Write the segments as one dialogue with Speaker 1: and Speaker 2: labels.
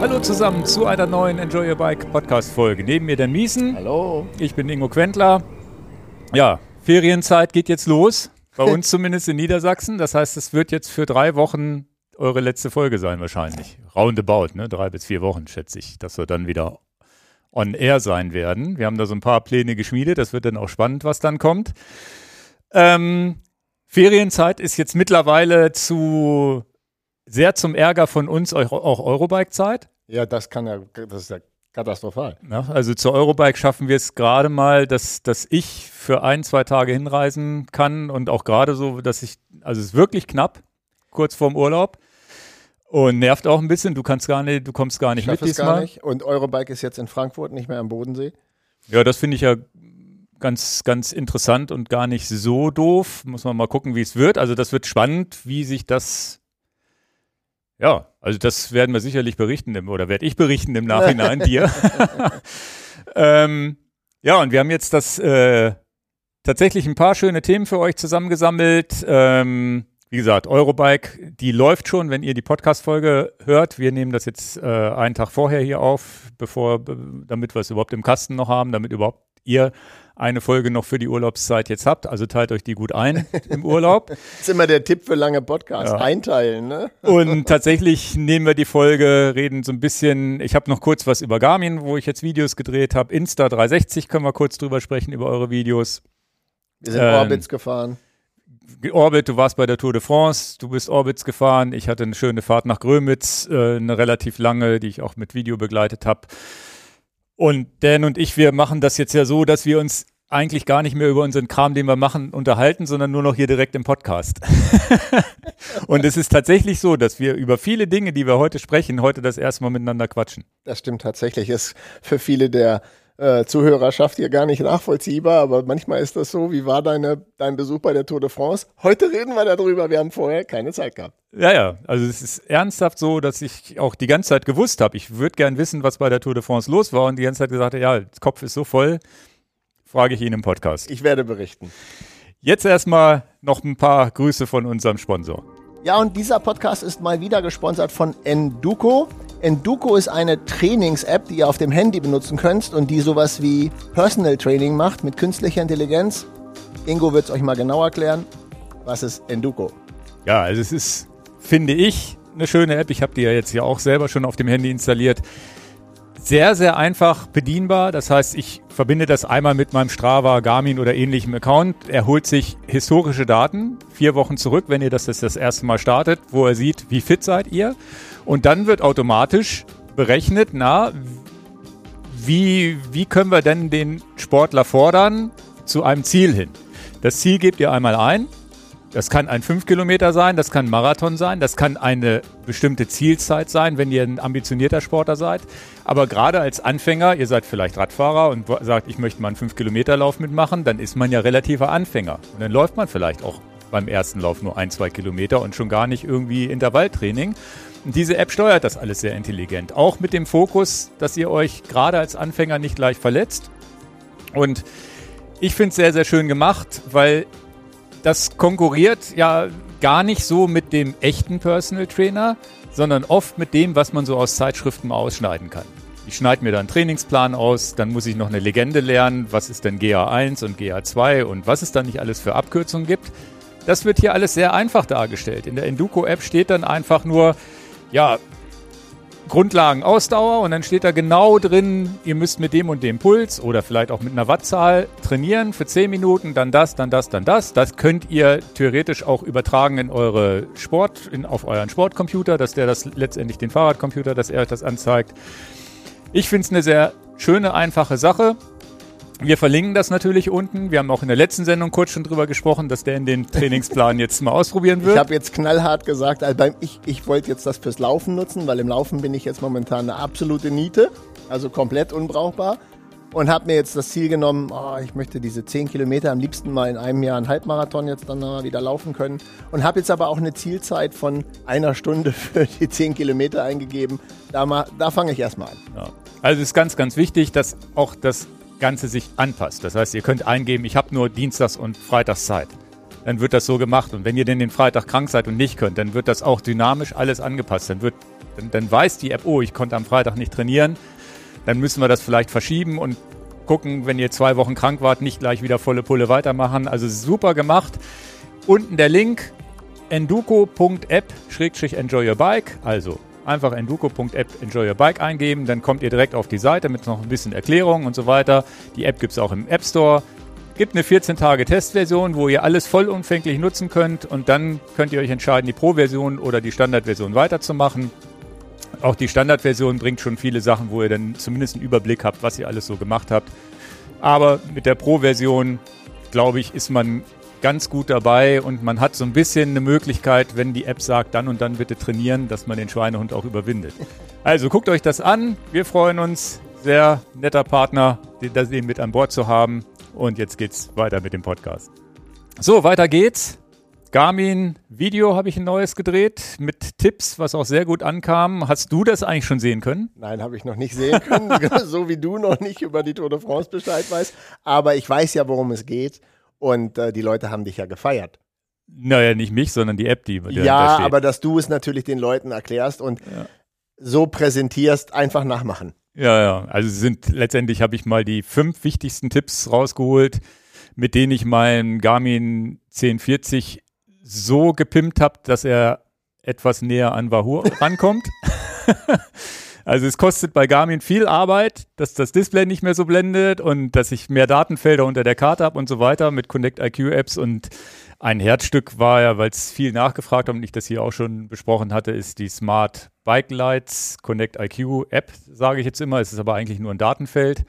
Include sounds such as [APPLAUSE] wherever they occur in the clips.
Speaker 1: Hallo zusammen zu einer neuen Enjoy Your Bike Podcast Folge. Neben mir der Miesen.
Speaker 2: Hallo.
Speaker 1: Ich bin Ingo Quentler. Ja, Ferienzeit geht jetzt los. Bei uns [LAUGHS] zumindest in Niedersachsen. Das heißt, es wird jetzt für drei Wochen eure letzte Folge sein wahrscheinlich. Roundabout, ne? Drei bis vier Wochen schätze ich, dass wir dann wieder on air sein werden. Wir haben da so ein paar Pläne geschmiedet. Das wird dann auch spannend, was dann kommt. Ähm, Ferienzeit ist jetzt mittlerweile zu sehr zum Ärger von uns auch Eurobike-Zeit.
Speaker 2: Ja, das kann ja, das ist ja katastrophal.
Speaker 1: Ja, also zur Eurobike schaffen wir es gerade mal, dass, dass ich für ein, zwei Tage hinreisen kann und auch gerade so, dass ich, also es ist wirklich knapp, kurz vorm Urlaub. Und nervt auch ein bisschen, du kannst gar nicht, du kommst gar nicht
Speaker 2: Schaff
Speaker 1: mit
Speaker 2: es
Speaker 1: diesmal.
Speaker 2: gar nicht. Und Eurobike ist jetzt in Frankfurt, nicht mehr am Bodensee.
Speaker 1: Ja, das finde ich ja ganz, ganz interessant und gar nicht so doof. Muss man mal gucken, wie es wird. Also das wird spannend, wie sich das ja, also das werden wir sicherlich berichten im, oder werde ich berichten im Nachhinein dir. [LAUGHS] ähm, ja, und wir haben jetzt das äh, tatsächlich ein paar schöne Themen für euch zusammengesammelt. Ähm, wie gesagt, Eurobike, die läuft schon, wenn ihr die Podcast-Folge hört. Wir nehmen das jetzt äh, einen Tag vorher hier auf, bevor, damit wir es überhaupt im Kasten noch haben, damit überhaupt ihr eine Folge noch für die Urlaubszeit jetzt habt. Also teilt euch die gut ein [LAUGHS] im Urlaub.
Speaker 2: Das ist immer der Tipp für lange Podcasts.
Speaker 1: Ja.
Speaker 2: Einteilen, ne?
Speaker 1: Und [LAUGHS] tatsächlich nehmen wir die Folge, reden so ein bisschen, ich habe noch kurz was über Garmin, wo ich jetzt Videos gedreht habe. Insta 360 können wir kurz drüber sprechen, über eure Videos.
Speaker 2: Wir sind
Speaker 1: Ähm,
Speaker 2: Orbits gefahren.
Speaker 1: Orbit, du warst bei der Tour de France, du bist Orbits gefahren. Ich hatte eine schöne Fahrt nach Grömitz, äh, eine relativ lange, die ich auch mit Video begleitet habe. Und Dan und ich, wir machen das jetzt ja so, dass wir uns eigentlich gar nicht mehr über unseren Kram, den wir machen, unterhalten, sondern nur noch hier direkt im Podcast. [LAUGHS] und es ist tatsächlich so, dass wir über viele Dinge, die wir heute sprechen, heute das erste Mal miteinander quatschen.
Speaker 2: Das stimmt tatsächlich. Ist für viele der äh, Zuhörerschaft hier gar nicht nachvollziehbar, aber manchmal ist das so. Wie war deine, dein Besuch bei der Tour de France? Heute reden wir darüber. Wir haben vorher keine Zeit gehabt.
Speaker 1: Ja, ja, also es ist ernsthaft so, dass ich auch die ganze Zeit gewusst habe, ich würde gern wissen, was bei der Tour de France los war und die ganze Zeit gesagt habe, ja, der Kopf ist so voll, frage ich ihn im Podcast.
Speaker 2: Ich werde berichten.
Speaker 1: Jetzt erstmal noch ein paar Grüße von unserem Sponsor.
Speaker 2: Ja, und dieser Podcast ist mal wieder gesponsert von Enduko. Enduko ist eine Trainings-App, die ihr auf dem Handy benutzen könnt und die sowas wie Personal Training macht mit künstlicher Intelligenz. Ingo wird es euch mal genau erklären. Was ist Enduko?
Speaker 1: Ja, also es ist, finde ich, eine schöne App. Ich habe die ja jetzt ja auch selber schon auf dem Handy installiert. Sehr, sehr einfach bedienbar. Das heißt, ich verbinde das einmal mit meinem Strava, Garmin oder ähnlichem Account. Er holt sich historische Daten, vier Wochen zurück, wenn ihr das das erste Mal startet, wo er sieht, wie fit seid ihr. Und dann wird automatisch berechnet, na, wie, wie können wir denn den Sportler fordern zu einem Ziel hin? Das Ziel gebt ihr einmal ein. Das kann ein 5 Kilometer sein, das kann ein Marathon sein, das kann eine bestimmte Zielzeit sein, wenn ihr ein ambitionierter Sportler seid. Aber gerade als Anfänger, ihr seid vielleicht Radfahrer und sagt, ich möchte mal einen 5 Kilometer Lauf mitmachen, dann ist man ja relativer Anfänger. Und dann läuft man vielleicht auch beim ersten Lauf nur ein, zwei Kilometer und schon gar nicht irgendwie Intervalltraining. Und diese App steuert das alles sehr intelligent. Auch mit dem Fokus, dass ihr euch gerade als Anfänger nicht gleich verletzt. Und ich finde es sehr, sehr schön gemacht, weil das konkurriert ja gar nicht so mit dem echten Personal Trainer, sondern oft mit dem, was man so aus Zeitschriften ausschneiden kann. Ich schneide mir dann einen Trainingsplan aus, dann muss ich noch eine Legende lernen, was ist denn GA1 und GA2 und was es da nicht alles für Abkürzungen gibt. Das wird hier alles sehr einfach dargestellt. In der Enduko-App steht dann einfach nur, ja, Grundlagen Ausdauer und dann steht da genau drin, ihr müsst mit dem und dem Puls oder vielleicht auch mit einer Wattzahl trainieren für 10 Minuten, dann das, dann das, dann das. Das könnt ihr theoretisch auch übertragen in eure Sport, in, auf euren Sportcomputer, dass der das letztendlich den Fahrradcomputer, dass er euch das anzeigt. Ich finde es eine sehr schöne, einfache Sache. Wir verlinken das natürlich unten. Wir haben auch in der letzten Sendung kurz schon drüber gesprochen, dass der in den Trainingsplan [LAUGHS] jetzt mal ausprobieren wird.
Speaker 2: Ich habe jetzt knallhart gesagt, also ich, ich wollte jetzt das fürs Laufen nutzen, weil im Laufen bin ich jetzt momentan eine absolute Niete, also komplett unbrauchbar. Und habe mir jetzt das Ziel genommen, oh, ich möchte diese 10 Kilometer am liebsten mal in einem Jahr einen Halbmarathon jetzt dann mal wieder laufen können. Und habe jetzt aber auch eine Zielzeit von einer Stunde [LAUGHS] für die 10 Kilometer eingegeben. Da, da fange ich erstmal an.
Speaker 1: Ja. Also es ist ganz, ganz wichtig, dass auch das Ganze sich anpasst. Das heißt, ihr könnt eingeben, ich habe nur Dienstags und Freitags Zeit. dann wird das so gemacht. Und wenn ihr denn den Freitag krank seid und nicht könnt, dann wird das auch dynamisch alles angepasst. Dann wird, dann, dann weiß die App, oh, ich konnte am Freitag nicht trainieren. Dann müssen wir das vielleicht verschieben und gucken, wenn ihr zwei Wochen krank wart, nicht gleich wieder volle Pulle weitermachen. Also super gemacht. Unten der Link enduko.app-enjoy your bike. Also einfach enduko.app enjoy your bike eingeben, dann kommt ihr direkt auf die Seite mit noch ein bisschen Erklärung und so weiter. Die App gibt es auch im App Store. Gibt eine 14 Tage Testversion, wo ihr alles vollumfänglich nutzen könnt und dann könnt ihr euch entscheiden, die Pro-Version oder die Standardversion weiterzumachen. Auch die Standardversion bringt schon viele Sachen, wo ihr dann zumindest einen Überblick habt, was ihr alles so gemacht habt. Aber mit der Pro-Version, glaube ich, ist man ganz gut dabei und man hat so ein bisschen eine Möglichkeit, wenn die App sagt, dann und dann bitte trainieren, dass man den Schweinehund auch überwindet. Also guckt euch das an. Wir freuen uns. Sehr netter Partner, den mit an Bord zu haben. Und jetzt geht's weiter mit dem Podcast. So, weiter geht's. Garmin Video habe ich ein neues gedreht mit Tipps, was auch sehr gut ankam. Hast du das eigentlich schon sehen können?
Speaker 2: Nein, habe ich noch nicht sehen können, [LAUGHS] so wie du noch nicht über die Tour de France Bescheid weißt. Aber ich weiß ja, worum es geht und äh, die Leute haben dich ja gefeiert.
Speaker 1: Naja, nicht mich, sondern die App, die
Speaker 2: Ja, da aber dass du es natürlich den Leuten erklärst und ja. so präsentierst, einfach nachmachen.
Speaker 1: Ja, ja. Also sind letztendlich habe ich mal die fünf wichtigsten Tipps rausgeholt, mit denen ich meinen Garmin 1040 so gepimpt habe, dass er etwas näher an Wahoo rankommt. [LAUGHS] [LAUGHS] also es kostet bei Garmin viel Arbeit, dass das Display nicht mehr so blendet und dass ich mehr Datenfelder unter der Karte habe und so weiter mit Connect IQ Apps und ein Herzstück war ja, weil es viel nachgefragt haben und ich das hier auch schon besprochen hatte, ist die Smart Bike Lights Connect IQ App, sage ich jetzt immer. Es ist aber eigentlich nur ein Datenfeld.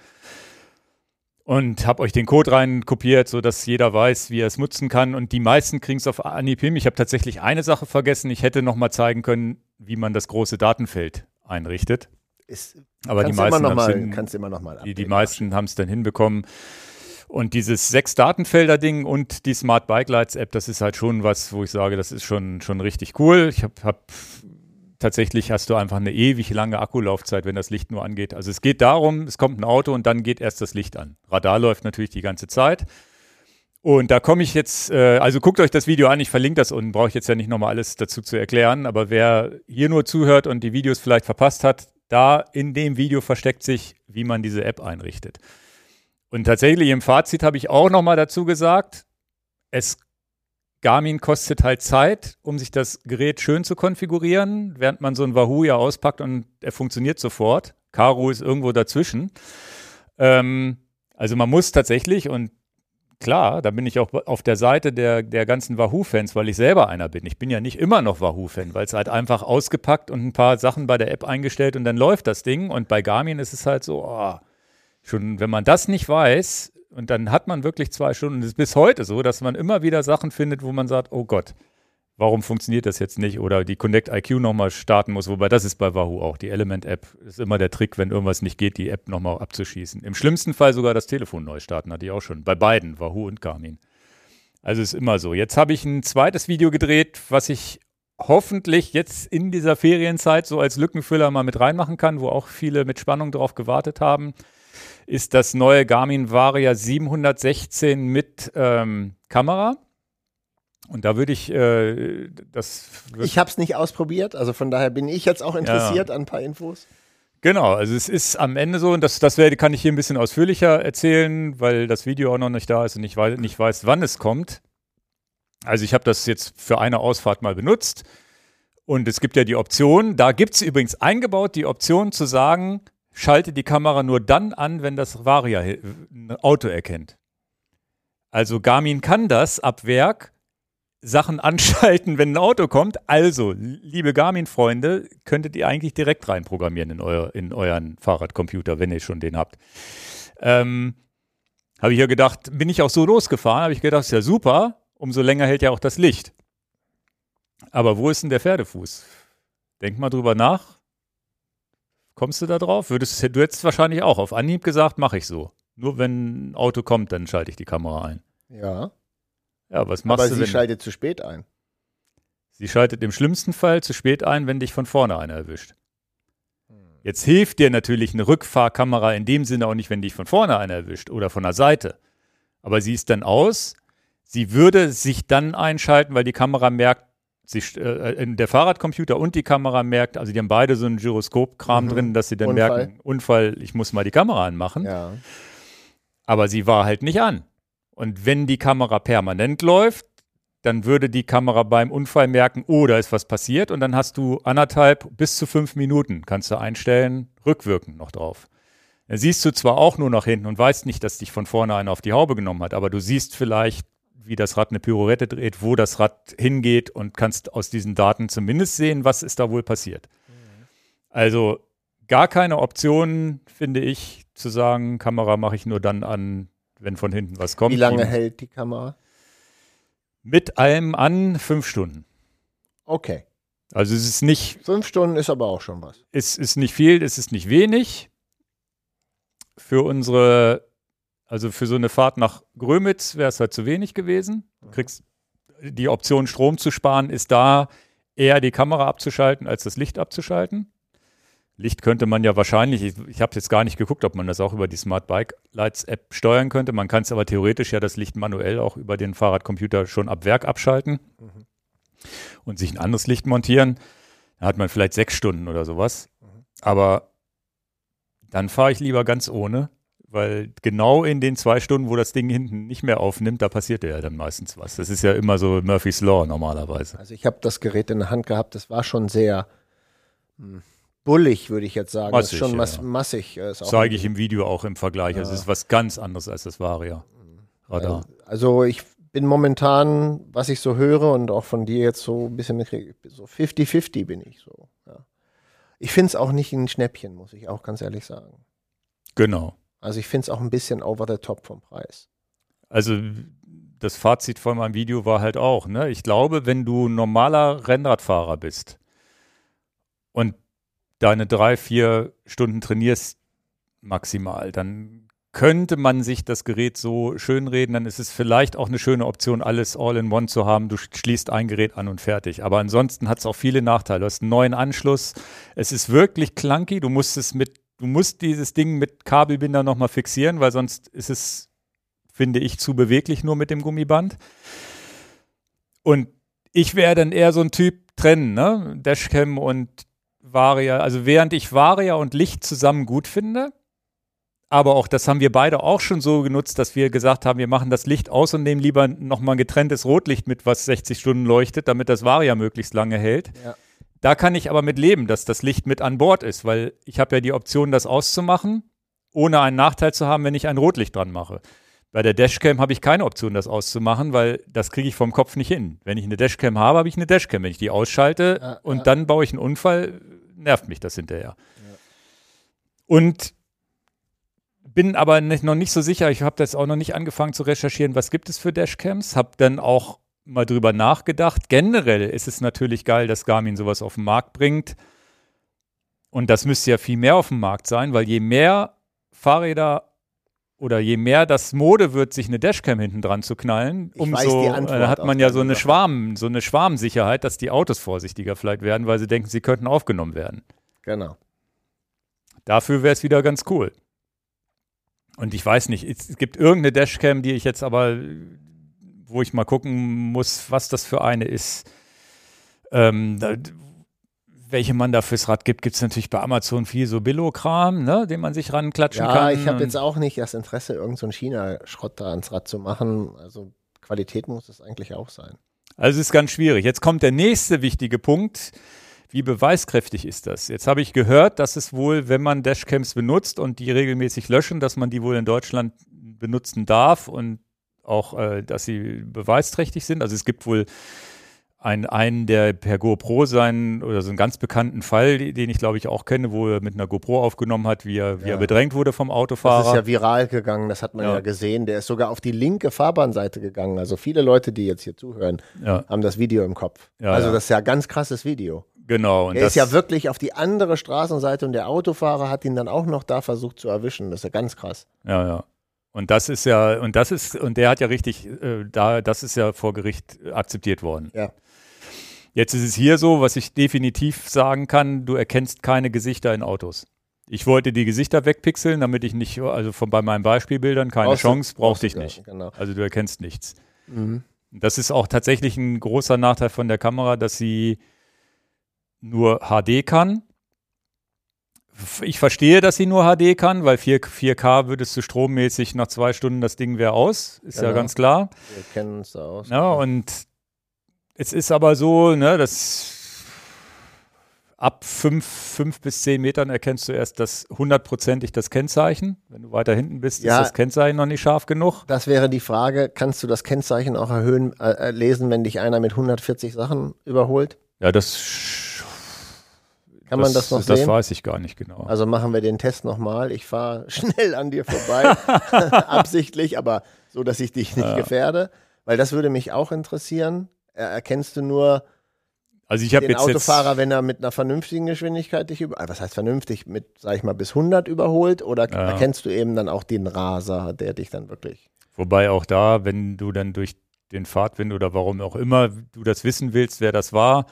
Speaker 1: Und habe euch den Code rein kopiert, sodass jeder weiß, wie er es nutzen kann. Und die meisten kriegen es auf hin. Ich habe tatsächlich eine Sache vergessen. Ich hätte noch mal zeigen können, wie man das große Datenfeld einrichtet.
Speaker 2: Ist, aber die meisten, mal,
Speaker 1: die, die meisten haben es dann hinbekommen. Und dieses sechs Datenfelder-Ding und die Smart Bike Lights App, das ist halt schon was, wo ich sage, das ist schon, schon richtig cool. Ich habe hab, tatsächlich hast du einfach eine ewig lange Akkulaufzeit, wenn das Licht nur angeht. Also es geht darum, es kommt ein Auto und dann geht erst das Licht an. Radar läuft natürlich die ganze Zeit. Und da komme ich jetzt, äh, also guckt euch das Video an, ich verlinke das unten, brauche ich jetzt ja nicht nochmal alles dazu zu erklären, aber wer hier nur zuhört und die Videos vielleicht verpasst hat, da in dem Video versteckt sich, wie man diese App einrichtet. Und tatsächlich im Fazit habe ich auch nochmal dazu gesagt, es Garmin kostet halt Zeit, um sich das Gerät schön zu konfigurieren, während man so ein Wahoo ja auspackt und er funktioniert sofort. Karo ist irgendwo dazwischen. Ähm, also man muss tatsächlich, und klar, da bin ich auch auf der Seite der, der ganzen Wahoo-Fans, weil ich selber einer bin. Ich bin ja nicht immer noch Wahoo-Fan, weil es halt einfach ausgepackt und ein paar Sachen bei der App eingestellt und dann läuft das Ding. Und bei Garmin ist es halt so, oh, schon, wenn man das nicht weiß, und dann hat man wirklich zwei Stunden, es ist bis heute so, dass man immer wieder Sachen findet, wo man sagt, oh Gott, warum funktioniert das jetzt nicht? Oder die Connect IQ nochmal starten muss, wobei das ist bei Wahoo auch. Die Element-App ist immer der Trick, wenn irgendwas nicht geht, die App nochmal abzuschießen. Im schlimmsten Fall sogar das Telefon neu starten, hatte ich auch schon. Bei beiden, Wahoo und Garmin. Also ist immer so. Jetzt habe ich ein zweites Video gedreht, was ich hoffentlich jetzt in dieser Ferienzeit so als Lückenfüller mal mit reinmachen kann, wo auch viele mit Spannung drauf gewartet haben ist das neue Garmin Varia 716 mit ähm, Kamera. Und da würde ich äh, das.
Speaker 2: Ich habe es nicht ausprobiert, also von daher bin ich jetzt auch interessiert ja. an ein paar Infos.
Speaker 1: Genau, also es ist am Ende so, und das, das werde, kann ich hier ein bisschen ausführlicher erzählen, weil das Video auch noch nicht da ist und ich weiß, nicht weiß, wann es kommt. Also ich habe das jetzt für eine Ausfahrt mal benutzt. Und es gibt ja die Option, da gibt es übrigens eingebaut die Option zu sagen, schalte die Kamera nur dann an, wenn das Varia ein Auto erkennt. Also Garmin kann das ab Werk Sachen [LAUGHS] anschalten, wenn ein Auto kommt. Also, liebe Garmin-Freunde, könntet ihr eigentlich direkt reinprogrammieren in, euer, in euren Fahrradcomputer, wenn ihr schon den habt. Ähm, habe ich ja gedacht, bin ich auch so losgefahren, habe ich gedacht, ist ja super, umso länger hält ja auch das Licht. Aber wo ist denn der Pferdefuß? Denk mal drüber nach. Kommst du da drauf? Würdest, du hättest wahrscheinlich auch auf Anhieb gesagt, mache ich so. Nur wenn ein Auto kommt, dann schalte ich die Kamera ein.
Speaker 2: Ja.
Speaker 1: Ja, was machst
Speaker 2: Aber
Speaker 1: du?
Speaker 2: Aber sie schaltet zu spät ein.
Speaker 1: Sie schaltet im schlimmsten Fall zu spät ein, wenn dich von vorne einer erwischt. Hm. Jetzt hilft dir natürlich eine Rückfahrkamera in dem Sinne auch nicht, wenn dich von vorne einer erwischt oder von der Seite. Aber sie ist dann aus, Sie würde sich dann einschalten, weil die Kamera merkt, sie, äh, der Fahrradcomputer und die Kamera merkt, also die haben beide so einen Gyroskop-Kram
Speaker 2: Mhm.
Speaker 1: drin, dass sie dann
Speaker 2: Unfall.
Speaker 1: merken, Unfall, ich muss mal die Kamera anmachen.
Speaker 2: Ja.
Speaker 1: Aber sie war halt nicht an. Und wenn die Kamera permanent läuft, dann würde die Kamera beim Unfall merken, oh, da ist was passiert. Und dann hast du anderthalb bis zu fünf Minuten, kannst du einstellen, rückwirkend noch drauf. Da siehst du zwar auch nur nach hinten und weißt nicht, dass dich von vorne einer auf die Haube genommen hat, aber du siehst vielleicht, wie das Rad eine Pirouette dreht, wo das Rad hingeht und kannst aus diesen Daten zumindest sehen, was ist da wohl passiert. Also gar keine Option, finde ich, zu sagen, Kamera mache ich nur dann an, wenn von hinten was kommt.
Speaker 2: Wie lange hält die Kamera?
Speaker 1: Mit allem an fünf Stunden.
Speaker 2: Okay.
Speaker 1: Also es ist nicht,
Speaker 2: Fünf Stunden ist aber auch schon was.
Speaker 1: es ist nicht viel, es ist nicht wenig. Für unsere, also für so eine Fahrt nach Grömitz wäre es halt zu wenig gewesen. Du kriegst die Option, Strom zu sparen, ist da, eher die Kamera abzuschalten, als das Licht abzuschalten. Licht könnte man ja wahrscheinlich, ich, ich habe jetzt gar nicht geguckt, ob man das auch über die Smart Bike Lights App steuern könnte. Man kann es aber theoretisch ja das Licht manuell auch über den Fahrradcomputer schon ab Werk abschalten und sich ein anderes Licht montieren. Da hat man vielleicht sechs Stunden oder sowas. Aber dann fahre ich lieber ganz ohne, weil genau in den zwei Stunden, wo das Ding hinten nicht mehr aufnimmt, da passiert ja dann meistens was. Das ist ja immer so Murphy's Law normalerweise.
Speaker 2: Also ich habe das Gerät in der Hand gehabt, das war schon sehr hm, bullig, würde ich jetzt sagen. das ist
Speaker 1: Massig,
Speaker 2: schon
Speaker 1: ja.
Speaker 2: mass massig. äh,
Speaker 1: Zeige ich im Video auch im Vergleich. Also
Speaker 2: Ja.
Speaker 1: es ist was ganz anderes als das Varia. Radar.
Speaker 2: Also ich bin momentan, was ich so höre und auch von dir jetzt so ein bisschen mitkriege, so 50-50 bin ich so. Ja. Ich finde es auch nicht ein Schnäppchen, muss ich auch ganz ehrlich sagen.
Speaker 1: Genau.
Speaker 2: Also ich finde es auch ein bisschen over the top vom Preis.
Speaker 1: Also das Fazit von meinem Video war halt auch, ne? Ich glaube, wenn du ein normaler Rennradfahrer bist und deine drei, vier Stunden trainierst maximal, dann könnte man sich das Gerät so schönreden, dann ist es vielleicht auch eine schöne Option, alles all in one zu haben. Du schließt ein Gerät an und fertig. Aber ansonsten hat es auch viele Nachteile. Du hast einen neuen Anschluss. Es ist wirklich clunky. Du musst es mit, du musst dieses Ding mit Kabelbinder nochmal fixieren, weil sonst ist es, finde ich, zu beweglich nur mit dem Gummiband. Und ich wäre dann eher so ein Typ trennen, ne? Dashcam und Varia. Also während ich Varia und Licht zusammen gut finde, aber auch das haben wir beide auch schon so genutzt, dass wir gesagt haben, wir machen das Licht aus und nehmen lieber nochmal ein getrenntes Rotlicht mit, was 60 Stunden leuchtet, damit das Varia möglichst lange hält.
Speaker 2: Ja.
Speaker 1: Da kann ich aber mit leben, dass das Licht mit an Bord ist, weil ich habe ja die Option, das auszumachen, ohne einen Nachteil zu haben, wenn ich ein Rotlicht dran mache. Bei der Dashcam habe ich keine Option, das auszumachen, weil das kriege ich vom Kopf nicht hin. Wenn ich eine Dashcam habe, habe ich eine Dashcam. Wenn ich die ausschalte
Speaker 2: Ja,
Speaker 1: und
Speaker 2: ja.
Speaker 1: dann baue ich einen Unfall, nervt mich das hinterher. Und bin aber nicht, noch nicht so sicher. Ich habe das auch noch nicht angefangen zu recherchieren, was gibt es für Dashcams. Habe dann auch mal drüber nachgedacht. Generell ist es natürlich geil, dass Garmin sowas auf den Markt bringt. Und das müsste ja viel mehr auf dem Markt sein, weil je mehr Fahrräder oder je mehr das Mode wird, sich eine Dashcam hinten dran zu knallen,
Speaker 2: Ich
Speaker 1: umso äh, hat man ja so eine. Schwarm, so eine Schwarmsicherheit, dass die Autos vorsichtiger vielleicht werden, weil sie denken, sie könnten aufgenommen werden.
Speaker 2: Genau.
Speaker 1: Dafür wäre es wieder ganz cool. Und ich weiß nicht, es es gibt irgendeine Dashcam, die ich jetzt aber, wo ich mal gucken muss, was das für eine ist. Ähm, da, welche man da fürs Rad gibt, gibt es natürlich bei Amazon viel so Billo-Kram, ne, den man sich ranklatschen
Speaker 2: Ja,
Speaker 1: kann.
Speaker 2: ich habe jetzt auch nicht das Interesse, irgendeinen so China-Schrott da ans Rad zu machen. Also Qualität muss es eigentlich auch sein.
Speaker 1: Also es ist ganz schwierig. Jetzt kommt der nächste wichtige Punkt. Wie beweiskräftig ist das? Jetzt habe ich gehört, dass es wohl, wenn man Dashcams benutzt und die regelmäßig löschen, dass man die wohl in Deutschland benutzen darf und auch, äh, dass sie beweisträchtig sind. Also es gibt wohl einen, einen, der per GoPro seinen, oder so einen ganz bekannten Fall, den ich glaube ich auch kenne, wo er mit einer GoPro aufgenommen hat, wie er, wie
Speaker 2: Ja.
Speaker 1: er bedrängt wurde vom
Speaker 2: Das
Speaker 1: Autofahrer.
Speaker 2: ist ja viral gegangen, das hat man
Speaker 1: Ja.
Speaker 2: ja. gesehen. Der ist sogar auf die linke Fahrbahnseite gegangen. Also viele Leute, die jetzt hier zuhören,
Speaker 1: ja,
Speaker 2: haben das Video im Kopf. Also das ist ja ein ganz krasses Video.
Speaker 1: genau.
Speaker 2: Er
Speaker 1: das,
Speaker 2: ist ja wirklich auf die andere Straßenseite und der Autofahrer hat ihn dann auch noch da versucht zu erwischen. Das ist ja ganz krass.
Speaker 1: Ja, ja. Und das ist ja, und das ist, und der hat ja richtig, äh, da, das ist ja vor Gericht akzeptiert worden.
Speaker 2: Ja.
Speaker 1: Jetzt ist es hier so, was ich definitiv sagen kann, du erkennst keine Gesichter in Autos. Ich wollte die Gesichter wegpixeln, damit ich nicht, also von bei meinen Beispielbildern keine
Speaker 2: Brauchst
Speaker 1: Chance, brauchte ich nicht.
Speaker 2: Genau.
Speaker 1: Also du erkennst nichts. Mhm. Das ist auch tatsächlich ein großer Nachteil von der Kamera, dass sie nur HD kann. Ich verstehe, dass sie nur HD kann, weil 4, 4K würdest du strommäßig nach zwei Stunden das Ding wäre aus, ist genau. ja ganz klar.
Speaker 2: Wir kennen es da aus.
Speaker 1: Ja, und es ist aber so, ne, dass ab fünf, fünf bis zehn Metern erkennst du erst das hundertprozentig das Kennzeichen. Wenn du weiter hinten bist, ja, ist das Kennzeichen noch nicht scharf genug.
Speaker 2: Das wäre die Frage, kannst du das Kennzeichen auch erhöhen, äh, äh lesen, wenn dich einer mit 140 Sachen überholt?
Speaker 1: Ja, das
Speaker 2: kann man das, noch
Speaker 1: das
Speaker 2: sehen?
Speaker 1: Das weiß ich gar nicht genau.
Speaker 2: Also machen wir den Test nochmal. Ich fahre [LAUGHS] schnell an dir vorbei, [LAUGHS] absichtlich, aber so, dass ich dich nicht ja. gefährde. Weil das würde mich auch interessieren. Erkennst du nur
Speaker 1: also ich den
Speaker 2: jetzt Autofahrer, wenn er mit einer vernünftigen Geschwindigkeit dich über, was heißt vernünftig, mit, sag ich mal, bis 100 überholt oder ja. erkennst du eben dann auch den Raser, der dich dann wirklich.
Speaker 1: Wobei auch da, wenn du dann durch den Fahrtwind oder warum auch immer du das wissen willst, wer das war,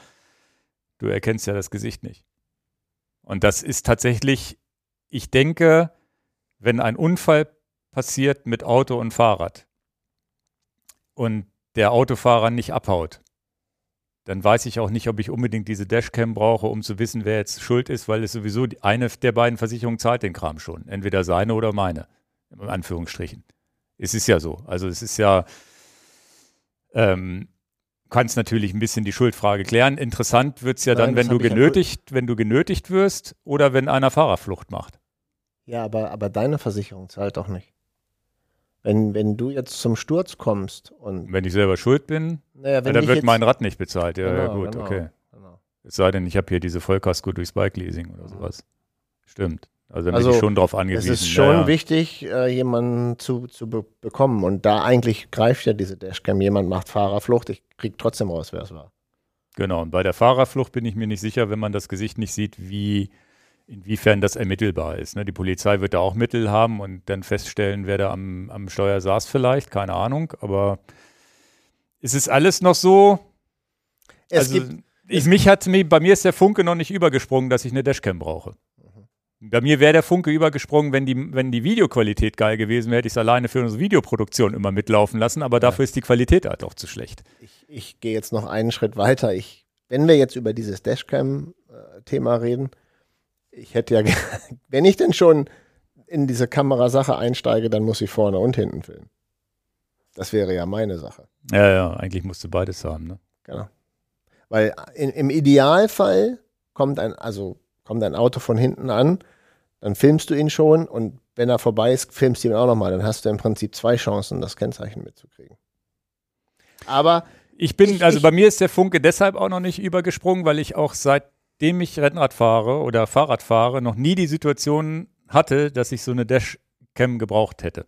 Speaker 1: du erkennst ja das Gesicht nicht. Und das ist tatsächlich, ich denke, wenn ein Unfall passiert mit Auto und Fahrrad und der Autofahrer nicht abhaut, dann weiß ich auch nicht, ob ich unbedingt diese Dashcam brauche, um zu wissen, wer jetzt schuld ist, weil es sowieso eine der beiden Versicherungen zahlt den Kram schon. Entweder seine oder meine. In Anführungsstrichen. Es ist ja so. Also es ist ja, ähm, kannst natürlich ein bisschen die Schuldfrage klären. Interessant wird es ja Nein, dann, wenn du genötigt, ja wenn du genötigt wirst oder wenn einer Fahrerflucht macht.
Speaker 2: Ja, aber, aber deine Versicherung zahlt doch nicht. Wenn, wenn du jetzt zum Sturz kommst und.
Speaker 1: Wenn ich selber schuld bin, naja, dann wird mein Rad nicht bezahlt. Ja, genau, ja gut, genau, okay. Genau. Es sei denn, ich habe hier diese Vollkasko durchs Bike-Leasing oder sowas. Stimmt. Also also, bin ich schon drauf angewiesen.
Speaker 2: Es ist schon ja, wichtig, äh, jemanden zu, zu be bekommen. Und da eigentlich greift ja diese Dashcam. Jemand macht Fahrerflucht, ich kriege trotzdem raus, wer es war.
Speaker 1: Genau, und bei der Fahrerflucht bin ich mir nicht sicher, wenn man das Gesicht nicht sieht, wie inwiefern das ermittelbar ist. Ne? Die Polizei wird da auch Mittel haben und dann feststellen, wer da am, am Steuer saß vielleicht, keine Ahnung, aber ist es alles noch so? Es also, gibt, ich, mich hat, bei mir ist der Funke noch nicht übergesprungen, dass ich eine Dashcam brauche. Mhm. Bei mir wäre der Funke übergesprungen, wenn die, wenn die Videoqualität geil gewesen wäre, hätte ich es alleine für unsere Videoproduktion immer mitlaufen lassen, aber ja. dafür ist die Qualität halt auch zu schlecht.
Speaker 2: Ich, ich gehe jetzt noch einen Schritt weiter. Ich, wenn wir jetzt über dieses Dashcam-Thema reden, ich hätte ja, [LAUGHS] wenn ich denn schon in diese Kamerasache einsteige, dann muss ich vorne und hinten filmen. Das wäre ja meine Sache.
Speaker 1: Ja, ja, eigentlich musst du beides haben, ne?
Speaker 2: Genau. Weil in, im Idealfall kommt ein, also kommt ein Auto von hinten an, dann filmst du ihn schon und wenn er vorbei ist, filmst du ihn auch nochmal. Dann hast du im Prinzip zwei Chancen, das Kennzeichen mitzukriegen. Aber
Speaker 1: ich bin, ich, also ich, bei mir ist der Funke deshalb auch noch nicht übergesprungen, weil ich auch seit seitdem ich Rennrad fahre oder Fahrrad fahre, noch nie die Situation hatte, dass ich so eine Dashcam gebraucht hätte.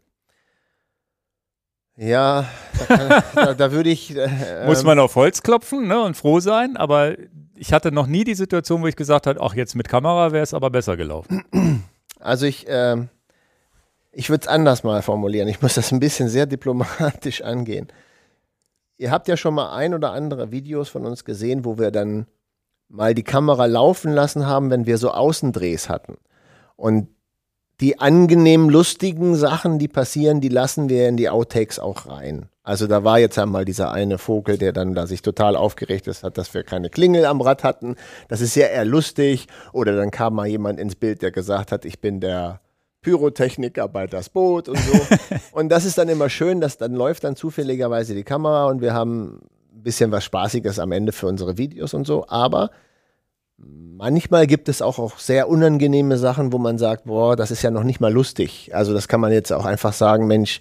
Speaker 2: Ja, da, da, da würde ich.
Speaker 1: Äh, [LAUGHS] Muss man auf Holz klopfen ne, und froh sein, aber ich hatte noch nie die Situation, wo ich gesagt habe, ach, jetzt mit Kamera wäre es aber besser gelaufen. [CLEARS THROAT]
Speaker 2: Also ich, äh, ich würde es anders mal formulieren. Ich muss das ein bisschen sehr diplomatisch angehen. Ihr habt ja schon mal ein oder andere Videos von uns gesehen, wo wir dann mal die Kamera laufen lassen haben, wenn wir so Außendrehs hatten. Und die angenehm lustigen Sachen, die passieren, die lassen wir in die Outtakes auch rein. Also da war jetzt einmal dieser eine Vogel, der dann da sich total aufgeregt hat, dass wir keine Klingel am Rad hatten. Das ist ja eher lustig. Oder dann kam mal jemand ins Bild, der gesagt hat, ich bin der Pyrotechniker bei das Boot und so. [LAUGHS] und das ist dann immer schön, dass dann läuft dann zufälligerweise die Kamera und wir haben bisschen was Spaßiges am Ende für unsere Videos und so, aber manchmal gibt es auch, auch sehr unangenehme Sachen, wo man sagt, boah, das ist ja noch nicht mal lustig. Also das kann man jetzt auch einfach sagen, Mensch,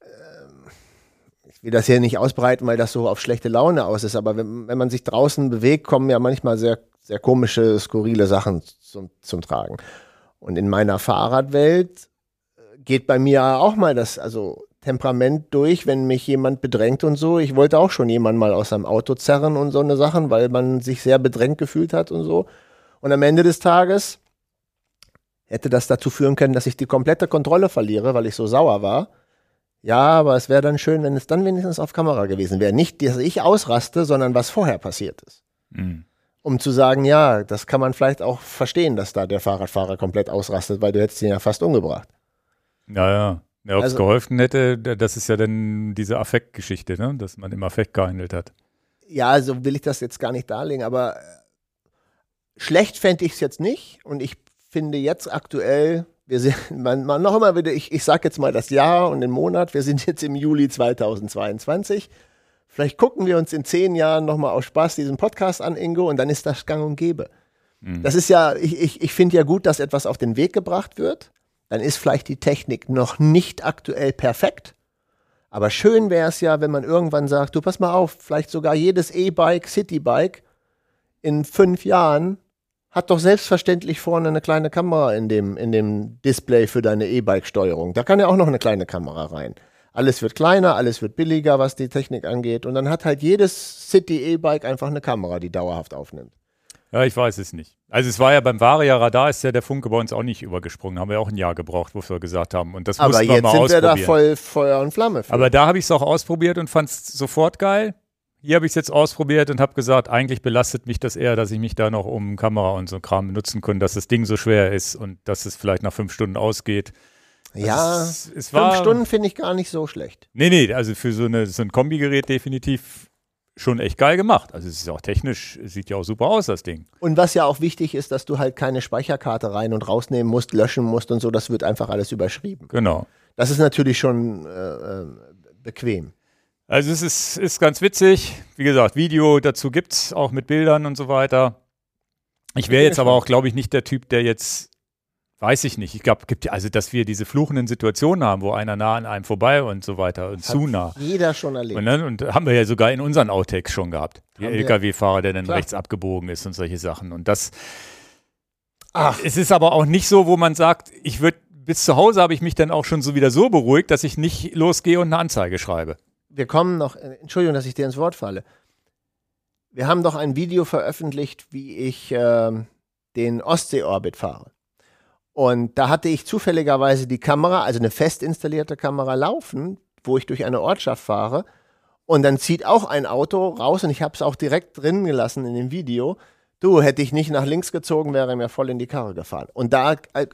Speaker 2: äh, ich will das hier nicht ausbreiten, weil das so auf schlechte Laune aus ist, aber wenn, wenn man sich draußen bewegt, kommen ja manchmal sehr, sehr komische, skurrile Sachen zum, zum Tragen. Und in meiner Fahrradwelt äh, geht bei mir auch mal das, also Temperament durch, wenn mich jemand bedrängt und so. Ich wollte auch schon jemanden mal aus seinem Auto zerren und so eine Sachen, weil man sich sehr bedrängt gefühlt hat und so. Und am Ende des Tages hätte das dazu führen können, dass ich die komplette Kontrolle verliere, weil ich so sauer war. Ja, aber es wäre dann schön, wenn es dann wenigstens auf Kamera gewesen wäre. Nicht, dass ich ausraste, sondern was vorher passiert ist. Mhm. Um zu sagen, ja, das kann man vielleicht auch verstehen, dass da der Fahrradfahrer komplett ausrastet, weil du hättest ihn ja fast umgebracht.
Speaker 1: Ja, ja. Ja, ob es
Speaker 2: Also-
Speaker 1: geholfen hätte, da- das ist ja dann diese Affektgeschichte, ne? dass man im Affekt gehandelt hat.
Speaker 2: Ja, so will ich das jetzt gar nicht darlegen, aber äh, schlecht fände ich es jetzt nicht. Und ich finde jetzt aktuell, wir sind, [LAUGHS] man, man noch immer wieder, ich, ich sage jetzt mal das Jahr und den Monat, wir sind jetzt im Juli 2022. Vielleicht gucken wir uns in zehn Jahren nochmal aus Spaß diesen Podcast an, Ingo, und dann ist das gang und gäbe. Das ist ja, ich, ich, ich finde ja gut, dass etwas auf den Weg gebracht wird. Dann ist vielleicht die Technik noch nicht aktuell perfekt. Aber schön wäre es ja, wenn man irgendwann sagt, du pass mal auf, vielleicht sogar jedes E-Bike, Citybike in fünf Jahren hat doch selbstverständlich vorne eine kleine Kamera in dem, in dem Display für deine E-Bike-Steuerung. Da kann ja auch noch eine kleine Kamera rein. Alles wird kleiner, alles wird billiger, was die Technik angeht. Und dann hat halt jedes City E-Bike einfach eine Kamera, die dauerhaft aufnimmt.
Speaker 1: Ja, ich weiß es nicht. Also es war ja beim Varia Radar ist ja der Funke bei uns auch nicht übergesprungen. Haben wir auch ein Jahr gebraucht, wofür wir gesagt haben. Und das
Speaker 2: Aber
Speaker 1: mussten wir
Speaker 2: jetzt
Speaker 1: mal
Speaker 2: sind wir
Speaker 1: ausprobieren.
Speaker 2: da voll Feuer und Flamme. Für.
Speaker 1: Aber da habe ich es auch ausprobiert und fand es sofort geil. Hier habe ich es jetzt ausprobiert und habe gesagt, eigentlich belastet mich das eher, dass ich mich da noch um Kamera und so Kram benutzen kann, dass das Ding so schwer ist und dass es vielleicht nach fünf Stunden ausgeht.
Speaker 2: ja,
Speaker 1: es, es war,
Speaker 2: fünf Stunden finde ich gar nicht so schlecht.
Speaker 1: Nee, nee, also für so, eine, so ein Kombigerät definitiv schon echt geil gemacht. Also es ist auch technisch, es sieht ja auch super aus, das Ding.
Speaker 2: Und was ja auch wichtig ist, dass du halt keine Speicherkarte rein und rausnehmen musst, löschen musst und so, das wird einfach alles überschrieben.
Speaker 1: Genau.
Speaker 2: Das ist natürlich schon äh, äh, bequem.
Speaker 1: Also es ist, ist ganz witzig. Wie gesagt, Video dazu gibt's auch mit Bildern und so weiter. Ich wäre jetzt aber auch, glaube ich, nicht der Typ, der jetzt, weiß ich nicht. Ich glaube, gibt ja, also, dass wir diese fluchenden Situationen haben, wo einer nah an einem vorbei und so weiter und zu nah.
Speaker 2: Jeder schon erlebt.
Speaker 1: Und, dann, und haben wir ja sogar in unseren Outtakes schon gehabt. Der. LKW-Fahrer, der dann
Speaker 2: Klar.
Speaker 1: rechts abgebogen ist und solche Sachen. Und das,
Speaker 2: Ach,
Speaker 1: es ist aber auch nicht so, wo man sagt, ich würde, bis zu Hause habe ich mich dann auch schon so wieder so beruhigt, dass ich nicht losgehe und eine Anzeige schreibe.
Speaker 2: wir kommen noch, äh, Entschuldigung, dass ich dir ins Wort falle. Wir haben doch ein Video veröffentlicht, wie ich ähm, den Ostsee-Orbit fahre. Und da hatte ich zufälligerweise die Kamera, also eine fest installierte Kamera laufen, wo ich durch eine Ortschaft fahre. Und dann zieht auch ein Auto raus und ich habe es auch direkt drin gelassen in dem Video. Du, hätte ich nicht nach links gezogen, wäre er mir voll in die Karre gefahren. Und da, äh,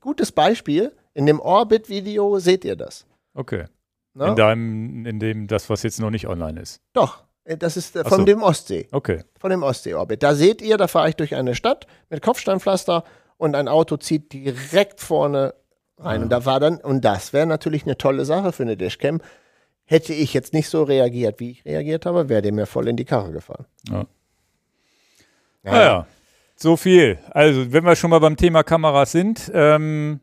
Speaker 2: gutes Beispiel, in dem Orbit-Video seht ihr das.
Speaker 1: Okay.
Speaker 2: Ne?
Speaker 1: In deinem, in dem, das, was jetzt noch nicht online ist.
Speaker 2: Doch, äh, das ist äh, von
Speaker 1: so.
Speaker 2: dem Ostsee,
Speaker 1: Okay.
Speaker 2: von dem Ostseeorbit. Da seht ihr, da fahre ich durch eine Stadt mit Kopfsteinpflaster und ein Auto zieht direkt vorne rein.
Speaker 1: Ah.
Speaker 2: Und da war dann, und das wäre natürlich eine tolle Sache für eine Dashcam. Hätte ich jetzt nicht so reagiert, wie ich reagiert habe, wäre der mir voll in die Karre gefahren.
Speaker 1: Ja. Naja, so viel. Also, wenn wir schon mal beim Thema Kameras sind, ähm,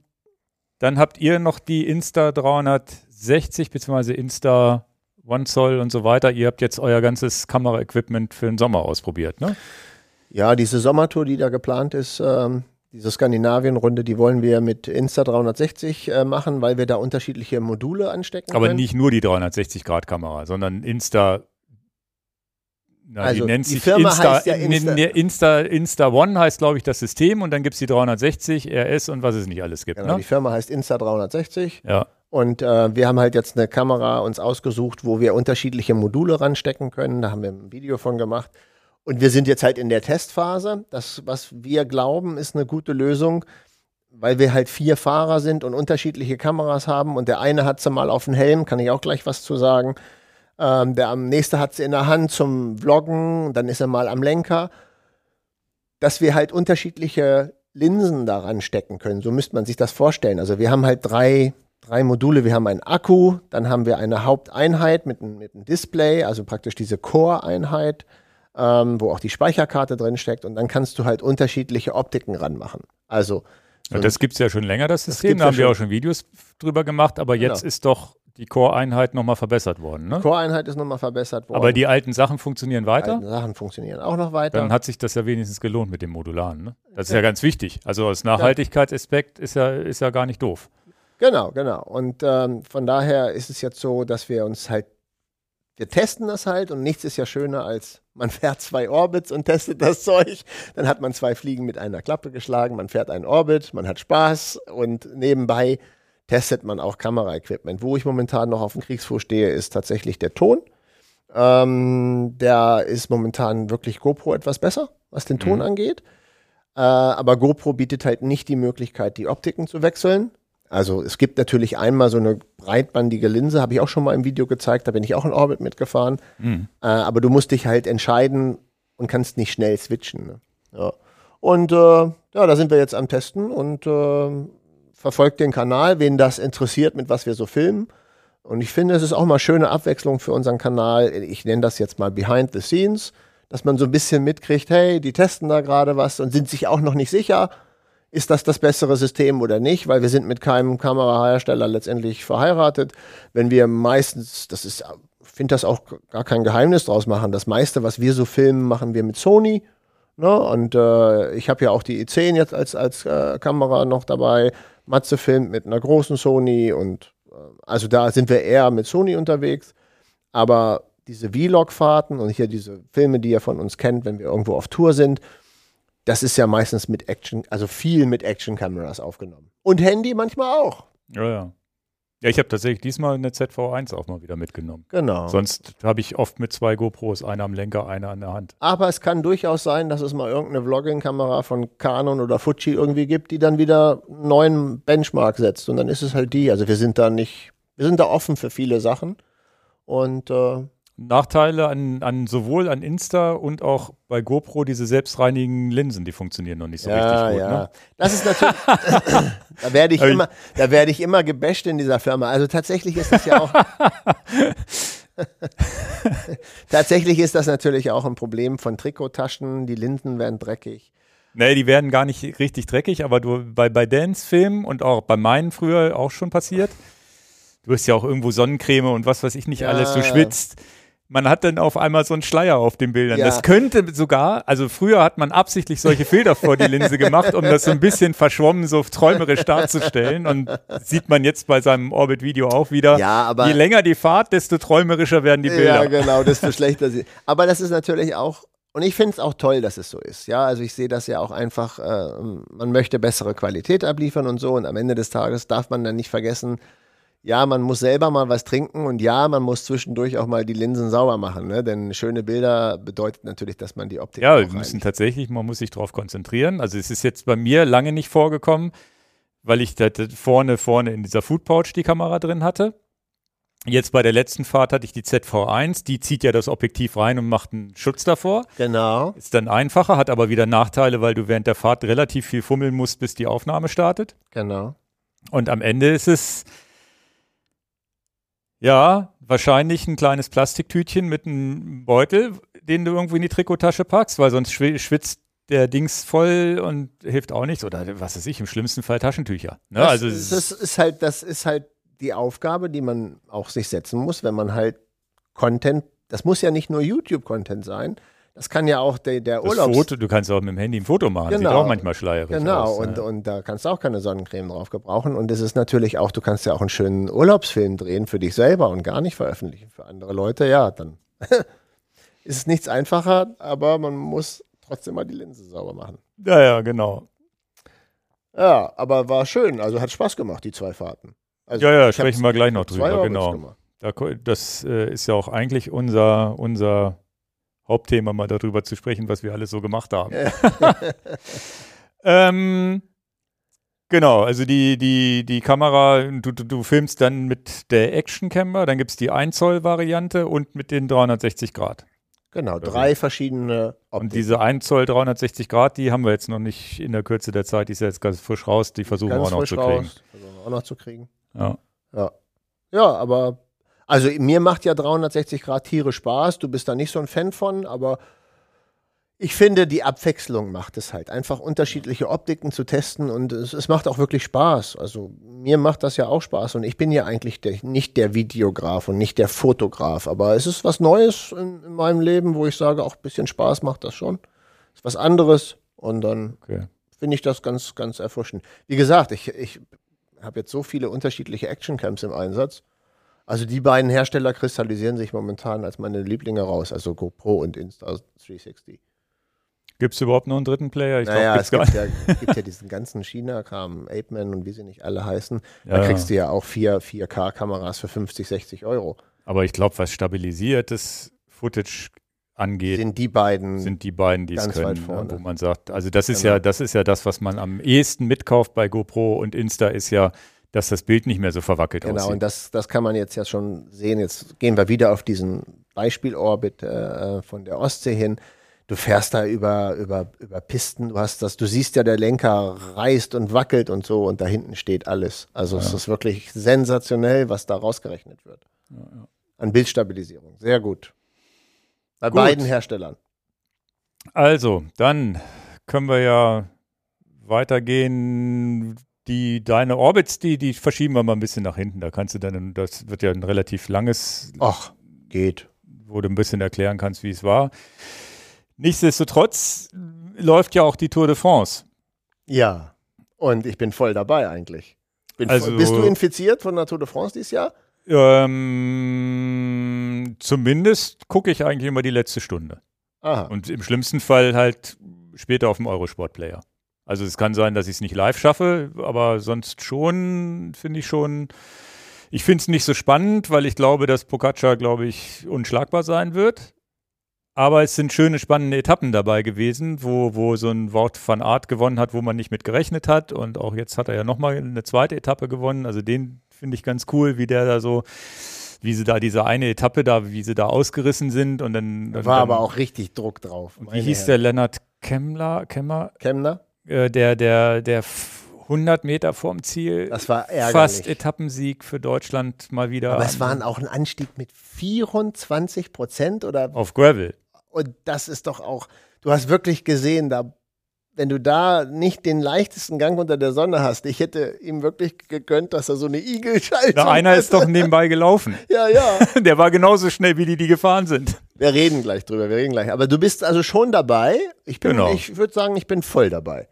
Speaker 1: dann habt ihr noch die Insta 360 bzw. Insta One Zoll und so weiter. Ihr habt jetzt euer ganzes Kameraequipment für den Sommer ausprobiert, ne?
Speaker 2: Ja, diese Sommertour, die da geplant ist, ähm, diese Skandinavien-Runde, die wollen wir mit Insta 360 äh, machen, weil wir da unterschiedliche Module anstecken
Speaker 1: Aber
Speaker 2: können.
Speaker 1: nicht nur die 360-Grad-Kamera, sondern Insta. Na,
Speaker 2: Also,
Speaker 1: die nennt
Speaker 2: die
Speaker 1: sich
Speaker 2: Firma
Speaker 1: Insta,
Speaker 2: heißt ja Insta-
Speaker 1: Insta, Insta, One heißt, glaube ich, das System und dann gibt es die 360, RS und was es nicht alles gibt.
Speaker 2: Genau,
Speaker 1: ne?
Speaker 2: die Firma heißt Insta 360.
Speaker 1: Ja.
Speaker 2: Und äh, wir haben halt jetzt eine Kamera uns ausgesucht, wo wir unterschiedliche Module ranstecken können. Da haben wir ein Video von gemacht. Und wir sind jetzt halt in der Testphase. Das, was wir glauben, ist eine gute Lösung, weil wir halt vier Fahrer sind und unterschiedliche Kameras haben. Und der eine hat sie mal auf dem Helm, kann ich auch gleich was zu sagen. Ähm, der nächste hat sie in der Hand zum Vloggen, dann ist er mal am Lenker. Dass wir halt unterschiedliche Linsen daran stecken können. So müsste man sich das vorstellen. Also wir haben halt drei, drei Module. Wir haben einen Akku, dann haben wir eine Haupteinheit mit, mit einem Display, also praktisch diese Core-Einheit, ähm, wo auch die Speicherkarte drin steckt. Und dann kannst du halt unterschiedliche Optiken ranmachen. Also
Speaker 1: Ja, das gibt es ja schon länger, das System.
Speaker 2: gibt's
Speaker 1: Da
Speaker 2: ja
Speaker 1: haben wir
Speaker 2: schon.
Speaker 1: auch schon Videos drüber gemacht, aber jetzt
Speaker 2: Genau.
Speaker 1: ist doch die Core-Einheit nochmal verbessert worden. Ne?
Speaker 2: Core-Einheit ist nochmal verbessert worden.
Speaker 1: Aber die alten Sachen funktionieren weiter.
Speaker 2: alten Sachen funktionieren auch noch weiter.
Speaker 1: Dann hat sich das ja wenigstens gelohnt mit dem Modularen. Ne? Das ist ja ganz wichtig. Also aus Nachhaltigkeitsaspekt ist ja, ist ja gar nicht doof.
Speaker 2: Genau, genau. Und ähm, von daher ist es jetzt so, dass wir uns halt, wir testen das halt und nichts ist ja schöner als man fährt zwei Orbits und testet das [LAUGHS] Zeug. Dann hat man zwei Fliegen mit einer Klappe geschlagen, man fährt einen Orbit, man hat Spaß und nebenbei testet man auch Kameraequipment. Wo ich momentan noch auf dem Kriegsfuß stehe, ist tatsächlich der Ton. Ähm, der ist momentan wirklich GoPro etwas besser, was den Ton
Speaker 1: Mhm.
Speaker 2: angeht. Äh, aber GoPro bietet halt nicht die Möglichkeit, die Optiken zu wechseln. Also es gibt natürlich einmal so eine breitbandige Linse, habe ich auch schon mal im Video gezeigt, da bin ich auch in Orbit mitgefahren.
Speaker 1: Mhm.
Speaker 2: Äh, aber du musst dich halt entscheiden und kannst nicht schnell switchen. Ne? Ja. Und äh, ja, da sind wir jetzt am Testen und äh, verfolgt den Kanal, wen das interessiert, mit was wir so filmen. Und ich finde, es ist auch mal schöne Abwechslung für unseren Kanal. Ich nenne das jetzt mal Behind the Scenes, dass man so ein bisschen mitkriegt, hey, die testen da gerade was und sind sich auch noch nicht sicher, ist das das bessere System oder nicht, weil wir sind mit keinem Kamerahersteller letztendlich verheiratet. Wenn wir meistens, das ist, ich finde das auch gar kein Geheimnis draus machen, das meiste, was wir so filmen, machen wir mit Sony. Ne? Und äh, ich habe ja auch die E10 jetzt als, als äh, Kamera noch dabei. Matze filmt mit einer großen Sony und äh, also da sind wir eher mit Sony unterwegs. Aber diese Vlog-Fahrten und hier diese Filme, die ihr von uns kennt, wenn wir irgendwo auf Tour sind, das ist ja meistens mit Action, also viel mit Action-Kameras aufgenommen. Und Handy manchmal auch.
Speaker 1: Ja, ja. Ja, ich habe tatsächlich diesmal eine ZV1 auch mal wieder mitgenommen.
Speaker 2: Genau.
Speaker 1: Sonst habe ich oft mit zwei GoPros, einer am Lenker, einer an der Hand.
Speaker 2: Aber es kann durchaus sein, dass es mal irgendeine Vlogging-Kamera von Canon oder Fuji irgendwie gibt, die dann wieder einen neuen Benchmark setzt. Und dann ist es halt die. Also wir sind da nicht, wir sind da offen für viele Sachen. Und äh,
Speaker 1: Nachteile an, an sowohl an Insta und auch bei GoPro diese selbstreinigen Linsen, die funktionieren noch nicht so richtig gut.
Speaker 2: ja.
Speaker 1: Ne?
Speaker 2: Das ist natürlich, [LAUGHS] da werde ich immer, da werde ich immer gebasht in dieser Firma. Also tatsächlich ist das ja auch, [LAUGHS] tatsächlich ist das natürlich auch ein Problem von Trikottaschen. Die Linsen werden dreckig.
Speaker 1: Nee, die werden gar nicht richtig dreckig, aber du bei, bei Dance-Filmen und auch bei meinen früher auch schon passiert. Du hast ja auch irgendwo Sonnencreme und was weiß ich nicht
Speaker 2: Ja.
Speaker 1: alles, du schwitzt. Man hat dann auf einmal so einen Schleier auf den Bildern.
Speaker 2: Ja.
Speaker 1: Das könnte sogar, also früher hat man absichtlich solche Filter vor die Linse [LAUGHS] gemacht, um das so ein bisschen verschwommen, so träumerisch darzustellen. Und sieht man jetzt bei seinem Orbit-Video auch wieder.
Speaker 2: Ja, aber-
Speaker 1: je länger die Fahrt, desto träumerischer werden die
Speaker 2: Ja,
Speaker 1: Bilder.
Speaker 2: genau, desto schlechter sie. Aber das ist natürlich auch, und ich finde es auch toll, dass es so ist. Ja, also ich sehe das ja auch einfach, äh, man möchte bessere Qualität abliefern und so. Und am Ende des Tages darf man dann nicht vergessen, ja, man muss selber mal was trinken und ja, man muss zwischendurch auch mal die Linsen sauber machen. Ne? Denn schöne Bilder bedeutet natürlich, dass man die Optik
Speaker 1: Ja, wir müssen tatsächlich, man muss sich darauf konzentrieren. Also es ist jetzt bei mir lange nicht vorgekommen, weil ich da da vorne, vorne in dieser Food Pouch die Kamera drin hatte. Jetzt bei der letzten Fahrt hatte ich die ZV1, die zieht ja das Objektiv rein und macht einen Schutz davor.
Speaker 2: Genau,
Speaker 1: Ist dann einfacher, hat aber wieder Nachteile, weil du während der Fahrt relativ viel fummeln musst, bis die Aufnahme startet.
Speaker 2: genau.
Speaker 1: Und am Ende ist es ja wahrscheinlich ein kleines Plastiktütchen mit einem Beutel, den du irgendwie in die Trikottasche packst, weil sonst schwi- schwitzt der Dings voll und hilft auch nichts. Oder was weiß ich, im schlimmsten Fall Taschentücher. Ne?
Speaker 2: Das,
Speaker 1: also
Speaker 2: das ist halt, das ist halt die Aufgabe, die man auch sich setzen muss, wenn man halt Content, das muss ja nicht nur YouTube-Content sein, das kann ja auch der, der.
Speaker 1: Foto, du kannst auch mit dem Handy ein Foto machen. Sieht
Speaker 2: Genau.
Speaker 1: auch manchmal schleierig
Speaker 2: Genau,
Speaker 1: aus.
Speaker 2: und,
Speaker 1: ne?
Speaker 2: und da kannst du auch keine Sonnencreme drauf gebrauchen. Und es ist natürlich auch, du kannst ja auch einen schönen Urlaubsfilm drehen für dich selber und gar nicht veröffentlichen für andere Leute. Ja, dann [LAUGHS] ist es nichts einfacher, aber man muss trotzdem mal die Linse sauber machen.
Speaker 1: ja, ja, genau.
Speaker 2: Ja, aber war schön. Also hat Spaß gemacht, die zwei Fahrten. Also
Speaker 1: Ja, ja, sprechen wir gleich noch drüber, genau. das äh, ist ja auch eigentlich unser, unser Hauptthema, mal darüber zu sprechen, was wir alles so gemacht haben. [LAUGHS] ähm, genau, also die, die, die Kamera, du, du, du filmst dann mit der Action Camera, dann gibt es die 1 Zoll Variante und mit den 360 Grad.
Speaker 2: Genau, drei verschiedene
Speaker 1: Und
Speaker 2: Optiken.
Speaker 1: diese 1 Zoll 360 Grad, die haben wir jetzt noch nicht in der Kürze der Zeit, die ist ja jetzt ganz frisch raus, die versuchen wir
Speaker 2: Ganz
Speaker 1: auch noch zu kriegen.
Speaker 2: raus. Versuchen wir auch noch zu kriegen.
Speaker 1: Ja.
Speaker 2: Ja. Ja, aber also mir macht ja 360 Grad Tiere Spaß. Du bist da nicht so ein Fan von, aber ich finde, die Abwechslung macht es halt. Einfach unterschiedliche Optiken zu testen und es, es macht auch wirklich Spaß. Also mir macht das ja auch Spaß und ich bin ja eigentlich der, nicht der Videograf und nicht der Fotograf, aber es ist was Neues in, in meinem Leben, wo ich sage, auch ein bisschen Spaß macht das schon. Ist was anderes und dann
Speaker 1: Okay.
Speaker 2: finde ich das ganz, ganz erfrischend. Wie gesagt, ich, ich habe jetzt so viele unterschiedliche Actioncams im Einsatz. Also die beiden Hersteller kristallisieren sich momentan als meine Lieblinge raus, also GoPro und Insta360.
Speaker 1: Gibt es überhaupt noch einen dritten Player? Ich
Speaker 2: naja,
Speaker 1: glaub,
Speaker 2: es
Speaker 1: gibt's
Speaker 2: gibt ja, gibt ja diesen ganzen China-Kram, Apeman und wie sie nicht alle heißen. Da
Speaker 1: ja.
Speaker 2: kriegst du ja auch vier 4K-Kameras für 50, 60 Euro.
Speaker 1: Aber ich glaube, was stabilisiertes Footage angeht,
Speaker 2: Sind die beiden
Speaker 1: sind die beiden, die es können, ne,
Speaker 2: vorne.
Speaker 1: wo man sagt, also das ist
Speaker 2: Genau.
Speaker 1: ja, das ist ja das, was man am ehesten mitkauft bei GoPro und Insta ist ja, dass das Bild nicht mehr so verwackelt
Speaker 2: Genau,
Speaker 1: aussieht.
Speaker 2: und das, das kann man jetzt ja schon sehen. Jetzt gehen wir wieder auf diesen Beispielorbit äh, von der Ostsee hin. Du fährst da über, über, über Pisten, du hast das, du siehst ja, der Lenker reißt und wackelt und so und da hinten steht alles. Also es ist wirklich sensationell, was da rausgerechnet wird. An Bildstabilisierung. Sehr gut. Bei
Speaker 1: Gut.
Speaker 2: beiden Herstellern.
Speaker 1: Also, dann können wir ja weitergehen. Die, deine Orbits, die, die verschieben wir mal ein bisschen nach hinten. Da kannst du dann, das wird ja ein relativ langes,
Speaker 2: Ach, geht.
Speaker 1: wo du ein bisschen erklären kannst, wie es war. Nichtsdestotrotz läuft ja auch die Tour de France.
Speaker 2: Ja. Und ich bin voll dabei eigentlich. Bin
Speaker 1: Also-
Speaker 2: voll, bist du infiziert von der Tour de France dieses Jahr?
Speaker 1: Ähm, zumindest gucke ich eigentlich immer die letzte Stunde.
Speaker 2: Aha.
Speaker 1: Und im schlimmsten Fall halt später auf dem Eurosport-Player. Also es kann sein, dass ich es nicht live schaffe, aber sonst schon, finde ich schon. Ich finde es nicht so spannend, weil ich glaube, dass Pocaccia, glaube ich, unschlagbar sein wird. Aber es sind schöne, spannende Etappen dabei gewesen, wo, wo so ein Wort van Art gewonnen hat, wo man nicht mit gerechnet hat. Und auch jetzt hat er ja nochmal eine zweite Etappe gewonnen. Also den finde ich ganz cool, wie der da so, wie sie da diese eine Etappe da, wie sie da ausgerissen sind. Und dann,
Speaker 2: Da
Speaker 1: dann
Speaker 2: war
Speaker 1: dann,
Speaker 2: aber auch richtig Druck drauf.
Speaker 1: wie hieß der Lennart Kemmler, Kemmer,
Speaker 2: Kemner?
Speaker 1: Äh, der, der, der f- 100 Meter vorm Ziel,
Speaker 2: Das war ärgerlich.
Speaker 1: fast Etappensieg für Deutschland mal wieder.
Speaker 2: aber es waren auch ein Anstieg mit 24 Prozent oder
Speaker 1: auf Gravel.
Speaker 2: und das ist doch auch, du hast wirklich gesehen, da wenn du da nicht den leichtesten Gang unter der Sonne hast, ich hätte ihm wirklich gegönnt, dass er so eine Igelschaltung
Speaker 1: Na, einer ist doch [LAUGHS] nebenbei gelaufen.
Speaker 2: Ja, ja. [LAUGHS]
Speaker 1: Der war genauso schnell, wie die, die gefahren sind.
Speaker 2: Wir reden gleich drüber, wir reden gleich. Aber du bist also schon dabei. Ich bin,
Speaker 1: Genau.
Speaker 2: ich würde sagen, ich bin voll dabei.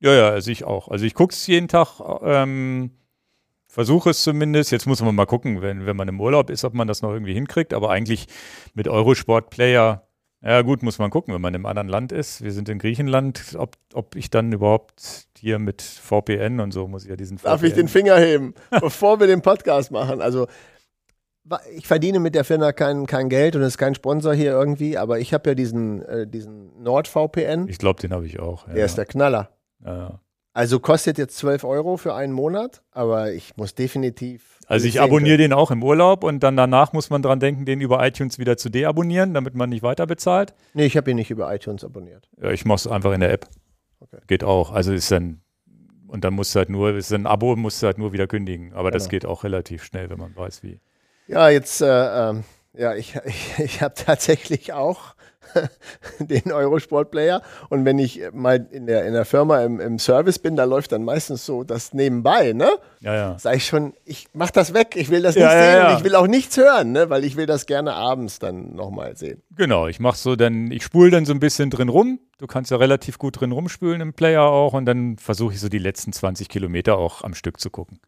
Speaker 1: Ja, ja, also ich auch. Also ich gucke es jeden Tag, ähm, versuche es zumindest. Jetzt muss man mal gucken, wenn, wenn man im Urlaub ist, ob man das noch irgendwie hinkriegt. Aber eigentlich mit Eurosport-Player, ja gut, muss man gucken, wenn man im anderen Land ist. Wir sind in Griechenland, ob, ob ich dann überhaupt hier mit VPN und so muss ich ja diesen
Speaker 2: Darf ich den
Speaker 1: VPN
Speaker 2: Finger heben, bevor wir den Podcast machen? Also, ich verdiene mit der Firma kein, kein Geld und es ist kein Sponsor hier irgendwie, aber ich habe ja diesen, äh, diesen NordVPN.
Speaker 1: Ich glaube, den habe ich auch. Ja,
Speaker 2: Der ist der Knaller.
Speaker 1: Ja.
Speaker 2: Also kostet jetzt 12 Euro für einen Monat, aber ich muss definitiv.
Speaker 1: Also ich abonniere
Speaker 2: können.
Speaker 1: den auch im Urlaub und dann danach muss man dran denken, den über iTunes wieder zu deabonnieren, damit man nicht weiter bezahlt.
Speaker 2: Nee, ich habe ihn nicht über iTunes abonniert.
Speaker 1: Ja, ich mache es einfach in der App.
Speaker 2: Okay.
Speaker 1: Geht auch. Also ist dann, und dann musst du halt nur, ist ein Abo, musst du halt nur wieder kündigen. Aber das
Speaker 2: Genau.
Speaker 1: geht auch relativ schnell, wenn man weiß, wie.
Speaker 2: Ja, jetzt, äh, ähm, ja, ich, [LAUGHS] ich, ich habe tatsächlich auch [LAUGHS] den Eurosport-Player. Und wenn ich mal in der, in der Firma im, im Service bin, da läuft dann meistens so das nebenbei, ne?
Speaker 1: Ja, ja.
Speaker 2: Sag ich schon, ich mach das weg, ich will das
Speaker 1: Ja,
Speaker 2: nicht
Speaker 1: ja,
Speaker 2: sehen
Speaker 1: ja.
Speaker 2: und ich will auch nichts hören, ne? Weil ich will das gerne abends dann nochmal sehen.
Speaker 1: Genau, ich mache so dann, ich spule dann so ein bisschen drin rum. Du kannst ja relativ gut drin rumspülen im Player auch und dann versuche ich so die letzten 20 Kilometer auch am Stück zu gucken.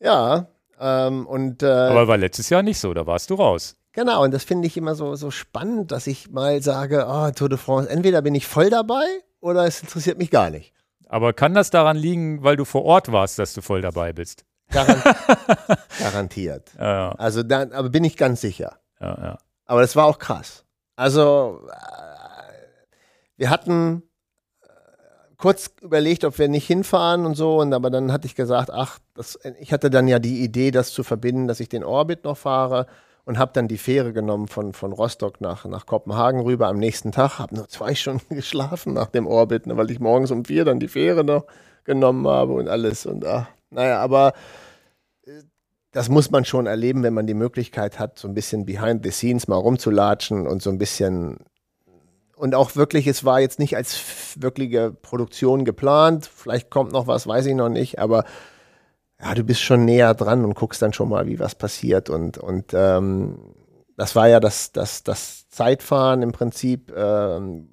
Speaker 2: Ja, ähm, und äh,
Speaker 1: Aber war letztes Jahr nicht so, da warst du raus.
Speaker 2: Genau, und das finde ich immer so, so spannend, dass ich mal sage, oh, Tour de France, entweder bin ich voll dabei oder es interessiert mich gar nicht.
Speaker 1: Aber kann das daran liegen, weil du vor Ort warst, dass du voll dabei bist?
Speaker 2: Garan [LAUGHS] garantiert.
Speaker 1: Ja,
Speaker 2: Also dann, aber bin ich ganz sicher.
Speaker 1: ja, ja.
Speaker 2: Aber das war auch krass. Also äh, wir hatten äh, kurz überlegt, ob wir nicht hinfahren und so, und aber dann hatte ich gesagt, ach, das, ich hatte dann ja die Idee, das zu verbinden, dass ich den Orbit noch fahre und habe dann die Fähre genommen von, von Rostock nach, nach Kopenhagen rüber am nächsten Tag, habe nur zwei [LAUGHS] Stunden geschlafen nach dem Orbit, ne, weil ich morgens um vier dann die Fähre noch genommen habe und alles und ach, naja, aber äh, das muss man schon erleben, wenn man die Möglichkeit hat, so ein bisschen behind the scenes mal rumzulatschen und so ein bisschen und auch wirklich, es war jetzt nicht als wirkliche Produktion geplant. Vielleicht kommt noch was, weiß ich noch nicht, aber ja, du bist schon näher dran und guckst dann schon mal, wie was passiert. Und, und ähm, das war ja das, das, das Zeitfahren im Prinzip. Ähm,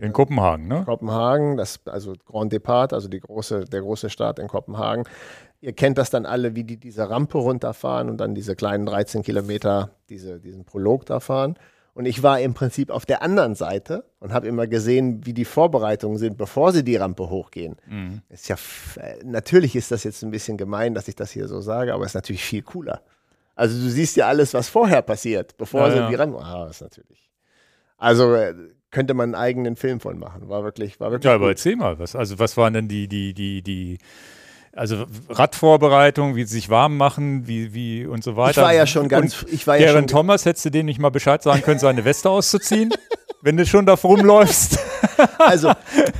Speaker 1: In Kopenhagen, ne?
Speaker 2: Kopenhagen, das, also Grand Depart, also die große, der große Start in Kopenhagen. Ihr kennt das dann alle, wie die diese Rampe runterfahren und dann diese kleinen 13 Kilometer, diese, diesen Prolog da fahren. Und ich war im Prinzip auf der anderen Seite und habe immer gesehen, wie die Vorbereitungen sind, bevor sie die Rampe hochgehen.
Speaker 1: Mhm.
Speaker 2: Ist ja, äh, natürlich ist das jetzt ein bisschen gemein, dass ich das hier so sage, aber es ist natürlich viel cooler. Also du siehst ja alles, was vorher passiert, bevor
Speaker 1: Ja,
Speaker 2: sie
Speaker 1: ja.
Speaker 2: die Rampe, ah, ist natürlich. Also äh, könnte man einen eigenen Film von machen. War wirklich, war wirklich
Speaker 1: Ja, aber
Speaker 2: gut.
Speaker 1: erzähl mal, was, also was waren denn die, die, die, die, also Radvorbereitung, wie sie sich warm machen, wie, wie und so weiter.
Speaker 2: Ich war ja schon ganz,
Speaker 1: und
Speaker 2: ich war ja
Speaker 1: Darren
Speaker 2: schon,
Speaker 1: Thomas, hättest du dem nicht mal Bescheid sagen können, seine Weste auszuziehen, [LAUGHS] wenn du schon da rumläufst? [LAUGHS]
Speaker 2: also,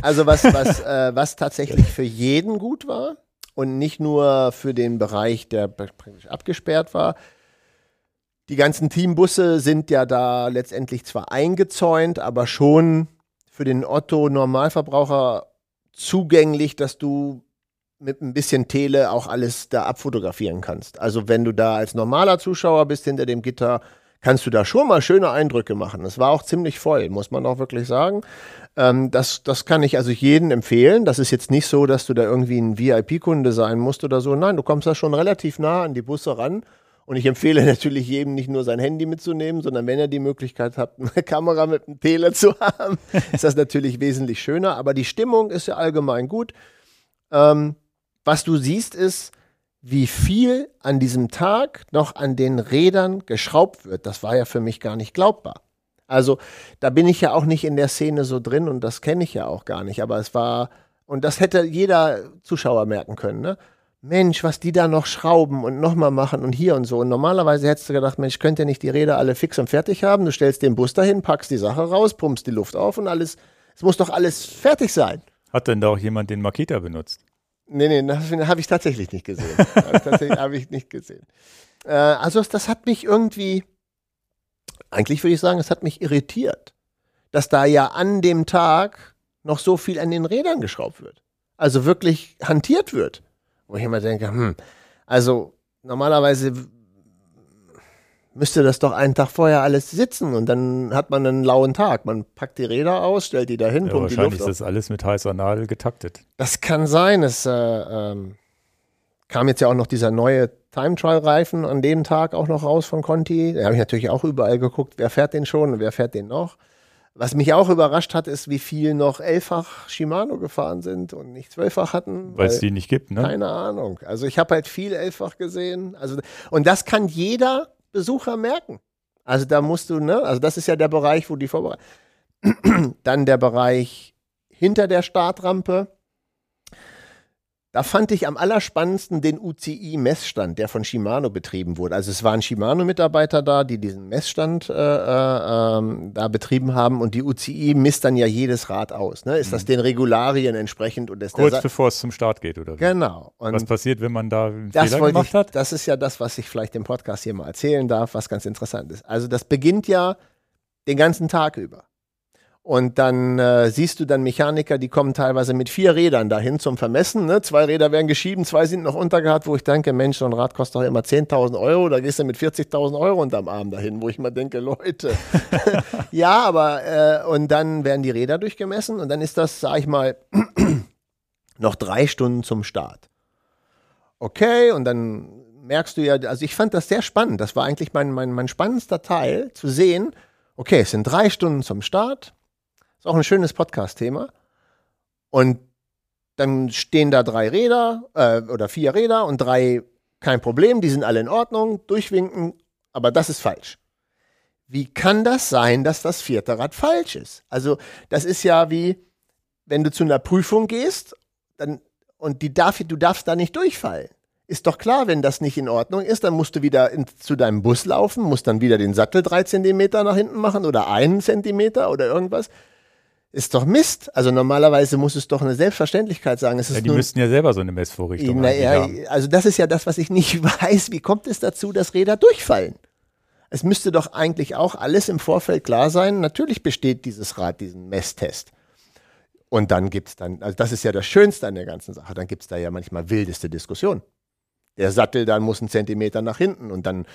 Speaker 2: also was, was, äh, was tatsächlich für jeden gut war und nicht nur für den Bereich, der praktisch abgesperrt war. Die ganzen Teambusse sind ja da letztendlich zwar eingezäunt, aber schon für den Otto Normalverbraucher zugänglich, dass du mit ein bisschen Tele auch alles da abfotografieren kannst. Also wenn du da als normaler Zuschauer bist hinter dem Gitter, kannst du da schon mal schöne Eindrücke machen. Es war auch ziemlich voll, muss man auch wirklich sagen. Ähm, das, das kann ich also jedem empfehlen. Das ist jetzt nicht so, dass du da irgendwie ein VIP-Kunde sein musst oder so. Nein, du kommst da schon relativ nah an die Busse ran. Und ich empfehle [LAUGHS] natürlich jedem nicht nur sein Handy mitzunehmen, sondern wenn er die Möglichkeit hat, [LAUGHS] eine Kamera mit einem Tele zu haben, [LAUGHS] ist das natürlich wesentlich schöner. Aber die Stimmung ist ja allgemein gut. Ähm, was du siehst, ist, wie viel an diesem Tag noch an den Rädern geschraubt wird. Das war ja für mich gar nicht glaubbar. Also da bin ich ja auch nicht in der Szene so drin und das kenne ich ja auch gar nicht. Aber es war, und das hätte jeder Zuschauer merken können, ne? Mensch, was die da noch schrauben und nochmal machen und hier und so. Und normalerweise hättest du gedacht, Mensch, könnt ihr nicht die Räder alle fix und fertig haben? Du stellst den Bus dahin, packst die Sache raus, pumpst die Luft auf und alles. Es muss doch alles fertig sein.
Speaker 1: Hat denn da auch jemand den Makita benutzt?
Speaker 2: Nee, nee, das habe ich tatsächlich nicht gesehen. [LAUGHS] Tatsächlich habe ich nicht gesehen. Äh, also das hat mich irgendwie, eigentlich würde ich sagen, es hat mich irritiert, dass da ja an dem Tag noch so viel an den Rädern geschraubt wird. Also wirklich hantiert wird. Wo ich immer denke, hm, also normalerweise müsste das doch einen Tag vorher alles sitzen und dann hat man einen lauen Tag. Man packt die Räder aus, stellt die dahin,
Speaker 1: Ja,
Speaker 2: pumpt die
Speaker 1: wahrscheinlich
Speaker 2: Luft
Speaker 1: ist
Speaker 2: auf.
Speaker 1: das alles mit heißer Nadel getaktet.
Speaker 2: Das kann sein. Es äh, ähm, kam jetzt ja auch noch dieser neue Time Trial Reifen an dem Tag auch noch raus von Conti. Da habe ich natürlich auch überall geguckt, wer fährt den schon und wer fährt den noch. Was mich auch überrascht hat, ist, wie viel noch elffach Shimano gefahren sind und nicht zwölffach hatten.
Speaker 1: Weil es die nicht gibt, ne?
Speaker 2: Keine Ahnung. Also ich habe halt viel elffach gesehen. Also und das kann jeder Besucher merken. Also da musst du, ne? Also das ist ja der Bereich, wo die Vorbereitung. [CLEARS THROAT] Dann der Bereich hinter der Startrampe. Da fand ich am allerspannendsten den UCI-Messstand, der von Shimano betrieben wurde. Also es waren Shimano-Mitarbeiter da, die diesen Messstand äh, äh, ähm, da betrieben haben und die UCI misst dann ja jedes Rad aus. Ne? Ist das den Regularien entsprechend und ist
Speaker 1: Kurz bevor es zum Start geht, oder wie?
Speaker 2: Genau. Und
Speaker 1: Was passiert, wenn man da einen
Speaker 2: das
Speaker 1: Fehler gemacht
Speaker 2: ich,
Speaker 1: hat?
Speaker 2: das ist ja das, was ich vielleicht im Podcast hier mal erzählen darf, was ganz interessant ist. Also das beginnt ja den ganzen Tag über. Und dann äh, siehst du dann Mechaniker, die kommen teilweise mit vier Rädern dahin zum Vermessen. Ne? Zwei Räder werden geschieden, zwei sind noch untergehabt, wo ich denke, Mensch, so ein Rad kostet doch immer 10.000 Euro, da gehst du mit 40.000 Euro unterm Arm dahin, wo ich mal denke, Leute. [LAUGHS] [LAUGHS] ja, aber äh, und dann werden die Räder durchgemessen und dann ist das, sag ich mal, [CLEARS THROAT] noch drei Stunden zum Start okay, und dann merkst du ja, also ich fand das sehr spannend. Das war eigentlich mein, mein, mein spannendster Teil, zu sehen, okay, es sind drei Stunden zum Start. Ist auch ein schönes Podcast-Thema. Und dann stehen da drei Räder äh, oder vier Räder und drei, kein Problem, die sind alle in Ordnung, durchwinken, aber das ist falsch. Wie kann das sein, dass das vierte Rad falsch ist? Also, das ist ja wie, wenn du zu einer Prüfung gehst, dann und die darf, du darfst da nicht durchfallen. Ist doch klar, wenn das nicht in Ordnung ist, dann musst du wieder in, zu deinem Bus laufen, musst dann wieder den Sattel drei Zentimeter nach hinten machen oder einen Zentimeter oder irgendwas. Ist doch Mist. Also normalerweise muss es doch eine Selbstverständlichkeit sagen. Es ist
Speaker 1: Ja, die müssten ja selber so eine Messvorrichtung
Speaker 2: naja,
Speaker 1: haben.
Speaker 2: also das ist ja das, was ich nicht [LAUGHS] weiß. Wie kommt es dazu, dass Räder durchfallen? Es müsste doch eigentlich auch alles im Vorfeld klar sein. Natürlich besteht dieses Rad diesen Messtest. Und dann gibt's dann, also das ist ja das Schönste an der ganzen Sache, dann gibt's da ja manchmal wildeste Diskussionen. Der Sattel dann muss einen Zentimeter nach hinten und dann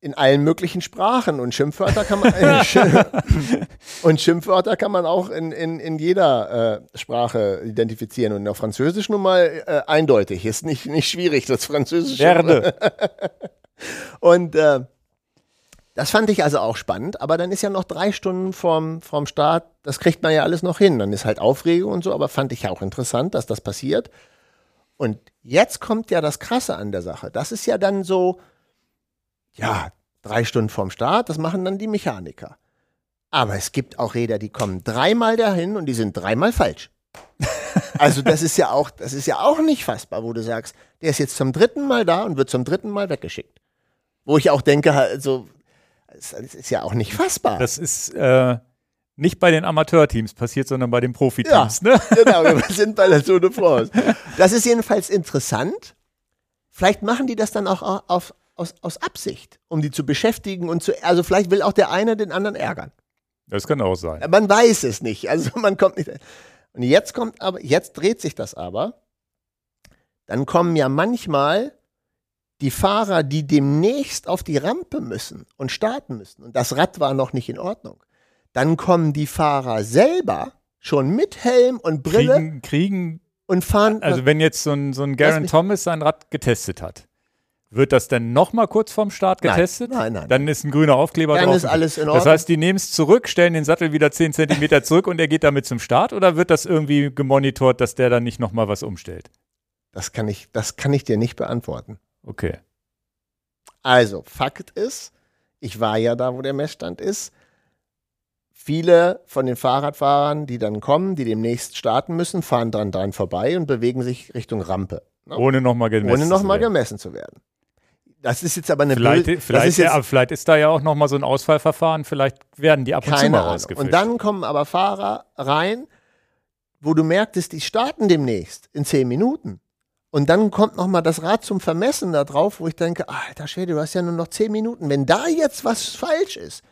Speaker 2: in allen möglichen Sprachen und Schimpfwörter kann man [LAUGHS] und Schimpfwörter kann man auch in, in, in jeder äh, Sprache identifizieren und auf Französisch nun mal äh, eindeutig ist nicht nicht schwierig das Französische
Speaker 1: Gerne. [LAUGHS]
Speaker 2: und äh, das fand ich also auch spannend, aber dann ist ja noch drei Stunden vorm, vorm Start, das kriegt man ja alles noch hin. Dann ist halt Aufregung und so, aber fand ich ja auch interessant, dass das passiert. Und jetzt kommt ja das Krasse an der Sache. Das ist ja dann so, ja, drei Stunden vorm Start, das machen dann die Mechaniker. Aber es gibt auch Räder, die kommen dreimal dahin und die sind dreimal falsch. [LAUGHS] Also das ist ja auch, das ist ja auch nicht fassbar, wo du sagst, der ist jetzt zum dritten Mal da und wird zum dritten Mal weggeschickt. Wo ich auch denke, also, das ist ja auch nicht fassbar.
Speaker 1: Das ist äh, nicht bei den Amateurteams passiert, sondern bei den Profiteams.
Speaker 2: Ja,
Speaker 1: ne? [LAUGHS]
Speaker 2: genau, wir [LAUGHS] sind bei der Tour de France. Das ist jedenfalls interessant. Vielleicht machen die das dann auch auf, aus, aus Absicht, um die zu beschäftigen und zu, also vielleicht will auch der eine den anderen ärgern.
Speaker 1: Das kann auch sein.
Speaker 2: Man weiß es nicht. Also man kommt nicht. Und jetzt kommt aber, jetzt dreht sich das aber. Dann kommen ja manchmal die Fahrer, die demnächst auf die Rampe müssen und starten müssen. Und das Rad war noch nicht in Ordnung. Dann kommen die Fahrer selber schon mit Helm und Brille
Speaker 1: Kriegen, kriegen
Speaker 2: und fahren.
Speaker 1: also wenn jetzt so ein, so ein Garen Thomas sein Rad getestet hat, wird das dann nochmal kurz vorm Start
Speaker 2: Nein,
Speaker 1: getestet?
Speaker 2: nein, nein,
Speaker 1: Dann ist ein grüner Aufkleber
Speaker 2: Dann
Speaker 1: drauf.
Speaker 2: ist alles in
Speaker 1: Das
Speaker 2: Ordnung.
Speaker 1: heißt, die nehmen es zurück, stellen den Sattel wieder 10 Zentimeter zurück und er geht damit zum Start oder wird das irgendwie gemonitort, dass der dann nicht nochmal was umstellt?
Speaker 2: das kann ich, das kann ich dir nicht beantworten.
Speaker 1: Okay.
Speaker 2: Also, Fakt ist, ich war ja da, wo der Messstand ist. Viele von den Fahrradfahrern, die dann kommen, die demnächst starten müssen, fahren dann dran vorbei und bewegen sich Richtung Rampe,
Speaker 1: Ohne nochmal gemessen.
Speaker 2: ohne nochmal
Speaker 1: zu werden.
Speaker 2: gemessen zu werden. Das ist jetzt aber eine
Speaker 1: Vielleicht,
Speaker 2: blöde,
Speaker 1: vielleicht,
Speaker 2: ist jetzt
Speaker 1: ja, vielleicht ist da ja auch nochmal so ein Ausfallverfahren, vielleicht werden die ab und zu mal rausgefischt.
Speaker 2: Und dann kommen aber Fahrer rein, wo du merktest, die starten demnächst in zehn Minuten. Und dann kommt nochmal das Rad zum Vermessen da drauf, wo ich denke, alter Schwede, du hast ja nur noch zehn Minuten. Wenn da jetzt was falsch ist,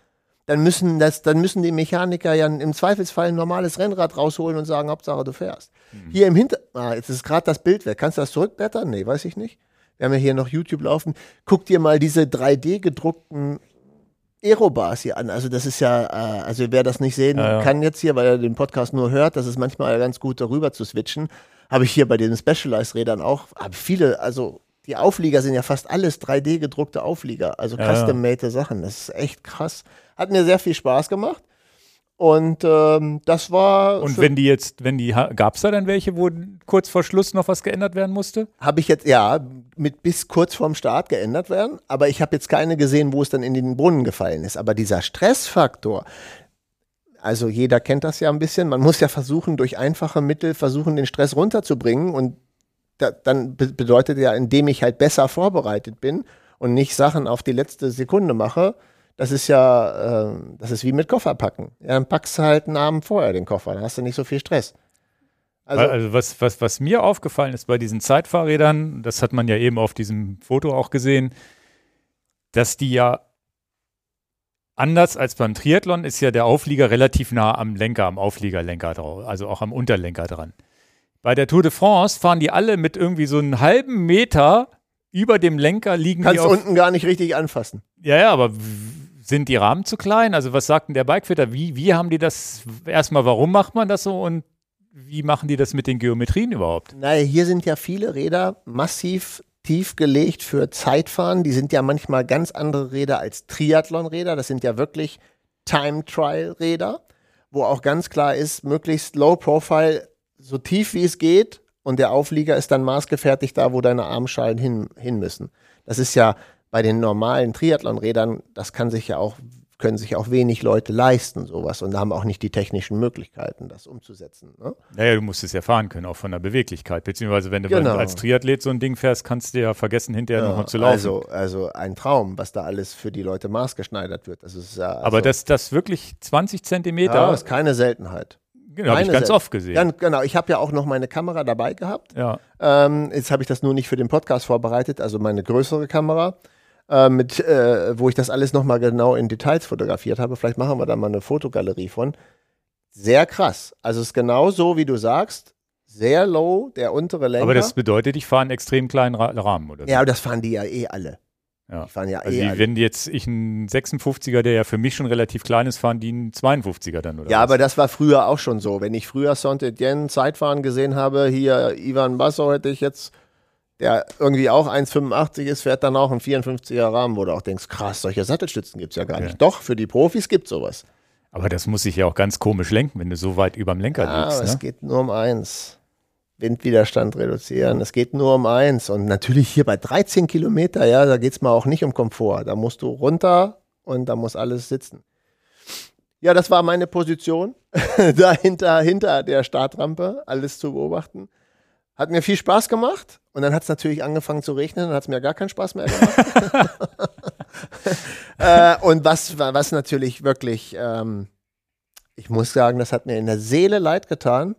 Speaker 2: dann müssen, das, dann müssen die Mechaniker ja im Zweifelsfall ein normales Rennrad rausholen und sagen, Hauptsache du fährst. Hier im Hinter... Ah, jetzt ist gerade das Bild weg. Kannst du das zurückblättern? Nee, weiß ich nicht. Wir haben ja hier noch YouTube laufen. Guck dir mal diese 3D gedruckten Aerobars hier an. Also das ist ja, äh, also wer das nicht sehen
Speaker 1: Ja, ja.
Speaker 2: kann jetzt hier, weil er den Podcast nur hört, das ist manchmal ganz gut darüber zu switchen. Habe ich hier bei den Specialized-Rädern auch, viele, also die Auflieger sind ja fast alles 3D gedruckte Auflieger, also
Speaker 1: ja.
Speaker 2: custom-made Sachen. Das ist echt krass. Hat mir sehr viel Spaß gemacht. Und ähm, das war.
Speaker 1: Und wenn die jetzt, wenn die, gab es da dann welche, wo kurz vor Schluss noch was geändert werden musste?
Speaker 2: habe ich jetzt, ja, mit bis kurz vorm Start geändert werden, aber ich habe jetzt keine gesehen, wo es dann in den Brunnen gefallen ist. Aber dieser Stressfaktor, also jeder kennt das ja ein bisschen, man muss ja versuchen, durch einfache Mittel versuchen, den Stress runterzubringen und da, dann be bedeutet ja, indem ich halt besser vorbereitet bin und nicht Sachen auf die letzte Sekunde mache, das ist ja, äh, das ist wie mit Koffer packen. Ja, dann packst du halt einen Abend vorher den Koffer, dann hast du nicht so viel Stress.
Speaker 1: Also, also was, was, was mir aufgefallen ist bei diesen Zeitfahrrädern, das hat man ja eben auf diesem Foto auch gesehen, dass die ja anders als beim Triathlon ist ja der Auflieger relativ nah am Lenker, am Aufliegerlenker drauf, also auch am Unterlenker dran. Bei der Tour de France fahren die alle mit irgendwie so einem halben Meter über dem Lenker liegen
Speaker 2: Kannst
Speaker 1: die auf,
Speaker 2: unten gar nicht richtig anfassen.
Speaker 1: Ja, ja, aber sind die Rahmen zu klein? Also was sagt denn der Bikefitter? Wie, wie haben die das, erstmal warum macht man das so und wie machen die das mit den Geometrien überhaupt?
Speaker 2: Naja, hier sind ja viele Räder massiv tief gelegt für Zeitfahren. Die sind ja manchmal ganz andere Räder als Triathlon-Räder. Das sind ja wirklich Time-Trial-Räder, wo auch ganz klar ist, möglichst Low Profile, so tief wie es geht. Und der Auflieger ist dann maßgefertigt da, wo deine Armschalen hin, hin müssen. Das ist ja bei den normalen Triathlon-Rädern, das kann sich ja auch, können sich auch wenig Leute leisten, sowas, und haben auch nicht die technischen Möglichkeiten, das umzusetzen. Ne?
Speaker 1: Naja, du musst es ja fahren können, auch von der Beweglichkeit. Beziehungsweise wenn du
Speaker 2: Genau.
Speaker 1: als Triathlet so ein Ding fährst, kannst du ja vergessen, hinterher nochmal zu laufen.
Speaker 2: Also, also ein Traum, was da alles für die Leute maßgeschneidert wird. Das ist ja, also,
Speaker 1: aber das, das wirklich 20 Zentimeter,
Speaker 2: ja, ist keine Seltenheit.
Speaker 1: genau, habe ich ganz oft gesehen.
Speaker 2: Ja, genau, ich habe ja auch noch meine Kamera dabei gehabt.
Speaker 1: ja.
Speaker 2: Ähm, jetzt habe ich das nur nicht für den Podcast vorbereitet, also meine größere Kamera, äh, mit, äh, wo ich das alles nochmal genau in Details fotografiert habe. Vielleicht machen wir da mal eine Fotogalerie von. Sehr krass. Also es ist genau so, wie du sagst. Sehr low, der untere Lenker.
Speaker 1: Aber das bedeutet, ich fahre einen extrem kleinen Ra Rahmen, oder? so.
Speaker 2: ja, aber das fahren die ja eh alle.
Speaker 1: Ja.
Speaker 2: Die fahren ja
Speaker 1: Also
Speaker 2: eh
Speaker 1: wenn jetzt ich einen 56er, der ja für mich schon relativ klein ist, fahren die einen 52er dann, oder
Speaker 2: Ja,
Speaker 1: was?
Speaker 2: aber das war früher auch schon so. Wenn ich früher Saint-Etienne Zeitfahren gesehen habe, hier Ivan Basso hätte ich jetzt, der irgendwie auch 1,85 ist, fährt dann auch einen 54er Rahmen, wo du auch denkst, krass, solche Sattelstützen gibt's ja gar
Speaker 1: Ja.
Speaker 2: nicht. Doch, für die Profis gibt's sowas.
Speaker 1: Aber das muss sich ja auch ganz komisch lenken, wenn du so weit überm Lenker
Speaker 2: Ja,
Speaker 1: liegst.
Speaker 2: aber es
Speaker 1: Ne?
Speaker 2: geht nur um eins. Windwiderstand reduzieren. Es geht nur um eins. Und natürlich hier bei 13 Kilometer, ja, da geht's mal auch nicht um Komfort. Da musst du runter und da muss alles sitzen. Ja, das war meine Position, [LAUGHS] dahinter hinter der Startrampe, alles zu beobachten. Hat mir viel Spaß gemacht und dann hat es natürlich angefangen zu regnen, dann hat es mir gar keinen Spaß mehr gemacht. [LAUGHS] [LAUGHS] äh, und was, was natürlich wirklich, ähm, ich muss sagen, das hat mir in der Seele leid getan,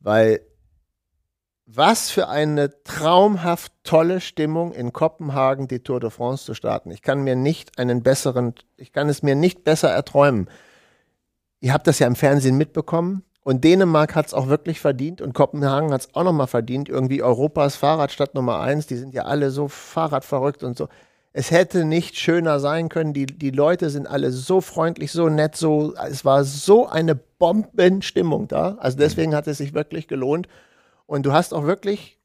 Speaker 2: weil was für eine traumhaft tolle Stimmung in Kopenhagen die Tour de France zu starten. Ich kann mir nicht einen besseren, ich kann es mir nicht besser erträumen. Ihr habt das ja im Fernsehen mitbekommen. Und Dänemark hat es auch wirklich verdient und Kopenhagen hat es auch nochmal verdient. Irgendwie Europas Fahrradstadt Nummer eins. Die sind ja alle so Fahrradverrückt und so. Es hätte nicht schöner sein können. Die, die Leute sind alle so freundlich, so nett, so. Es war so eine Bombenstimmung da. Also deswegen hat es sich wirklich gelohnt. Und du hast auch wirklich,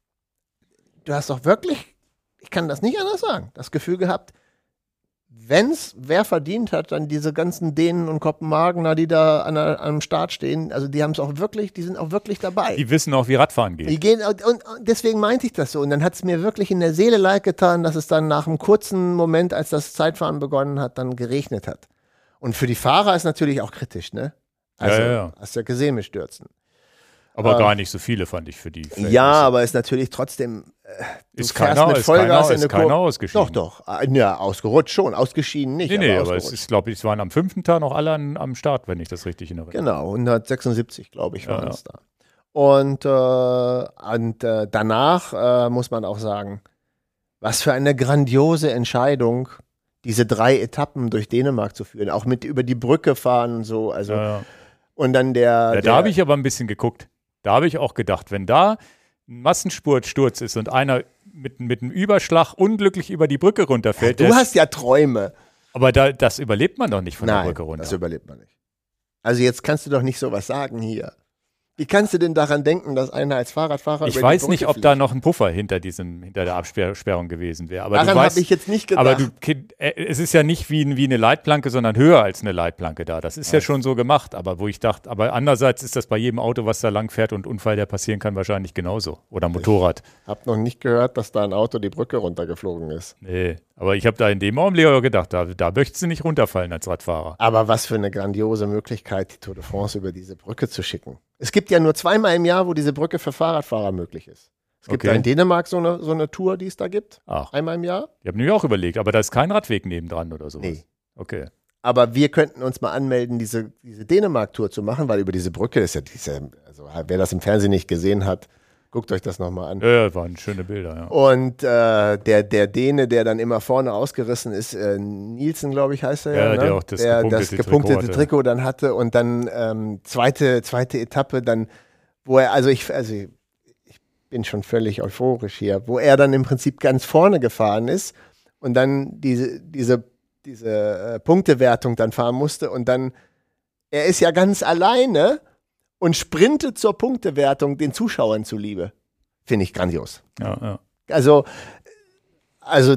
Speaker 2: du hast auch wirklich, ich kann das nicht anders sagen, das Gefühl gehabt, wenn's wer verdient hat, dann diese ganzen Dänen und Kopenhagener, die da an der, am Start stehen, also die haben es auch wirklich, die sind auch wirklich dabei.
Speaker 1: Die wissen auch, wie Radfahren geht.
Speaker 2: Die gehen und, und deswegen meinte ich das so. Und dann hat es mir wirklich in der Seele leid getan, dass es dann nach einem kurzen Moment, als das Zeitfahren begonnen hat, dann geregnet hat. Und für die Fahrer ist natürlich auch kritisch, ne? Also,
Speaker 1: Ja, ja, ja.
Speaker 2: hast du ja gesehen mit Stürzen.
Speaker 1: Aber
Speaker 2: Ähm,
Speaker 1: gar nicht so viele fand ich für die. Verhältnisse.
Speaker 2: Ja, aber ist natürlich trotzdem. Du
Speaker 1: ist
Speaker 2: fährst
Speaker 1: keiner,
Speaker 2: mit
Speaker 1: ist
Speaker 2: Vollgas
Speaker 1: keiner,
Speaker 2: in
Speaker 1: ist
Speaker 2: eine
Speaker 1: keiner
Speaker 2: Kurve.
Speaker 1: ausgeschieden.
Speaker 2: Doch, doch. Ah, Ja, ausgerutscht schon. Ausgeschieden nicht.
Speaker 1: Nee, nee, aber es ist, glaube ich, es waren am fünften Tag noch alle an, am Start, wenn ich das richtig in Erinnerung
Speaker 2: Genau, 176, glaube ich,
Speaker 1: Ja,
Speaker 2: waren es da. Und, äh, und äh, danach äh, muss man auch sagen, was für eine grandiose Entscheidung, diese drei Etappen durch Dänemark zu führen, auch mit über die Brücke fahren und so. Also,
Speaker 1: Ja, ja.
Speaker 2: und dann der.
Speaker 1: Ja,
Speaker 2: der
Speaker 1: da habe ich aber ein bisschen geguckt. Da habe ich auch gedacht, wenn da Massenspurtsturz ist und einer mit, mit einem Überschlag unglücklich über die Brücke runterfällt,
Speaker 2: du
Speaker 1: der ist-
Speaker 2: hast ja Träume.
Speaker 1: aber da, das überlebt man doch nicht von der
Speaker 2: Nein,
Speaker 1: Brücke runter.
Speaker 2: das überlebt man nicht. Also jetzt kannst du doch nicht sowas sagen hier. Wie kannst du denn daran denken, dass einer als Fahrradfahrer
Speaker 1: ich weiß nicht, ob da
Speaker 2: fliegt?
Speaker 1: noch ein Puffer hinter diesem, hinter der Absperrung gewesen wäre. Aber
Speaker 2: Daran habe ich jetzt nicht gedacht.
Speaker 1: aber du, äh, es ist ja nicht wie, wie eine Leitplanke, sondern höher als eine Leitplanke da. Das ist ja schon so gemacht. Aber wo ich dachte, aber andererseits ist das bei jedem Auto, was da lang fährt und Unfall, der passieren kann, wahrscheinlich genauso. Oder Motorrad.
Speaker 2: Hab noch nicht gehört, dass da ein Auto die Brücke runtergeflogen ist.
Speaker 1: Nee, aber ich habe da in dem Augenblick gedacht, da, da möchtest du nicht runterfallen als Radfahrer.
Speaker 2: Aber was für eine grandiose Möglichkeit, die Tour de France über diese Brücke zu schicken. Es gibt ja nur zweimal im Jahr, wo diese Brücke für Fahrradfahrer möglich ist. Es gibt
Speaker 1: Okay.
Speaker 2: da in Dänemark so eine, so eine Tour, die es da gibt.
Speaker 1: Ach,
Speaker 2: Einmal im Jahr.
Speaker 1: ich habe nämlich auch überlegt, aber da ist kein Radweg nebendran oder sowas.
Speaker 2: Nee.
Speaker 1: Okay.
Speaker 2: Aber wir könnten uns mal anmelden, diese, diese Dänemark-Tour zu machen, weil über diese Brücke ist ja diese, also wer das im Fernsehen nicht gesehen hat, guckt euch das nochmal an.
Speaker 1: Ja, ja, waren schöne Bilder, ja.
Speaker 2: Und äh, der, der Däne, der dann immer vorne ausgerissen ist, äh, Nielsen, glaube ich, heißt er ja,
Speaker 1: Ja,
Speaker 2: ne?
Speaker 1: der auch das
Speaker 2: der
Speaker 1: gepunktete
Speaker 2: das gepunktete
Speaker 1: Trikot
Speaker 2: Trikot, dann hatte und dann ähm, zweite, zweite Etappe, dann, wo er, also ich, also ich bin schon völlig euphorisch hier, wo er dann im Prinzip ganz vorne gefahren ist und dann diese, diese, diese äh, Punktewertung dann fahren musste und dann, er ist ja ganz alleine und sprintet zur Punktewertung den Zuschauern zuliebe. Finde ich grandios.
Speaker 1: ja, ja.
Speaker 2: Also, also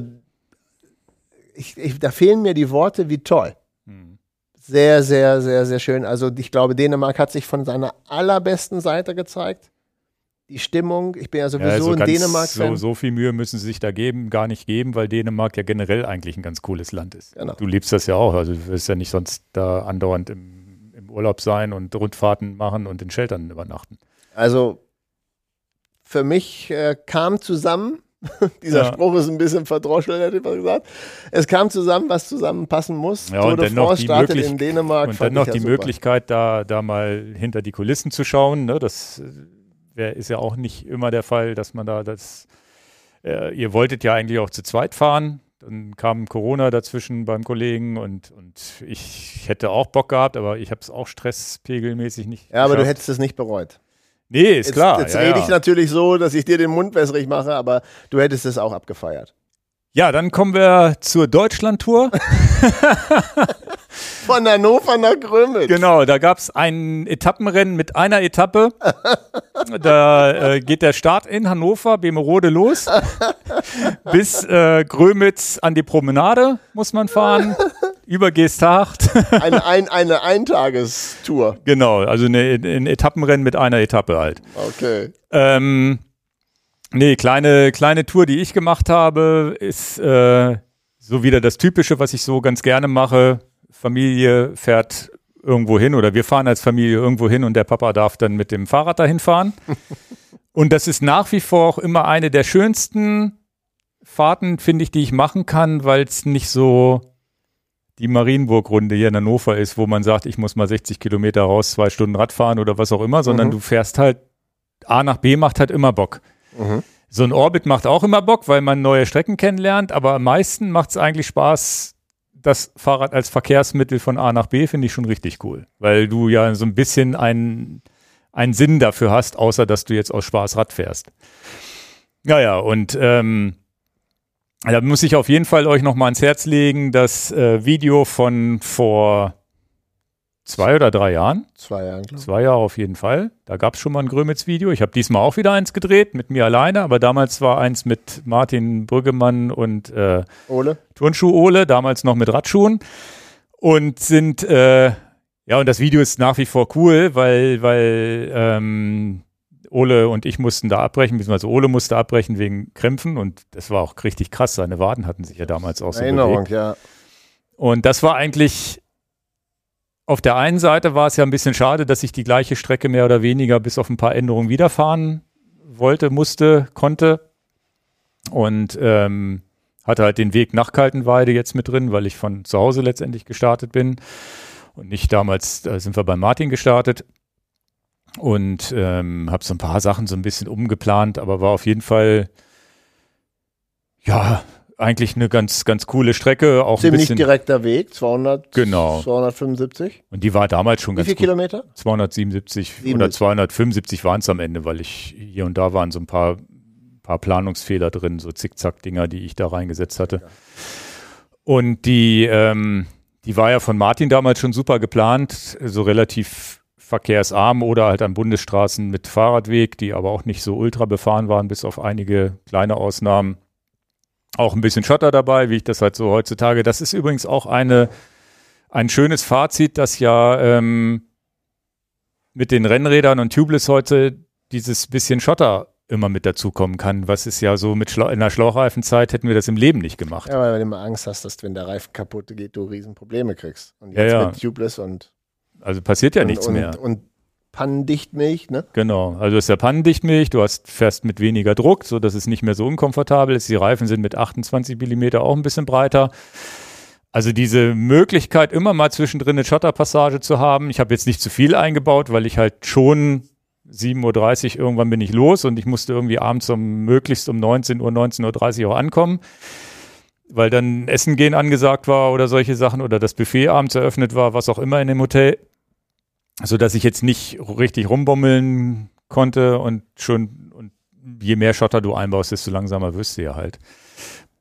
Speaker 2: ich, ich, da fehlen mir die Worte, wie toll.
Speaker 1: Hm.
Speaker 2: Sehr, sehr, sehr, sehr schön. Also ich glaube, Dänemark hat sich von seiner allerbesten Seite gezeigt. Die Stimmung, ich bin ja
Speaker 1: Ja,
Speaker 2: sowieso
Speaker 1: so
Speaker 2: ein
Speaker 1: ganz-
Speaker 2: Dänemark-Fan.
Speaker 1: So, so viel Mühe müssen sie sich da geben, gar nicht geben, weil Dänemark ja generell eigentlich ein ganz cooles Land ist.
Speaker 2: Genau.
Speaker 1: Du liebst das ja auch, also du wirst ja nicht sonst da andauernd im Urlaub sein und Rundfahrten machen und in Sheltern übernachten.
Speaker 2: Also für mich äh, kam zusammen, [LAUGHS] dieser
Speaker 1: Ja.
Speaker 2: Spruch ist ein bisschen verdroschelt, hätte ich mal gesagt. Es kam zusammen, was zusammenpassen muss.
Speaker 1: Ja,
Speaker 2: Tour
Speaker 1: und
Speaker 2: de
Speaker 1: dann noch
Speaker 2: France
Speaker 1: die
Speaker 2: startet in Dänemark.
Speaker 1: Und dann noch
Speaker 2: ja
Speaker 1: die. Möglichkeit, da, da mal hinter die Kulissen zu schauen. Ne? Das äh, wär, ist ja auch nicht immer der Fall, dass man da das. Äh, ihr wolltet ja eigentlich auch zu zweit fahren. Dann kam Corona dazwischen beim Kollegen und, und ich hätte auch Bock gehabt, aber ich habe es auch stresspegelmäßig nicht.
Speaker 2: Ja, aber du
Speaker 1: geschafft.
Speaker 2: hättest es nicht bereut.
Speaker 1: Nee, ist
Speaker 2: jetzt,
Speaker 1: klar.
Speaker 2: Jetzt
Speaker 1: ja,
Speaker 2: rede
Speaker 1: ja.
Speaker 2: ich natürlich so, dass ich dir den Mund wässrig mache, aber du hättest es auch abgefeiert.
Speaker 1: ja, dann kommen wir zur Deutschland-Tour. [LAUGHS]
Speaker 2: Von Hannover nach Grömitz.
Speaker 1: Genau, da gab es ein Etappenrennen mit einer Etappe. [LAUGHS] Da äh, geht der Start in Hannover, Bemerode los. [LAUGHS] Bis äh, Grömitz an die Promenade muss man fahren. Über Geesthacht. [LAUGHS]
Speaker 2: Eine, ein, eine Eintagestour.
Speaker 1: genau, also eine, ein Etappenrennen mit einer Etappe halt.
Speaker 2: Okay.
Speaker 1: Ähm, nee, kleine, kleine Tour, die ich gemacht habe, ist äh, so wieder das Typische, was ich so ganz gerne mache. Familie fährt irgendwo hin oder wir fahren als Familie irgendwo hin und der Papa darf dann mit dem Fahrrad dahin fahren. [LAUGHS] und das ist nach wie vor auch immer eine der schönsten Fahrten, finde ich, die ich machen kann, weil es nicht so die Marienburg-Runde hier in Hannover ist, wo man sagt, ich muss mal 60 Kilometer raus, zwei Stunden Rad fahren oder was auch immer, sondern mhm. du fährst halt, A nach B macht halt immer Bock. Mhm. So ein Orbit macht auch immer Bock, weil man neue Strecken kennenlernt, aber am meisten macht es eigentlich Spaß, das Fahrrad als Verkehrsmittel von A nach B, finde ich schon richtig cool, weil du ja so ein bisschen einen, einen Sinn dafür hast, außer dass du jetzt aus Spaß Rad fährst. Ja, ja, und ähm, da muss ich auf jeden Fall euch nochmal ans Herz legen, das äh, Video von vor zwei oder drei Jahren.
Speaker 2: Zwei Jahre,
Speaker 1: Zwei Jahre auf jeden Fall. Da gab es schon mal ein Grömitz-Video. Ich habe diesmal auch wieder eins gedreht, mit mir alleine, aber damals war eins mit Martin Brüggemann und äh,
Speaker 2: Ole.
Speaker 1: Turnschuh Ole, damals noch mit Radschuhen. Und sind, äh, ja, und das Video ist nach wie vor cool, weil, weil ähm, Ole und ich mussten da abbrechen, beziehungsweise Ole musste abbrechen wegen Krämpfen und das war auch richtig krass. Seine Waden hatten sich ja damals auch so
Speaker 2: Erinnerung, bewegt. ja.
Speaker 1: Und das war eigentlich, auf der einen Seite war es ja ein bisschen schade, dass ich die gleiche Strecke mehr oder weniger bis auf ein paar Änderungen wiederfahren wollte, musste, konnte. Und ähm, hatte halt den Weg nach Kaltenweide jetzt mit drin, weil ich von zu Hause letztendlich gestartet bin. Und nicht damals, da sind wir bei Martin gestartet und ähm, habe so ein paar Sachen so ein bisschen umgeplant, aber war auf jeden Fall ja eigentlich eine ganz ganz coole Strecke, auch
Speaker 2: ziemlich
Speaker 1: ein bisschen,
Speaker 2: direkter Weg, 200
Speaker 1: genau
Speaker 2: 275
Speaker 1: und die war damals schon
Speaker 2: Wie
Speaker 1: ganz
Speaker 2: viele
Speaker 1: gut.
Speaker 2: Kilometer?
Speaker 1: 277
Speaker 2: 77.
Speaker 1: oder 275 waren es am Ende, weil ich hier und da waren so ein paar paar Planungsfehler drin, so Zickzack-Dinger, die ich da reingesetzt hatte. Und die ähm, die war ja von Martin damals schon super geplant, so relativ verkehrsarm oder halt an Bundesstraßen mit Fahrradweg, die aber auch nicht so ultra befahren waren, bis auf einige kleine Ausnahmen. Auch ein bisschen Schotter dabei, wie ich das halt so heutzutage. Das ist übrigens auch eine, ein schönes Fazit, dass ja ähm, mit den Rennrädern und Tubeless heute dieses bisschen Schotter immer mit dazukommen kann. Was ist ja so mit Schla in der Schlauchreifenzeit hätten wir das im Leben nicht gemacht.
Speaker 2: Ja, weil du immer Angst hast, dass wenn der Reifen kaputt geht, du Riesenprobleme kriegst. Und
Speaker 1: Ja,
Speaker 2: jetzt
Speaker 1: ja.
Speaker 2: mit Tubeless und,
Speaker 1: Also passiert ja
Speaker 2: und,
Speaker 1: nichts
Speaker 2: und,
Speaker 1: mehr.
Speaker 2: und Pannendichtmilch, ne?
Speaker 1: Genau, also hast ja Pannendichtmilch, du hast fährst mit weniger Druck, so dass es nicht mehr so unkomfortabel ist. Die Reifen sind mit 28 Millimeter auch ein bisschen breiter. Also diese Möglichkeit, immer mal zwischendrin eine Schotterpassage zu haben. Ich habe jetzt nicht zu viel eingebaut, weil ich halt schon 7.30 Uhr irgendwann bin ich los und ich musste irgendwie abends um möglichst um 19 Uhr, 19.30 Uhr auch ankommen, weil dann Essen gehen angesagt war oder solche Sachen oder das Buffet abends eröffnet war, was auch immer in dem Hotel so dass ich jetzt nicht richtig rumbommeln konnte und schon und je mehr Schotter du einbaust, desto langsamer wirst du ja halt.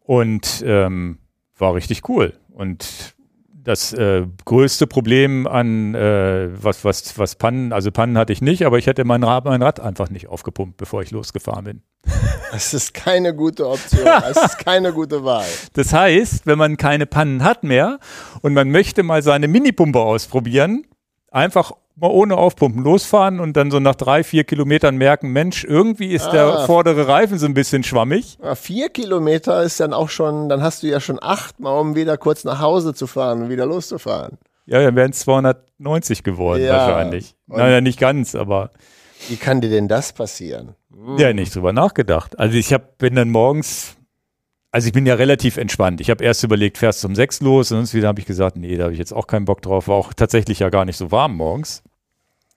Speaker 1: Und ähm, war richtig cool. Und das äh, größte Problem an äh, was was was Pannen, also Pannen hatte ich nicht, aber ich hätte mein Rad, mein Rad einfach nicht aufgepumpt, bevor ich losgefahren bin. [LAUGHS]
Speaker 2: Das ist keine gute Option. Das ist keine gute Wahl.
Speaker 1: Das heißt, wenn man keine Pannen hat mehr und man möchte mal seine Minipumpe ausprobieren, einfach mal ohne Aufpumpen losfahren und dann so nach drei, vier Kilometern merken, Mensch, irgendwie ist der
Speaker 2: Ah.
Speaker 1: vordere Reifen so ein bisschen schwammig.
Speaker 2: Vier Kilometer ist dann auch schon, dann hast du ja schon achtmal, um wieder kurz nach Hause zu fahren und wieder loszufahren.
Speaker 1: Ja, dann wären es 290 geworden
Speaker 2: Ja.
Speaker 1: wahrscheinlich. Naja, nicht ganz, aber
Speaker 2: Wie kann dir denn das passieren?
Speaker 1: ja, nicht drüber nachgedacht. Also ich hab, bin dann morgens, also ich bin ja relativ entspannt. Ich habe erst überlegt, fährst du um sechs los und sonst wieder habe ich gesagt, nee, da habe ich jetzt auch keinen Bock drauf. War auch tatsächlich ja gar nicht so warm morgens.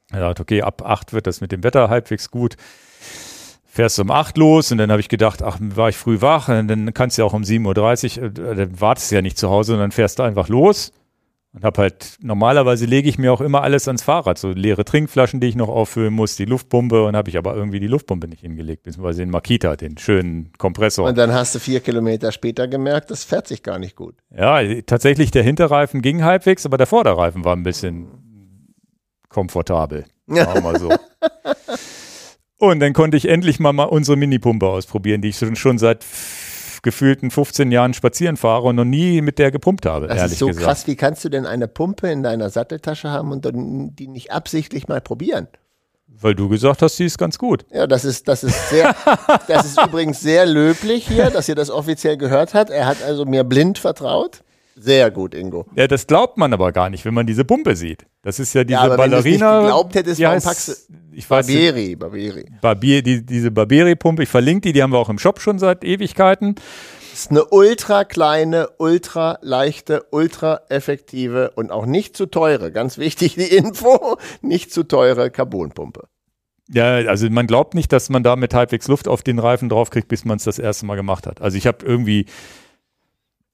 Speaker 1: Ich dachte, okay, ab acht wird das mit dem Wetter halbwegs gut. Fährst du um acht los und dann habe ich gedacht, ach, war ich früh wach, und dann kannst du ja auch um 7.30 Uhr, äh, dann wartest du ja nicht zu Hause dann fährst du einfach los. Und habe halt, normalerweise lege ich mir auch immer alles ans Fahrrad, so leere Trinkflaschen, die ich noch auffüllen muss, die Luftpumpe und habe ich aber irgendwie die Luftpumpe nicht hingelegt, beziehungsweise den Makita, den schönen Kompressor.
Speaker 2: Und dann hast du vier Kilometer später gemerkt, das fährt sich gar nicht gut.
Speaker 1: Ja, tatsächlich, der Hinterreifen ging halbwegs, aber der Vorderreifen war ein bisschen komfortabel. Sagen wir mal so. [LAUGHS] Und dann konnte ich endlich mal, mal unsere Minipumpe ausprobieren, die ich schon, schon seit gefühlten 15 Jahren spazieren fahre und noch nie mit der gepumpt habe,
Speaker 2: Das ist so
Speaker 1: gesagt.
Speaker 2: krass. Wie kannst du denn eine Pumpe in deiner Satteltasche haben und dann die nicht absichtlich mal probieren?
Speaker 1: Weil du gesagt hast, die ist ganz gut.
Speaker 2: Ja, das ist, das ist sehr, [LAUGHS] das ist übrigens sehr löblich hier, dass ihr das offiziell gehört habt. Er hat also mir blind vertraut. Sehr gut, Ingo.
Speaker 1: Ja, das glaubt man aber gar nicht, wenn man diese Pumpe sieht. Das ist ja diese
Speaker 2: Ja, aber wenn du's nicht
Speaker 1: Ballerina.
Speaker 2: geglaubt hättest, warum packst du-
Speaker 1: Ich weiß
Speaker 2: Barberi, Barberi.
Speaker 1: Barbier, die, diese Barberi-Pumpe, ich verlinke die, die haben wir auch im Shop schon seit Ewigkeiten.
Speaker 2: Das ist eine ultra kleine, ultra leichte, ultra effektive und auch nicht zu teure, ganz wichtig die Info, [LAUGHS] nicht zu teure Carbonpumpe.
Speaker 1: Ja, also man glaubt nicht, dass man damit halbwegs Luft auf den Reifen draufkriegt, bis man es das erste Mal gemacht hat. Also ich habe irgendwie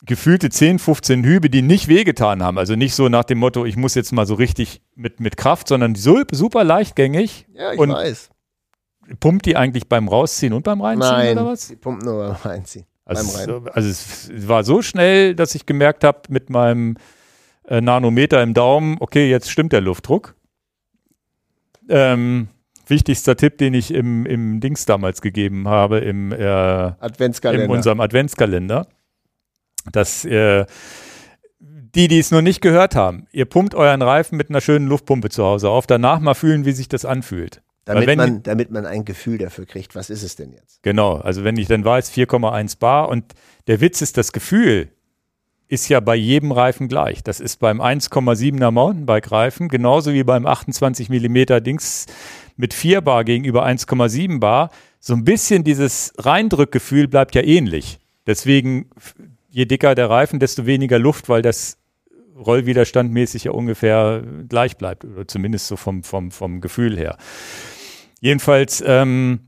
Speaker 1: gefühlte 10, 15 Hübe, die nicht wehgetan haben. Also nicht so nach dem Motto, ich muss jetzt mal so richtig mit, mit Kraft, sondern so, super leichtgängig.
Speaker 2: Ja, ich
Speaker 1: und
Speaker 2: weiß.
Speaker 1: pumpt die eigentlich beim Rausziehen und beim Reinziehen
Speaker 2: Nein,
Speaker 1: oder was?
Speaker 2: die pumpen nur beim Reinziehen.
Speaker 1: Also,
Speaker 2: beim Rein.
Speaker 1: es, also es war so schnell, dass ich gemerkt habe mit meinem äh, Nanometer im Daumen, okay, jetzt stimmt der Luftdruck. Ähm, wichtigster Tipp, den ich im, im Dings damals gegeben habe, im, äh,
Speaker 2: Adventskalender.
Speaker 1: in unserem Adventskalender, dass äh, die, die es noch nicht gehört haben, ihr pumpt euren Reifen mit einer schönen Luftpumpe zu Hause auf, danach mal fühlen, wie sich das anfühlt.
Speaker 2: Damit, man, damit man ein Gefühl dafür kriegt, was ist es denn jetzt?
Speaker 1: Genau, also wenn ich dann weiß 4,1 Bar und der Witz ist, das Gefühl ist ja bei jedem Reifen gleich. Das ist beim 1,7er Mountainbike-Reifen genauso wie beim 28 Millimeter Dings mit 4 Bar gegenüber 1,7 Bar. So ein bisschen dieses Reindrückgefühl bleibt ja ähnlich. Deswegen, je dicker der Reifen, desto weniger Luft, weil das rollwiderstandmäßig ja ungefähr gleich bleibt. Oder zumindest so vom, vom, vom Gefühl her. Jedenfalls, ähm,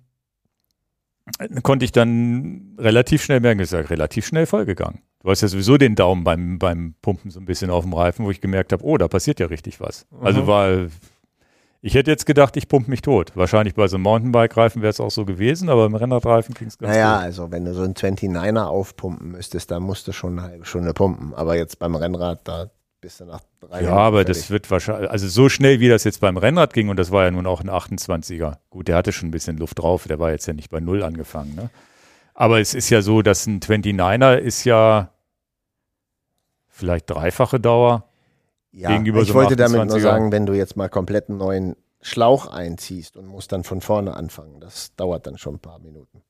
Speaker 1: konnte ich dann relativ schnell merken, ist ja relativ schnell vollgegangen. Du hast ja sowieso den Daumen beim, beim Pumpen so ein bisschen auf dem Reifen, wo ich gemerkt habe, oh, da passiert ja richtig was. Also war, ich hätte jetzt gedacht, ich pumpe mich tot. Wahrscheinlich bei so einem Mountainbike-Reifen wäre es auch so gewesen, aber im Rennradreifen ging es ganz
Speaker 2: Naja,
Speaker 1: gut.
Speaker 2: also wenn du so einen 29er aufpumpen müsstest, dann musst du schon eine halbe Stunde pumpen. Aber jetzt beim Rennrad, da bist du nach drei
Speaker 1: Ja,
Speaker 2: Minuten
Speaker 1: aber
Speaker 2: fertig.
Speaker 1: das wird wahrscheinlich, also so schnell wie das jetzt beim Rennrad ging, und das war ja nun auch ein 28er. Gut, der hatte schon ein bisschen Luft drauf, der war jetzt ja nicht bei Null angefangen, ne? Aber es ist ja so, dass ein 29er ist ja vielleicht dreifache Dauer.
Speaker 2: Ja,
Speaker 1: gegenüber
Speaker 2: ich
Speaker 1: so
Speaker 2: wollte damit nur
Speaker 1: 28er.
Speaker 2: sagen, wenn du jetzt mal komplett einen neuen Schlauch einziehst und musst dann von vorne anfangen, das dauert dann schon ein paar Minuten.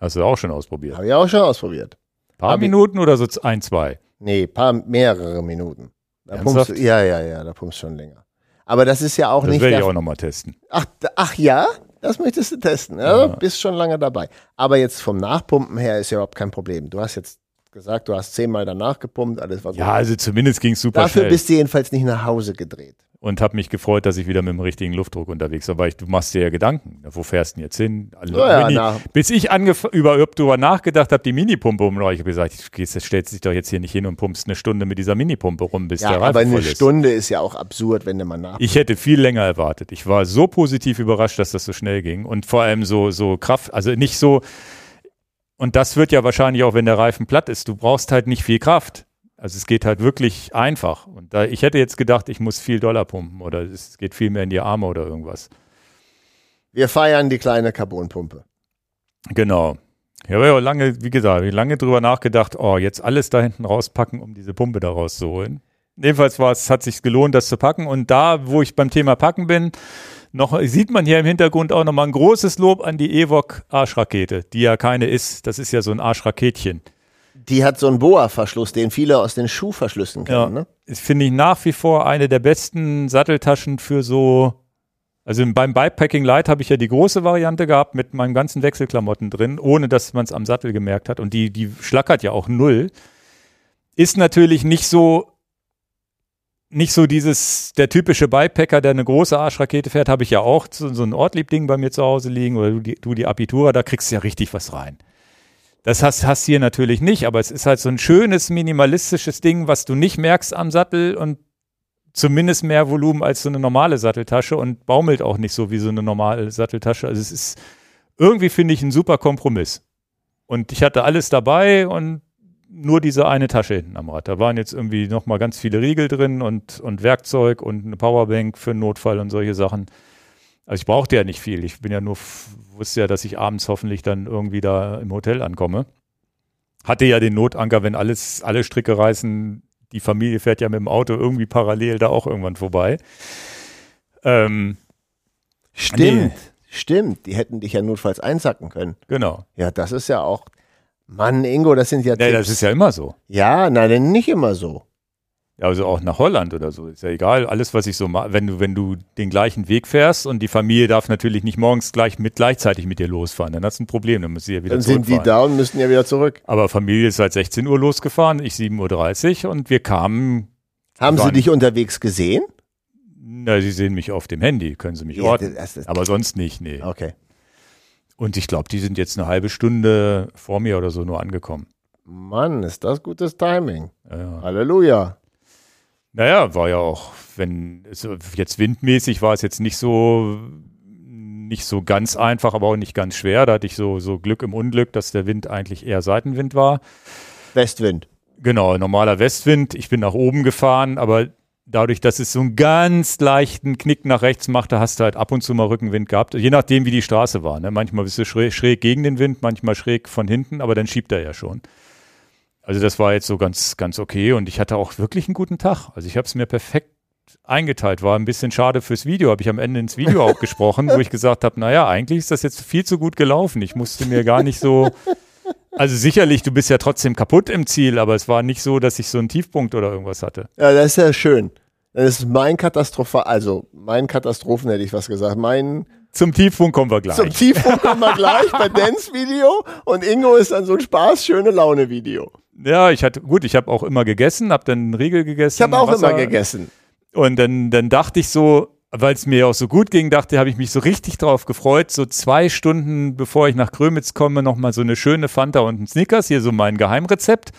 Speaker 1: Hast du auch schon ausprobiert?
Speaker 2: Habe ich auch schon ausprobiert.
Speaker 1: paar
Speaker 2: hab ich-
Speaker 1: Minuten oder so ein, zwei?
Speaker 2: Nee, paar, mehrere Minuten. Da pumpst du, ja, ja, ja, da pumpst schon länger. Aber das ist ja auch
Speaker 1: Das
Speaker 2: nicht
Speaker 1: werde ich auch nochmal testen.
Speaker 2: Ach, ach ja, das möchtest du testen. Ja,
Speaker 1: Ja.
Speaker 2: Bist schon lange dabei. Aber jetzt vom Nachpumpen her ist ja überhaupt kein Problem. Du hast jetzt gesagt, du hast zehnmal danach gepumpt, alles war gut.
Speaker 1: Ja, also zumindest ging es super
Speaker 2: Dafür
Speaker 1: schnell.
Speaker 2: bist du jedenfalls nicht nach Hause gedreht.
Speaker 1: und habe mich gefreut, dass ich wieder mit dem richtigen Luftdruck unterwegs war, weil ich, du machst dir ja Gedanken. Wo fährst du denn jetzt hin? Also,
Speaker 2: Ja, ja,
Speaker 1: bis ich über, darüber nachgedacht habe, die Minipumpe um. Ich habe gesagt, jetzt stellst dich doch jetzt hier nicht hin und pumpst eine Stunde mit dieser Minipumpe rum, bis
Speaker 2: Ja,
Speaker 1: der Reifen
Speaker 2: aber eine
Speaker 1: ist.
Speaker 2: Stunde ist ja auch absurd, wenn du mal nach.
Speaker 1: Ich hätte viel länger erwartet. Ich war so positiv überrascht, dass das so schnell ging und vor allem so, so Kraft, also nicht so, und das wird ja wahrscheinlich auch, wenn der Reifen platt ist, du brauchst halt nicht viel Kraft. Also es geht halt wirklich einfach. Und da, ich hätte jetzt gedacht, ich muss viel Dollar pumpen oder es geht viel mehr in die Arme oder irgendwas.
Speaker 2: Wir feiern die kleine Carbonpumpe.
Speaker 1: Genau. Ich habe ja lange, wie gesagt, lange drüber nachgedacht, oh, jetzt alles da hinten rauspacken, um diese Pumpe da rauszuholen. Jedenfalls war es, hat sich gelohnt, das zu packen. Und da, wo ich beim Thema Packen bin, noch sieht man hier im Hintergrund auch nochmal ein großes Lob an die Evoc Arschrakete, die ja keine ist. Das ist ja so ein Arschraketchen.
Speaker 2: Die hat so einen Boa-Verschluss, den viele aus den Schuhverschlüssen kennen.
Speaker 1: Ja.
Speaker 2: Ne?
Speaker 1: Das finde ich nach wie vor eine der besten Satteltaschen für so. Also beim Bikepacking Light habe ich ja die große Variante gehabt mit meinen ganzen Wechselklamotten drin, ohne dass man es am Sattel gemerkt hat. Und die, die schlackert ja auch null. Ist natürlich nicht so, nicht so dieses, der typische Bikepacker, der eine große Arschrakete fährt, habe ich ja auch so, so ein Ortlieb-Ding bei mir zu Hause liegen oder du die, du die Apitura, da kriegst du ja richtig was rein. Das hast, hast hier natürlich nicht, aber es ist halt so ein schönes, minimalistisches Ding, was du nicht merkst am Sattel und zumindest mehr Volumen als so eine normale Satteltasche und baumelt auch nicht so wie so eine normale Satteltasche. Also es ist irgendwie, finde ich, ein super Kompromiss. Und ich hatte alles dabei und nur diese eine Tasche hinten am Rad. Da waren jetzt irgendwie nochmal ganz viele Riegel drin und, und Werkzeug und eine Powerbank für einen Notfall und solche Sachen. Also ich brauchte ja nicht viel. Ich bin ja nur, wusste ja, dass ich abends hoffentlich dann irgendwie da im Hotel ankomme. Hatte ja den Notanker, wenn alles, alle Stricke reißen, die Familie fährt ja mit dem Auto irgendwie parallel da auch irgendwann vorbei. Ähm,
Speaker 2: Stimmt,
Speaker 1: Nee.
Speaker 2: stimmt. Die hätten dich ja notfalls einsacken können.
Speaker 1: genau.
Speaker 2: Ja, das ist ja auch. Mann, Ingo, das sind ja
Speaker 1: Nee, das ist ja immer so.
Speaker 2: Ja, nein, nicht immer so.
Speaker 1: Ja, Also auch nach Holland oder so. Ist ja egal. Alles, was ich so mache, wenn du, wenn du den gleichen Weg fährst und die Familie darf natürlich nicht morgens gleich mit gleichzeitig mit dir losfahren, dann hast du ein Problem, dann müssen sie ja wieder
Speaker 2: Dann sind die da und müssen ja wieder zurück.
Speaker 1: Aber Familie ist seit 16 Uhr losgefahren, ich 7.30 Uhr und wir kamen,
Speaker 2: Haben sie dich unterwegs gesehen?
Speaker 1: na, sie sehen mich auf dem Handy, können sie mich
Speaker 2: Ja, das- das-
Speaker 1: Aber sonst nicht, nee.
Speaker 2: Okay.
Speaker 1: Und ich glaube, die sind jetzt eine halbe Stunde vor mir oder so nur angekommen.
Speaker 2: Mann, ist das gutes Timing.
Speaker 1: Ja, ja.
Speaker 2: Halleluja.
Speaker 1: Naja, war ja auch, wenn jetzt windmäßig war es jetzt nicht so nicht so ganz einfach, aber auch nicht ganz schwer. Da hatte ich so, so Glück im Unglück, dass der Wind eigentlich eher Seitenwind war.
Speaker 2: Westwind.
Speaker 1: Genau, normaler Westwind. Ich bin nach oben gefahren, aber dadurch, dass es so einen ganz leichten Knick nach rechts machte, hast du halt ab und zu mal Rückenwind gehabt. Je nachdem, wie die Straße war. Ne? Manchmal bist du schräg, schräg gegen den Wind, manchmal schräg von hinten, aber dann schiebt er ja schon. Also das war jetzt so ganz, ganz okay und ich hatte auch wirklich einen guten Tag. Also ich habe es mir perfekt eingeteilt. War ein bisschen schade fürs Video, habe ich am Ende ins Video [LAUGHS] auch gesprochen, wo ich gesagt habe, naja, eigentlich ist das jetzt viel zu gut gelaufen. Ich musste mir gar nicht so, [LAUGHS] also sicherlich, du bist ja trotzdem kaputt im Ziel, aber es war nicht so, dass ich so einen Tiefpunkt oder irgendwas hatte.
Speaker 2: Ja, das ist ja schön. Das ist mein Katastrophe, also mein Katastrophen hätte ich was gesagt. Mein
Speaker 1: Zum Tiefpunkt kommen wir gleich.
Speaker 2: zum Tiefpunkt kommen wir gleich bei Dance Video und Ingo ist dann so ein Spaß, schöne Laune Video.
Speaker 1: ja, ich hatte, gut, ich habe auch immer gegessen, habe dann einen Riegel gegessen.
Speaker 2: Ich habe auch
Speaker 1: Wasser.
Speaker 2: immer gegessen.
Speaker 1: Und dann, dann dachte ich so, weil es mir auch so gut ging, dachte, habe ich mich so richtig drauf gefreut, so zwei Stunden bevor ich nach Krömitz komme, nochmal so eine schöne Fanta und ein Snickers, hier so mein Geheimrezept,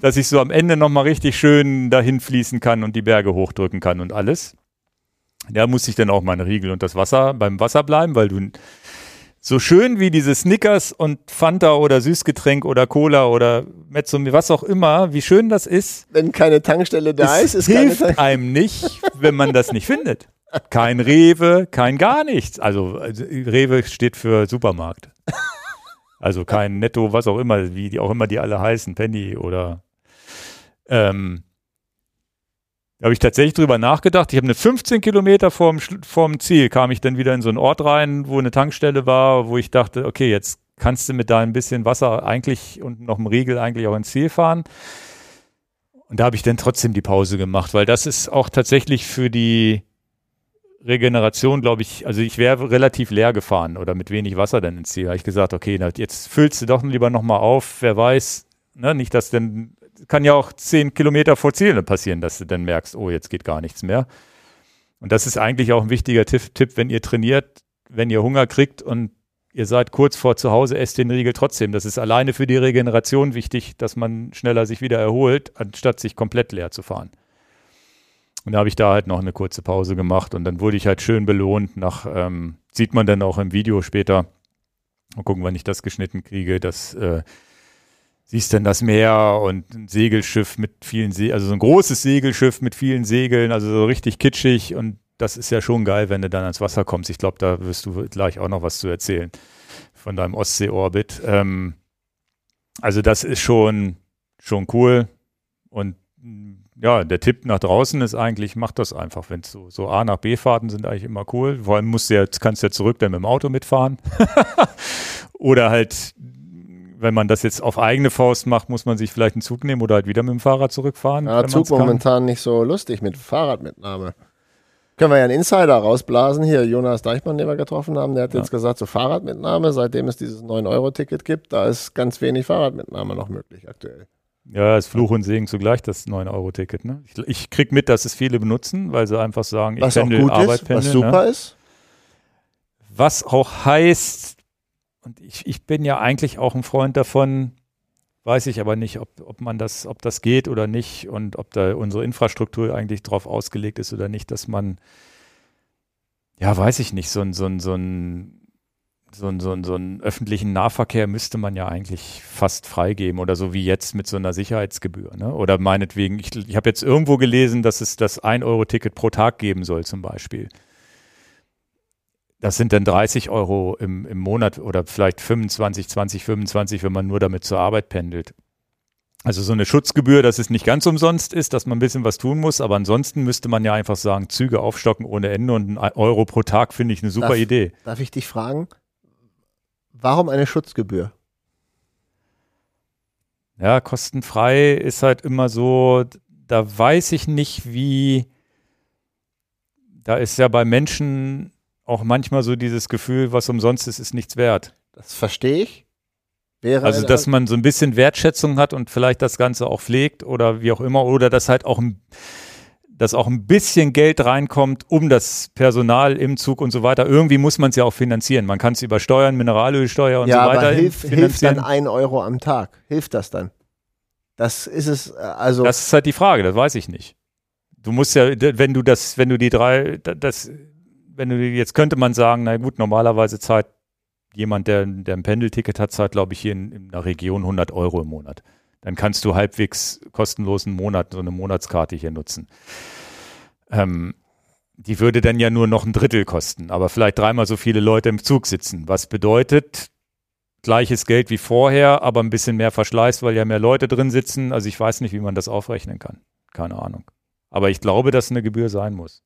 Speaker 1: dass ich so am Ende nochmal richtig schön dahin fließen kann und die Berge hochdrücken kann und alles. Da musste ich dann auch meine Riegel und das Wasser beim Wasser bleiben, weil du so schön wie diese Snickers und Fanta oder Süßgetränk oder Cola oder Mezzo, was auch immer, wie schön das ist,
Speaker 2: Wenn keine Tankstelle da ist, ist
Speaker 1: hilft einem nicht, wenn man das nicht findet. Kein Rewe, kein gar nichts. Also, Rewe steht für Supermarkt. Also kein Netto, was auch immer, wie die auch immer die alle heißen, Penny oder ähm, da habe ich tatsächlich drüber nachgedacht. Ich habe eine 15 Kilometer vorm, vorm Ziel, kam ich dann wieder in so einen Ort rein, wo eine Tankstelle war, wo ich dachte, okay, jetzt kannst du mit da ein bisschen Wasser eigentlich und noch einem Riegel eigentlich auch ins Ziel fahren. Und da habe ich dann trotzdem die Pause gemacht, weil das ist auch tatsächlich für die Regeneration, glaube ich, also ich wäre relativ leer gefahren oder mit wenig Wasser dann ins Ziel. Da habe ich gesagt, okay, jetzt füllst du doch lieber nochmal auf, wer weiß, ne, nicht, dass denn, kann ja auch zehn Kilometer vor Ziel passieren, dass du dann merkst, oh, jetzt geht gar nichts mehr. Und das ist eigentlich auch ein wichtiger Tipp, Tipp, wenn ihr trainiert, wenn ihr Hunger kriegt und ihr seid kurz vor zu Hause, esst den Riegel trotzdem. Das ist alleine für die Regeneration wichtig, dass man schneller sich wieder erholt, anstatt sich komplett leer zu fahren. Und da habe ich da halt noch eine kurze Pause gemacht und dann wurde ich halt schön belohnt. Nach ähm, sieht man dann auch im Video später. Mal gucken, wann ich das geschnitten kriege. Das äh, siehst dann das Meer und ein Segelschiff mit vielen Se also so ein großes Segelschiff mit vielen Segeln, also so richtig kitschig und das ist ja schon geil, wenn du dann ans Wasser kommst. Ich glaube, da wirst du gleich auch noch was zu erzählen von deinem Ostsee-Orbit. Ähm, also das ist schon, schon cool. Und ja, der Tipp nach draußen ist eigentlich, mach das einfach, wenn so, so A nach B-Fahrten sind eigentlich immer cool. Vor allem musst du ja, kannst du ja zurück dann mit dem Auto mitfahren. [LAUGHS] oder halt, wenn man das jetzt auf eigene Faust macht, muss man sich vielleicht einen Zug nehmen oder halt wieder mit dem Fahrrad zurückfahren.
Speaker 2: Ja, Zug momentan nicht so lustig mit Fahrradmitnahme. Können wir ja einen Insider rausblasen. Hier, Jonas Deichmann, den wir getroffen haben, der hat
Speaker 1: Ja.
Speaker 2: jetzt gesagt, so Fahrradmitnahme, seitdem es dieses 9-Euro-Ticket gibt, da ist ganz wenig Fahrradmitnahme noch möglich aktuell.
Speaker 1: Ja, ist Fluch und Segen zugleich, das 9-Euro-Ticket. Ne? Ich, ich krieg mit, dass es viele benutzen, weil sie einfach sagen, ich
Speaker 2: Was auch
Speaker 1: pendel,
Speaker 2: gut
Speaker 1: Arbeit
Speaker 2: ist,
Speaker 1: pendel.
Speaker 2: was super
Speaker 1: ne?
Speaker 2: ist.
Speaker 1: Was auch heißt, und ich, ich bin ja eigentlich auch ein Freund davon, weiß ich aber nicht, ob, ob man das, ob das geht oder nicht und ob da unsere Infrastruktur eigentlich drauf ausgelegt ist oder nicht, dass man, ja, weiß ich nicht, so ein, so ein, so ein so einen so einen- so einen öffentlichen Nahverkehr müsste man ja eigentlich fast freigeben oder so wie jetzt mit so einer Sicherheitsgebühr. Ne? Oder meinetwegen, ich, ich habe jetzt irgendwo gelesen, dass es das 1-Euro-Ticket pro Tag geben soll zum Beispiel. Das sind dann 30 Euro im, im Monat oder vielleicht 25, 20, 25, wenn man nur damit zur Arbeit pendelt. Also so eine Schutzgebühr, dass es nicht ganz umsonst ist, dass man ein bisschen was tun muss, aber ansonsten müsste man ja einfach sagen, Züge aufstocken ohne Ende und ein Euro pro Tag finde ich eine super
Speaker 2: Darf-
Speaker 1: Idee.
Speaker 2: Darf ich dich fragen, warum eine Schutzgebühr?
Speaker 1: Ja, kostenfrei ist halt immer so, da weiß ich nicht, wie, da ist ja bei Menschen auch manchmal so dieses Gefühl, was umsonst ist, ist nichts wert.
Speaker 2: Das verstehe ich.
Speaker 1: Wäre also, dass man so ein bisschen Wertschätzung hat und vielleicht das Ganze auch pflegt oder wie auch immer, oder dass halt auch ein, dass auch ein bisschen Geld reinkommt, um das Personal im Zug und so weiter. Irgendwie muss man es ja auch finanzieren. Man kann es über Steuern, Mineralölsteuer und
Speaker 2: ja,
Speaker 1: so weiter
Speaker 2: aber hilf, hilft dann ein Euro am Tag? Hilft das dann? Das ist es, äh, also.
Speaker 1: Das ist halt die Frage, das weiß ich nicht. Du musst ja, wenn du das, wenn du die drei, das, wenn du jetzt könnte man sagen, na gut, normalerweise zahlt jemand, der, der ein Pendelticket hat, zahlt, glaube ich, hier in, in einer Region 100 Euro im Monat. Dann kannst du halbwegs kostenlosen Monat, so eine Monatskarte hier nutzen. Ähm, die würde dann ja nur noch ein Drittel kosten, aber vielleicht dreimal so viele Leute im Zug sitzen. Was bedeutet, gleiches Geld wie vorher, aber ein bisschen mehr Verschleiß, weil ja mehr Leute drin sitzen. Also ich weiß nicht, wie man das aufrechnen kann. Keine Ahnung. Aber ich glaube, dass eine Gebühr sein muss.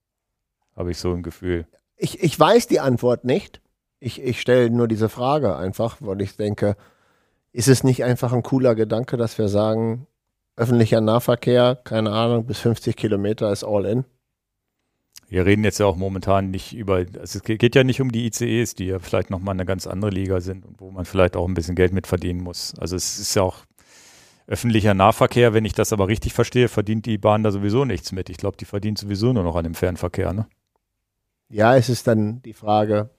Speaker 1: Habe ich so ein Gefühl.
Speaker 2: Ich, ich weiß die Antwort nicht. Ich, ich stelle nur diese Frage einfach, weil ich denke, ist es nicht einfach ein cooler Gedanke, dass wir sagen, öffentlicher Nahverkehr, keine Ahnung, bis 50 Kilometer ist all in?
Speaker 1: Wir reden jetzt ja auch momentan nicht über, also es geht ja nicht um die ICEs, die ja vielleicht nochmal eine ganz andere Liga sind und wo man vielleicht auch ein bisschen Geld mit verdienen muss. Also es ist ja auch öffentlicher Nahverkehr, wenn ich das aber richtig verstehe, verdient die Bahn da sowieso nichts mit. Ich glaube, die verdient sowieso nur noch an dem Fernverkehr, ne?
Speaker 2: Ja, es ist dann die Frage,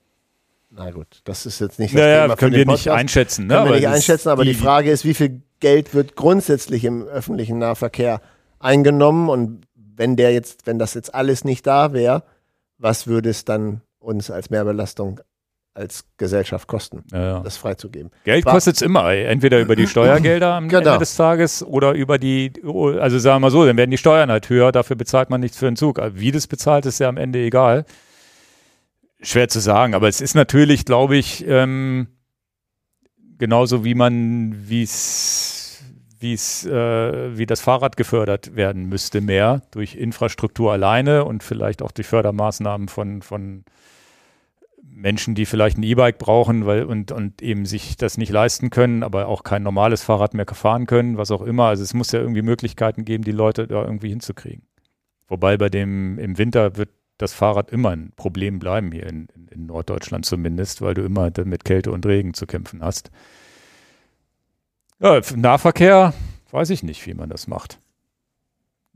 Speaker 2: na gut, das ist jetzt nicht das
Speaker 1: naja, Thema können wir Podcast. nicht einschätzen.
Speaker 2: Ne? Können wir nicht einschätzen, aber die, die Frage ist, wie viel Geld wird grundsätzlich im öffentlichen Nahverkehr eingenommen und wenn der jetzt, wenn das jetzt alles nicht da wäre, was würde es dann uns als Mehrbelastung als Gesellschaft kosten, ja, ja. das freizugeben.
Speaker 1: Geld kostet es immer, entweder über die [CLEARS THROAT] Steuergelder am genau. Ende des Tages oder über die, also sagen wir mal so, dann werden die Steuern halt höher, dafür bezahlt man nichts für den Zug. Wie das bezahlt, ist ja am Ende egal. Schwer zu sagen, aber es ist natürlich, glaube ich, ähm, genauso wie man, wie es wie es, äh, wie das Fahrrad gefördert werden müsste mehr durch Infrastruktur alleine und vielleicht auch durch Fördermaßnahmen von, von Menschen, die vielleicht ein E-Bike brauchen weil, und, und eben sich das nicht leisten können, aber auch kein normales Fahrrad mehr fahren können, was auch immer. Also es muss ja irgendwie Möglichkeiten geben, die Leute da irgendwie hinzukriegen. Wobei bei dem im Winter wird das Fahrrad immer ein Problem bleiben, hier in, in Norddeutschland zumindest, weil du immer mit Kälte und Regen zu kämpfen hast. Ja, Nahverkehr, weiß ich nicht, wie man das macht.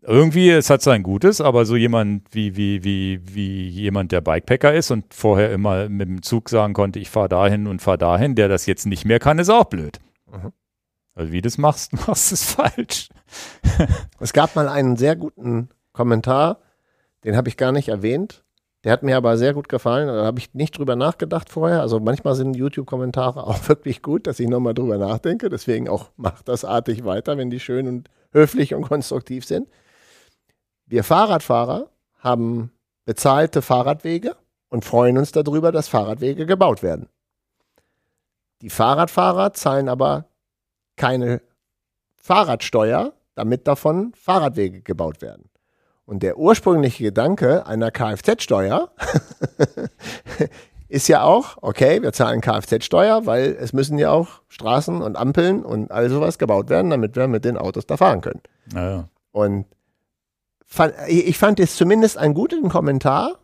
Speaker 1: Irgendwie, es hat sein Gutes, aber so jemand wie, wie, wie, wie jemand, der Bikepacker ist und vorher immer mit dem Zug sagen konnte, ich fahre dahin und fahre dahin, der das jetzt nicht mehr kann, ist auch blöd. Mhm. Also wie du das machst, [LAUGHS] machst es falsch.
Speaker 2: es gab mal einen sehr guten Kommentar, den habe ich gar nicht erwähnt. Der hat mir aber sehr gut gefallen. Da habe ich nicht drüber nachgedacht vorher. Also manchmal sind YouTube-Kommentare [LAUGHS] auch wirklich gut, dass ich nochmal drüber nachdenke. Deswegen auch macht das artig weiter, wenn die schön und höflich und konstruktiv sind. Wir Fahrradfahrer haben bezahlte Fahrradwege und freuen uns darüber, dass Fahrradwege gebaut werden. Die Fahrradfahrer zahlen aber keine Fahrradsteuer, damit davon Fahrradwege gebaut werden. Und der ursprüngliche Gedanke einer Kfz-Steuer [LAUGHS] ist ja auch, okay, wir zahlen Kfz-Steuer, weil es müssen ja auch Straßen und Ampeln und all sowas gebaut werden, damit wir mit den Autos da fahren können.
Speaker 1: Naja.
Speaker 2: Und fand, ich fand es zumindest einen guten Kommentar.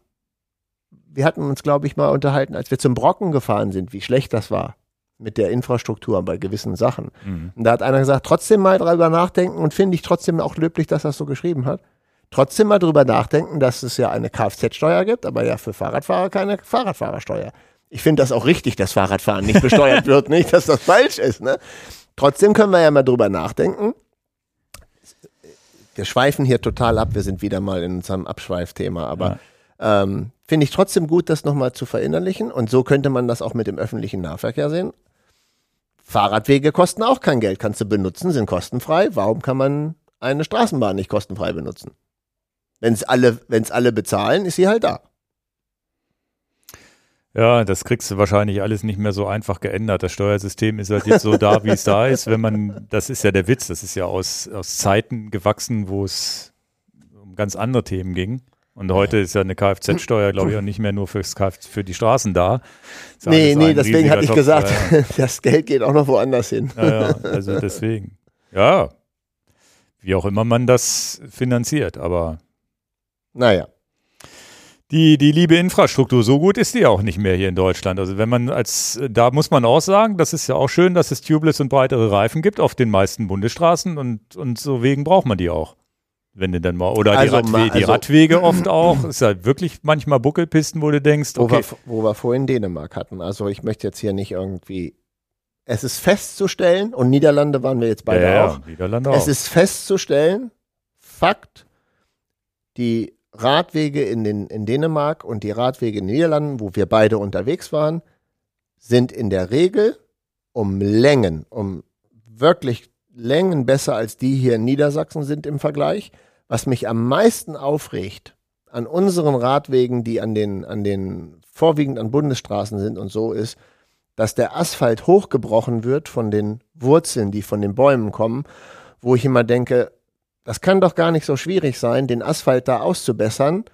Speaker 2: Wir hatten uns, glaube ich, mal unterhalten, als wir zum Brocken gefahren sind, wie schlecht das war mit der Infrastruktur bei gewissen Sachen. Mhm. Und da hat einer gesagt, trotzdem mal darüber nachdenken und finde ich trotzdem auch löblich, dass er es so geschrieben hat trotzdem mal drüber nachdenken, dass es ja eine Kfz-Steuer gibt, aber ja für Fahrradfahrer keine Fahrradfahrersteuer. Ich finde das auch richtig, dass Fahrradfahren nicht besteuert wird, nicht, dass das falsch ist. Ne? Trotzdem können wir ja mal drüber nachdenken. Wir schweifen hier total ab, wir sind wieder mal in unserem Abschweifthema, aber ja. ähm, finde ich trotzdem gut, das nochmal zu verinnerlichen. Und so könnte man das auch mit dem öffentlichen Nahverkehr sehen. Fahrradwege kosten auch kein Geld, kannst du benutzen, sind kostenfrei. Warum kann man eine Straßenbahn nicht kostenfrei benutzen? Wenn es alle, wenn's alle bezahlen, ist sie halt da.
Speaker 1: Ja, das kriegst du wahrscheinlich alles nicht mehr so einfach geändert. Das Steuersystem ist halt jetzt so da, wie es da [LAUGHS] ist. Wenn man, das ist ja der Witz, das ist ja aus, aus Zeiten gewachsen, wo es um ganz andere Themen ging. Und heute ist ja eine Kfz-Steuer, glaube ich, auch nicht mehr nur fürs Kfz, für die Straßen da.
Speaker 2: Nee, nee, deswegen hatte ich Topf, gesagt, ja. [LAUGHS] das Geld geht auch noch woanders hin.
Speaker 1: Ja, ja, also deswegen. Ja. Wie auch immer man das finanziert, aber.
Speaker 2: Naja.
Speaker 1: Die, die liebe Infrastruktur, so gut ist die auch nicht mehr hier in Deutschland. Also wenn man als, da muss man auch sagen, das ist ja auch schön, dass es Tubeless und breitere Reifen gibt auf den meisten Bundesstraßen und, und so wegen braucht man die auch. Wenn du dann mal, oder
Speaker 2: Also
Speaker 1: die, Radwe
Speaker 2: ma-
Speaker 1: die
Speaker 2: also-
Speaker 1: Radwege [CLEARS THROAT] oft auch. Ist ja wirklich manchmal Buckelpisten, wo du denkst,
Speaker 2: Wo,
Speaker 1: okay,
Speaker 2: wir, wo wir vorhin Dänemark hatten. Also ich möchte jetzt hier nicht irgendwie. Es ist festzustellen, und Niederlande waren wir jetzt beide
Speaker 1: ja,
Speaker 2: auch.
Speaker 1: ja, Niederlande
Speaker 2: Es
Speaker 1: auch.
Speaker 2: ist festzustellen, Fakt, die Radwege in, den, in Dänemark und die Radwege in den Niederlanden, wo wir beide unterwegs waren, sind in der Regel um Längen, um wirklich Längen besser als die hier in Niedersachsen sind im Vergleich. Was mich am meisten aufregt an unseren Radwegen, die an den, an den vorwiegend an Bundesstraßen sind und so ist, dass der Asphalt hochgebrochen wird von den Wurzeln, die von den Bäumen kommen, wo ich immer denke, das kann doch gar nicht so schwierig sein, den Asphalt da auszubessern,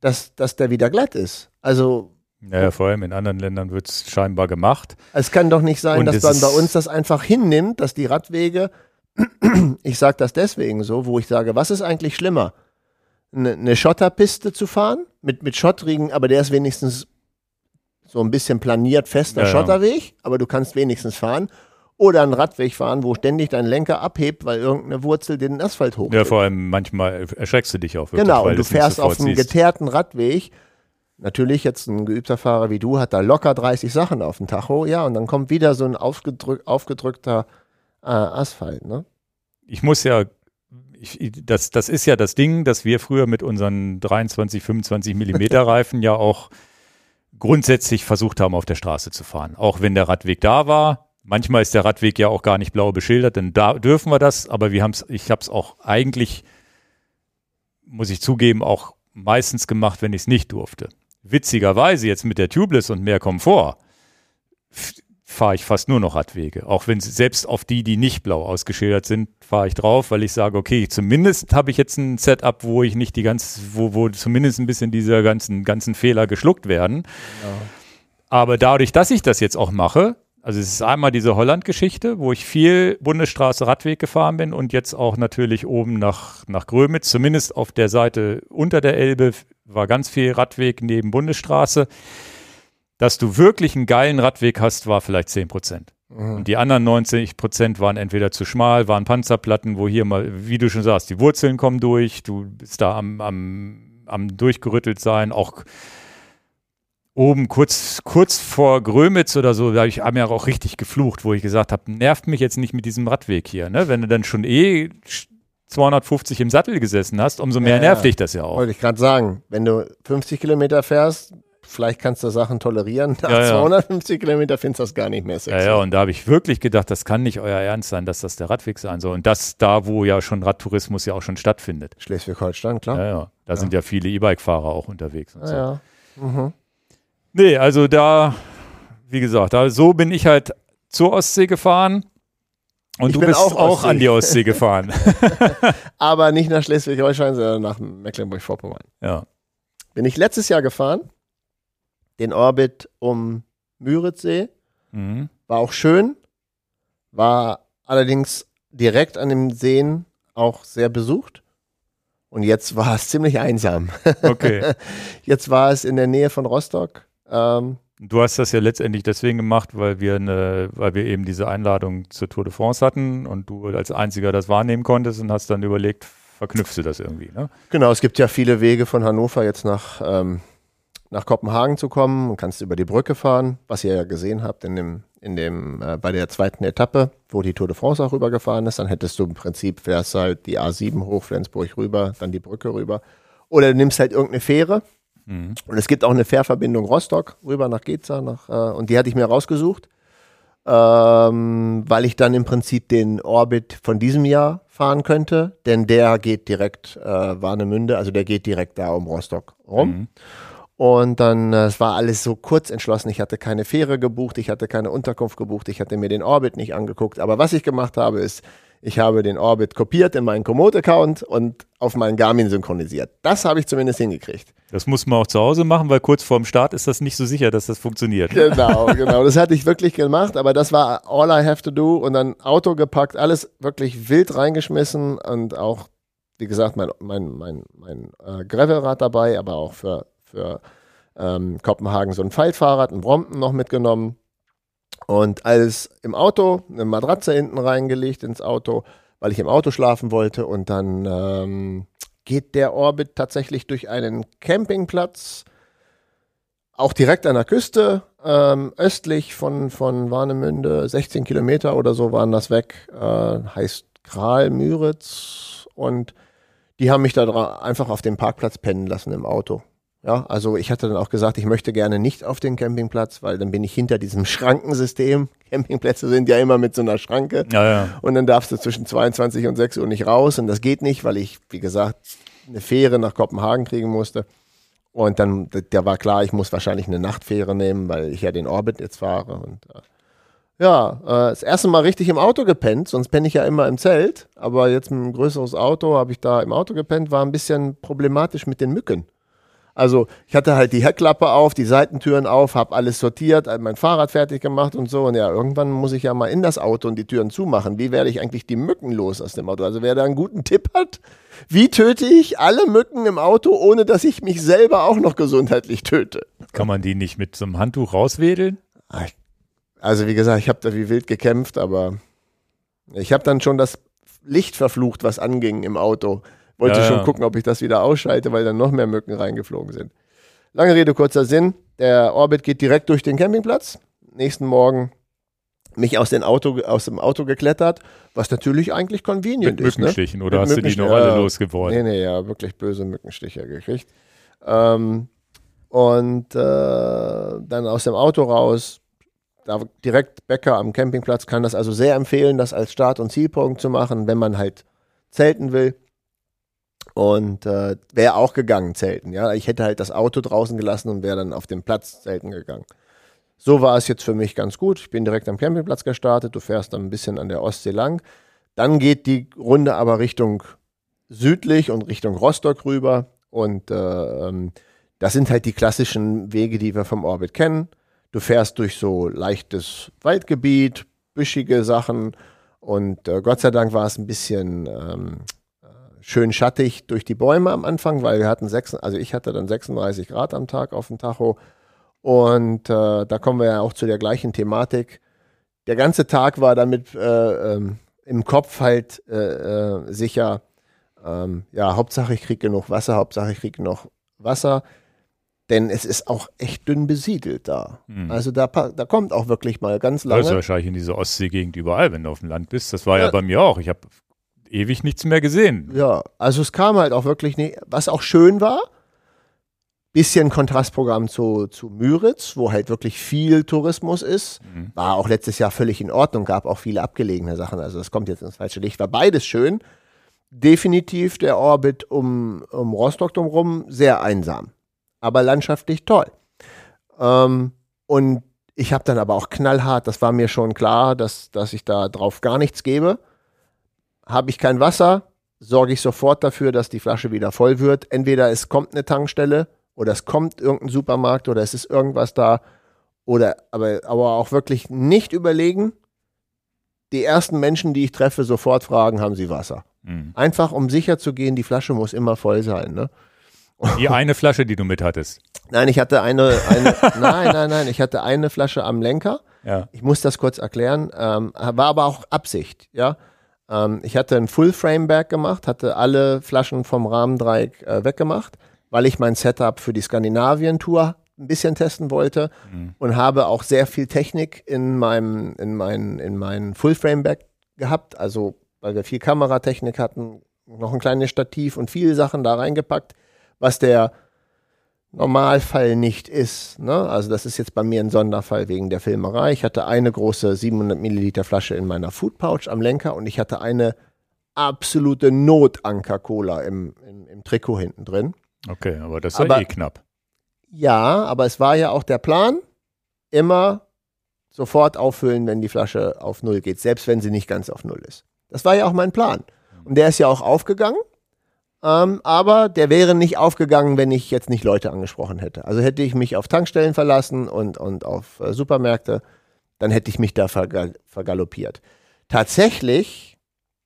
Speaker 2: dass, dass der wieder glatt ist. Also
Speaker 1: Naja, vor allem in anderen Ländern wird es scheinbar gemacht.
Speaker 2: es kann doch nicht sein,
Speaker 1: Und
Speaker 2: dass man bei uns das einfach hinnimmt, dass die Radwege, [CLEARS THROAT] ich sage das deswegen so, wo ich sage, was ist eigentlich schlimmer? Eine, eine Schotterpiste zu fahren mit, mit Schottrigen, aber der ist wenigstens so ein bisschen planiert fester
Speaker 1: ja.
Speaker 2: Schotterweg, aber du kannst wenigstens fahren. Oder einen Radweg fahren, wo ständig dein Lenker abhebt, weil irgendeine Wurzel den Asphalt hoch.
Speaker 1: Ja, vor allem manchmal erschreckst du dich auch wirklich.
Speaker 2: Genau,
Speaker 1: weil
Speaker 2: und du fährst auf einem geteerten Radweg. Natürlich, jetzt ein geübter Fahrer wie du hat da locker 30 Sachen auf dem Tacho, ja, und dann kommt wieder so ein aufgedrück, aufgedrückter äh, Asphalt, ne?
Speaker 1: ich muss ja, ich, das, das ist ja das Ding, dass wir früher mit unseren 23, 25 Millimeter [LAUGHS] Reifen ja auch grundsätzlich versucht haben, auf der Straße zu fahren. Auch wenn der Radweg da war. Manchmal ist der Radweg ja auch gar nicht blau beschildert, dann da dürfen wir das, aber wir haben es, ich habe es auch eigentlich, muss ich zugeben, auch meistens gemacht, wenn ich es nicht durfte. Witzigerweise jetzt mit der Tubeless und mehr Komfort fahre ich fast nur noch Radwege. Auch wenn selbst auf die, die nicht blau ausgeschildert sind, fahre ich drauf, weil ich sage, okay, zumindest habe ich jetzt ein Setup, wo ich nicht die ganz, wo, wo zumindest ein bisschen diese ganzen, ganzen Fehler geschluckt werden. Aber dadurch, dass ich das jetzt auch mache, also es ist einmal diese Holland-Geschichte, wo ich viel Bundesstraße Radweg gefahren bin und jetzt auch natürlich oben nach, nach Grömitz, zumindest auf der Seite unter der Elbe war ganz viel Radweg neben Bundesstraße. Dass du wirklich einen geilen Radweg hast, war vielleicht 10 Prozent. Und die anderen 90 Prozent waren entweder zu schmal, waren Panzerplatten, wo hier mal, wie du schon sagst, die Wurzeln kommen durch, du bist da am, am, am durchgerüttelt sein, auch oben kurz, kurz vor Grömitz oder so, da habe ich mir auch richtig geflucht, wo ich gesagt habe, nervt mich jetzt nicht mit diesem Radweg hier, ne? Wenn du dann schon eh 250 im Sattel gesessen hast, umso mehr
Speaker 2: Ja,
Speaker 1: nervt
Speaker 2: ja.
Speaker 1: dich das ja auch.
Speaker 2: Wollte ich gerade sagen, wenn du 50 Kilometer fährst, vielleicht kannst du Sachen tolerieren. Nach
Speaker 1: Ja, ja.
Speaker 2: 250 Kilometer findest du das gar nicht mehr
Speaker 1: Ja,
Speaker 2: sexy.
Speaker 1: ja, und da habe ich wirklich gedacht, das kann nicht euer Ernst sein, dass das der Radweg sein soll. Und das da, wo ja schon Radtourismus ja auch schon stattfindet.
Speaker 2: Schleswig-Holstein, klar.
Speaker 1: Ja, ja. Da sind ja viele E-Bike-Fahrer auch unterwegs. Und so.
Speaker 2: Ja, ja. Mhm.
Speaker 1: Nee, also da, wie gesagt, da, so bin ich halt zur Ostsee gefahren. Und
Speaker 2: Ich
Speaker 1: du bist
Speaker 2: auch
Speaker 1: auch, an die Ostsee gefahren. [LAUGHS]
Speaker 2: Aber nicht nach Schleswig-Holstein, sondern nach Mecklenburg-Vorpommern.
Speaker 1: ja.
Speaker 2: Bin ich letztes Jahr gefahren, den Orbit um Müritzsee.
Speaker 1: Mhm.
Speaker 2: War auch schön, war allerdings direkt an den Seen auch sehr besucht. Und jetzt war es ziemlich einsam.
Speaker 1: Okay. [LAUGHS]
Speaker 2: Jetzt war es in der Nähe von Rostock. Ähm,
Speaker 1: Du hast das ja letztendlich deswegen gemacht, weil wir eine, weil wir eben diese Einladung zur Tour de France hatten und du als einziger das wahrnehmen konntest und hast dann überlegt, verknüpfst du das irgendwie, ne?
Speaker 2: genau, es gibt ja viele Wege von Hannover jetzt nach, ähm, nach Kopenhagen zu kommen und kannst über die Brücke fahren, was ihr ja gesehen habt in dem, in dem, äh, bei der zweiten Etappe, wo die Tour de France auch rübergefahren ist. Dann hättest du im Prinzip, fährst halt die A7 hoch, Flensburg rüber, dann die Brücke rüber. Oder du nimmst halt irgendeine Fähre.
Speaker 1: Mhm.
Speaker 2: Und es gibt auch eine Fährverbindung Rostock rüber nach Geza, nach, äh, und die hatte ich mir rausgesucht, ähm, weil ich dann im Prinzip den Orbit von diesem Jahr fahren könnte, denn der geht direkt äh, Warnemünde, also der geht direkt da um Rostock rum.
Speaker 1: Mhm.
Speaker 2: Und dann, äh, es war alles so kurz entschlossen. Ich hatte keine Fähre gebucht, ich hatte keine Unterkunft gebucht, ich hatte mir den Orbit nicht angeguckt. Aber was ich gemacht habe, ist, Ich habe den Orbit kopiert in meinen Komoot-Account und auf meinen Garmin synchronisiert. Das habe ich zumindest hingekriegt.
Speaker 1: Das muss man auch zu Hause machen, weil kurz vorm Start ist das nicht so sicher, dass das funktioniert.
Speaker 2: Genau, [LAUGHS] genau. Das hatte ich wirklich gemacht, aber das war all I have to do und dann Auto gepackt, alles wirklich wild reingeschmissen und auch, wie gesagt, mein, mein, mein, mein äh, Gravelrad dabei, aber auch für, für ähm, Kopenhagen so ein Faltfahrrad, ein Brompton noch mitgenommen und alles im Auto, eine Matratze hinten reingelegt ins Auto, weil ich im Auto schlafen wollte. Und dann ähm, geht der Orbit tatsächlich durch einen Campingplatz, auch direkt an der Küste, ähm, östlich von, von Warnemünde, 16 Kilometer oder so waren das weg, äh, heißt Kral, Müritz. Und die haben mich da einfach auf dem Parkplatz pennen lassen im Auto. Ja, also ich hatte dann auch gesagt, ich möchte gerne nicht auf den Campingplatz, weil dann bin ich hinter diesem Schrankensystem. [LAUGHS] Campingplätze sind ja immer mit so einer Schranke.
Speaker 1: Ja, ja.
Speaker 2: Und dann darfst du zwischen 22 und 6 Uhr nicht raus. Und das geht nicht, weil ich, wie gesagt, eine Fähre nach Kopenhagen kriegen musste. Und dann, da war klar, ich muss wahrscheinlich eine Nachtfähre nehmen, weil ich ja den Orbit jetzt fahre. Und äh, ja, äh, das erste Mal richtig im Auto gepennt, sonst penne ich ja immer im Zelt. Aber jetzt mit einem größeres Auto habe ich da im Auto gepennt, war ein bisschen problematisch mit den Mücken. Also ich hatte halt die Heckklappe auf, die Seitentüren auf, habe alles sortiert, mein Fahrrad fertig gemacht und so. Und ja, irgendwann muss ich ja mal in das Auto und die Türen zumachen. Wie werde ich eigentlich die Mücken los aus dem Auto? Also wer da einen guten Tipp hat, wie töte ich alle Mücken im Auto, ohne dass ich mich selber auch noch gesundheitlich töte?
Speaker 1: Kann man die nicht mit so einem Handtuch rauswedeln?
Speaker 2: Also wie gesagt, ich habe da wie wild gekämpft, aber ich habe dann schon das Licht verflucht, was anging im Auto. Wollte ja, schon ja. gucken, ob ich das wieder ausschalte, weil dann noch mehr Mücken reingeflogen sind. Lange Rede, kurzer Sinn. Der Orbit geht direkt durch den Campingplatz. Nächsten Morgen mich aus, Auto, aus dem Auto geklettert, was natürlich eigentlich convenient
Speaker 1: Mit
Speaker 2: ist.
Speaker 1: Ne? Mückenstichen ne? oder Mit hast du die noch alle losgeworden?
Speaker 2: Nee, nee, ja, wirklich böse Mückenstiche gekriegt. Ähm, und äh, dann aus dem Auto raus, da direkt Bäcker am Campingplatz kann das also sehr empfehlen, das als Start- und Zielpunkt zu machen, wenn man halt zelten will. Und äh, wäre auch gegangen, zelten. Ja, ich hätte halt das Auto draußen gelassen und wäre dann auf dem Platz zelten gegangen. So war es jetzt für mich ganz gut. Ich bin direkt am Campingplatz gestartet. Du fährst dann ein bisschen an der Ostsee lang. Dann geht die Runde aber Richtung südlich und Richtung Rostock rüber. Und äh, ähm, das sind halt die klassischen Wege, die wir vom Orbit kennen. Du fährst durch so leichtes Waldgebiet, büschige Sachen. Und äh, Gott sei Dank war es ein bisschen ähm, schön schattig durch die Bäume am Anfang, weil wir hatten sechs, also ich hatte dann 36 Grad am Tag auf dem Tacho. Und äh, da kommen wir ja auch zu der gleichen Thematik. Der ganze Tag war damit äh, ähm, im Kopf halt äh, äh sicher, ähm, ja, Hauptsache ich kriege genug Wasser, Hauptsache ich kriege genug Wasser. Denn es ist auch echt dünn besiedelt da. Mhm. Also da, da kommt auch wirklich mal ganz lange.
Speaker 1: Das ist wahrscheinlich in dieser Ostseegegend überall, wenn du auf dem Land bist. Das war ja, ja bei mir auch. Ich habe ewig nichts mehr gesehen.
Speaker 2: Ja, also es kam halt auch wirklich nicht, was auch schön war, bisschen Kontrastprogramm zu, zu Müritz, wo halt wirklich viel Tourismus ist. Mhm. War auch letztes Jahr völlig in Ordnung, gab auch viele abgelegene Sachen. Also das kommt jetzt ins falsche Licht. War beides schön. Definitiv der Orbit um, um Rostock drumherum sehr einsam, aber landschaftlich toll. Ähm, und ich habe dann aber auch knallhart, das war mir schon klar, dass, dass ich da drauf gar nichts gebe habe ich kein Wasser, sorge ich sofort dafür, dass die Flasche wieder voll wird. Entweder es kommt eine Tankstelle oder es kommt irgendein Supermarkt oder es ist irgendwas da. Oder aber, aber auch wirklich nicht überlegen. Die ersten Menschen, die ich treffe, sofort fragen, haben sie Wasser? Mhm. Einfach um sicher zu gehen, die Flasche muss immer voll sein. Ne?
Speaker 1: Die eine Flasche, die du mit hattest.
Speaker 2: Nein, ich hatte eine, eine [LAUGHS] nein, nein, nein, ich hatte eine Flasche am Lenker.
Speaker 1: Ja.
Speaker 2: Ich muss das kurz erklären. Ähm, war aber auch Absicht, ja. Ähm, ich hatte ein Full-Frame-Bag gemacht, hatte alle Flaschen vom Rahmendreieck äh, weggemacht, weil ich mein Setup für die Skandinavien-Tour ein bisschen testen wollte mhm. und habe auch sehr viel Technik in meinem, in meinen, in meinen Full-Frame-Bag gehabt. Also, weil wir viel Kameratechnik hatten, noch ein kleines Stativ und viele Sachen da reingepackt, was der Normalfall nicht ist. Ne? Also das ist jetzt bei mir ein Sonderfall wegen der Filmerei. Ich hatte eine große 700 Milliliter Flasche in meiner Food Pouch am Lenker und ich hatte eine absolute Notanker-Cola im, im, im, Trikot hinten drin.
Speaker 1: Okay, aber das aber, ja eh knapp.
Speaker 2: Ja, aber es war ja auch der Plan, immer sofort auffüllen, wenn die Flasche auf Null geht, selbst wenn sie nicht ganz auf Null ist. Das war ja auch mein Plan. Und der ist ja auch aufgegangen. Ähm, aber der wäre nicht aufgegangen, wenn ich jetzt nicht Leute angesprochen hätte. Also hätte ich mich auf Tankstellen verlassen und, und auf äh, Supermärkte, dann hätte ich mich da vergal vergaloppiert. Tatsächlich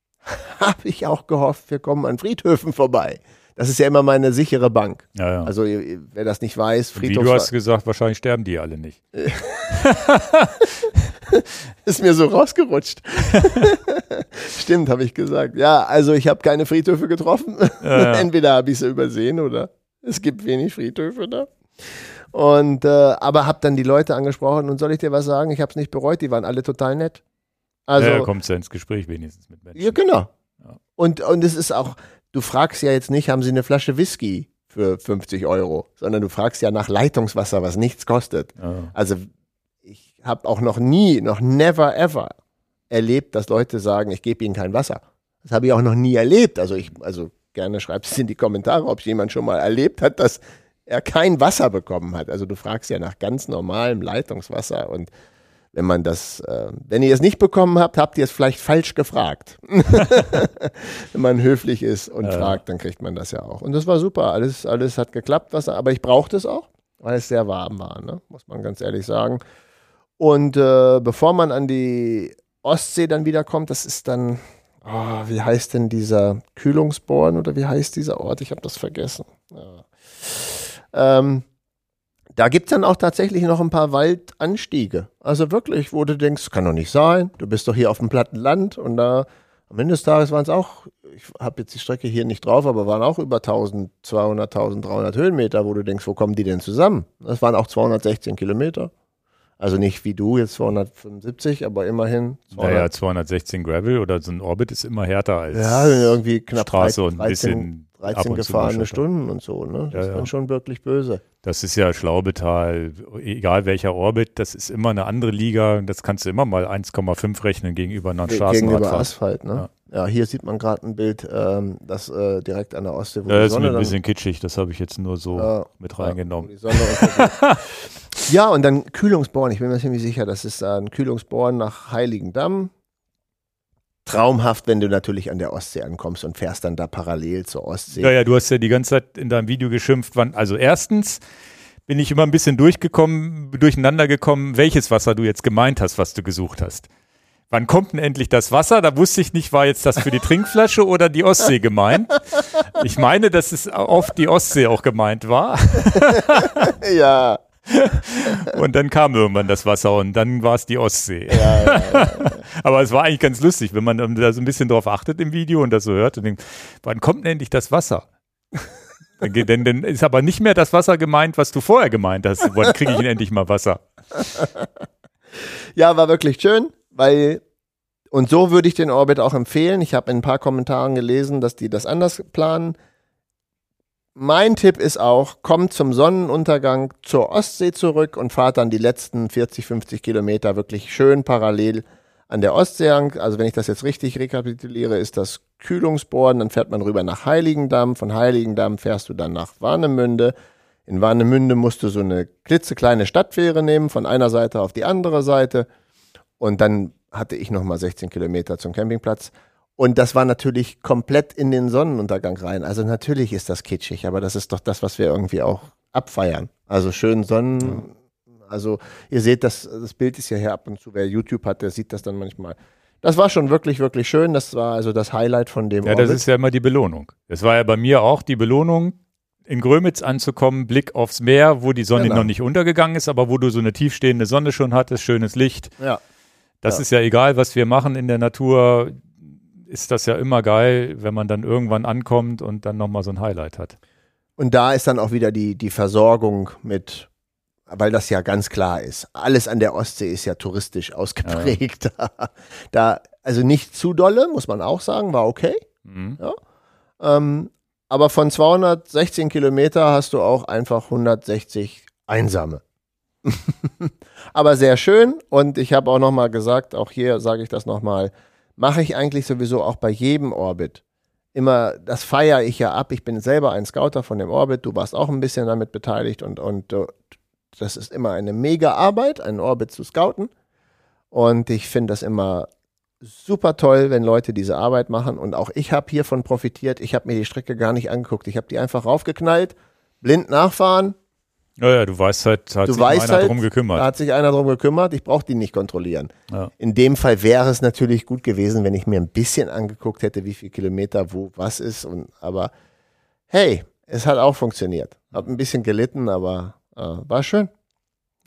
Speaker 2: [LAUGHS] habe ich auch gehofft, wir kommen an Friedhöfen vorbei. Das ist ja immer meine sichere Bank.
Speaker 1: Ja, ja.
Speaker 2: Also wer das nicht weiß,
Speaker 1: Friedhof. Wie du hast gesagt, wahrscheinlich sterben die alle nicht. [LAUGHS] [LAUGHS]
Speaker 2: ist mir so rausgerutscht. [LAUGHS] Stimmt, habe ich gesagt. Ja, also ich habe keine Friedhöfe getroffen. Ja, [LAUGHS] ja. Entweder habe ich sie übersehen oder es gibt wenig Friedhöfe da. Und äh, aber habe dann die Leute angesprochen und soll ich dir was sagen? Ich habe es nicht bereut. Die waren alle total nett.
Speaker 1: Also ja, kommt ja ins Gespräch wenigstens mit Menschen.
Speaker 2: Ja, genau. Ja. Und und es ist auch. Du fragst ja jetzt nicht, haben sie eine Flasche Whisky für 50 Euro, sondern du fragst ja nach Leitungswasser, was nichts kostet. Ja. Also habe auch noch nie, noch never ever erlebt, dass Leute sagen, ich gebe ihnen kein Wasser. Das habe ich auch noch nie erlebt. Also ich, also gerne schreibt es in die Kommentare, ob jemand schon mal erlebt hat, dass er kein Wasser bekommen hat. Also du fragst ja nach ganz normalem Leitungswasser und wenn man das, äh, wenn ihr es nicht bekommen habt, habt ihr es vielleicht falsch gefragt. [LAUGHS] wenn man höflich ist und ja. fragt, dann kriegt man das ja auch. Und das war super. Alles, alles hat geklappt, Wasser, aber ich brauchte es auch, weil es sehr warm war, ne? muss man ganz ehrlich sagen. Und äh, bevor man an die Ostsee dann wieder kommt, das ist dann, oh, wie heißt denn dieser Kühlungsborn oder wie heißt dieser Ort? Ich habe das vergessen. Ja. Ähm, da gibt es dann auch tatsächlich noch ein paar Waldanstiege. Also wirklich, wo du denkst, kann doch nicht sein. Du bist doch hier auf dem platten Land und da am Ende des Tages waren es auch, ich habe jetzt die Strecke hier nicht drauf, aber waren auch über 1200, 1300 Höhenmeter, wo du denkst, wo kommen die denn zusammen? Das waren auch 216 Kilometer. Also nicht wie du jetzt 275, aber immerhin.
Speaker 1: Naja, 216 Gravel oder so ein Orbit ist immer härter als
Speaker 2: ja, irgendwie knapp
Speaker 1: Straße 13, und ein bisschen
Speaker 2: 13 gefahrene Stunden und so. Ne? Das ja, ist dann schon wirklich böse.
Speaker 1: Das ist ja Schlaubetal, egal welcher Orbit, das ist immer eine andere Liga. Das kannst du immer mal 1,5 rechnen gegenüber einer Straßenradfahrt.
Speaker 2: Gegenüber Asphalt, ne? Ja. Ja, hier sieht man gerade ein Bild, ähm, das äh, direkt an der Ostsee.
Speaker 1: Wo das ist mir ein bisschen kitschig, das habe ich jetzt nur so äh, mit reingenommen.
Speaker 2: Ja, [LAUGHS] ja, und dann Kühlungsborn, ich bin mir ziemlich sicher, das ist ein Kühlungsborn nach Heiligendamm. Traumhaft, wenn du natürlich an der Ostsee ankommst und fährst dann da parallel zur Ostsee.
Speaker 1: Ja, ja, du hast ja die ganze Zeit in deinem Video geschimpft, wann, also erstens bin ich immer ein bisschen durchgekommen, durcheinander gekommen, welches Wasser du jetzt gemeint hast, was du gesucht hast wann kommt denn endlich das Wasser? Da wusste ich nicht, war jetzt das für die Trinkflasche oder die Ostsee gemeint. Ich meine, dass es oft die Ostsee auch gemeint war. [LAUGHS]
Speaker 2: ja.
Speaker 1: Und dann kam irgendwann das Wasser und dann war es die Ostsee. Ja, ja, ja, [LAUGHS] Aber es war eigentlich ganz lustig, wenn man da so ein bisschen drauf achtet im Video und das so hört und denkt, wann kommt denn endlich das Wasser? [LAUGHS] Denn, denn ist aber nicht mehr das Wasser gemeint, was du vorher gemeint hast. Wann kriege ich denn endlich mal Wasser?
Speaker 2: Ja, war wirklich schön weil und so würde ich den Orbit auch empfehlen. Ich habe in ein paar Kommentaren gelesen, dass die das anders planen. Mein Tipp ist auch, kommt zum Sonnenuntergang zur Ostsee zurück und fahrt dann die letzten 40, 50 Kilometer wirklich schön parallel an der Ostsee. Also wenn ich das jetzt richtig rekapituliere, ist das Kühlungsbohren, dann fährt man rüber nach Heiligendamm. Von Heiligendamm fährst du dann nach Warnemünde. In Warnemünde musst du so eine klitzekleine Stadtfähre nehmen, von einer Seite auf die andere Seite. Und dann hatte ich nochmal 16 Kilometer zum Campingplatz. Und das war natürlich komplett in den Sonnenuntergang rein. Also natürlich ist das kitschig, aber das ist doch das, was wir irgendwie auch abfeiern. Also schön Sonnen. Ja. Also ihr seht, das, das Bild ist ja hier ab und zu. Wer YouTube hat, der sieht das dann manchmal. Das war schon wirklich, wirklich schön. Das war also das Highlight von dem
Speaker 1: Ja, Orbit. das ist ja immer die Belohnung. Das war ja bei mir auch die Belohnung, in Grömitz anzukommen, Blick aufs Meer, wo die Sonne genau. noch nicht untergegangen ist, aber wo du so eine tiefstehende Sonne schon hattest, schönes Licht.
Speaker 2: Ja.
Speaker 1: Das ja. ist ja egal, was wir machen in der Natur, ist das ja immer geil, wenn man dann irgendwann ankommt und dann nochmal so ein Highlight hat.
Speaker 2: Und da ist dann auch wieder die, die Versorgung mit, weil das ja ganz klar ist. Alles an der Ostsee ist ja touristisch ausgeprägt. Ja. [LAUGHS] da, also nicht zu dolle, muss man auch sagen, war okay. Mhm. Ja. Ähm, aber von 216 Kilometer hast du auch einfach 160 einsame. [LAUGHS] Aber sehr schön und ich habe auch nochmal gesagt, auch hier sage ich das nochmal, mache ich eigentlich sowieso auch bei jedem Orbit. Immer, das feiere ich ja ab. Ich bin selber ein Scouter von dem Orbit. Du warst auch ein bisschen damit beteiligt und, und das ist immer eine mega Arbeit, einen Orbit zu scouten. Und ich finde das immer super toll, wenn Leute diese Arbeit machen. Und auch ich habe hiervon profitiert. Ich habe mir die Strecke gar nicht angeguckt. Ich habe die einfach raufgeknallt, blind nachfahren.
Speaker 1: Ja, ja, du weißt halt, hat
Speaker 2: Du
Speaker 1: sich einer
Speaker 2: halt,
Speaker 1: drum
Speaker 2: Da
Speaker 1: gekümmert.
Speaker 2: hat sich einer drum gekümmert. Ich brauche die nicht kontrollieren.
Speaker 1: Ja.
Speaker 2: In dem Fall wäre es natürlich gut gewesen, wenn ich mir ein bisschen angeguckt hätte, wie viel Kilometer wo was ist. Und, aber hey, es hat auch funktioniert. Hab ein bisschen gelitten, aber äh, war schön.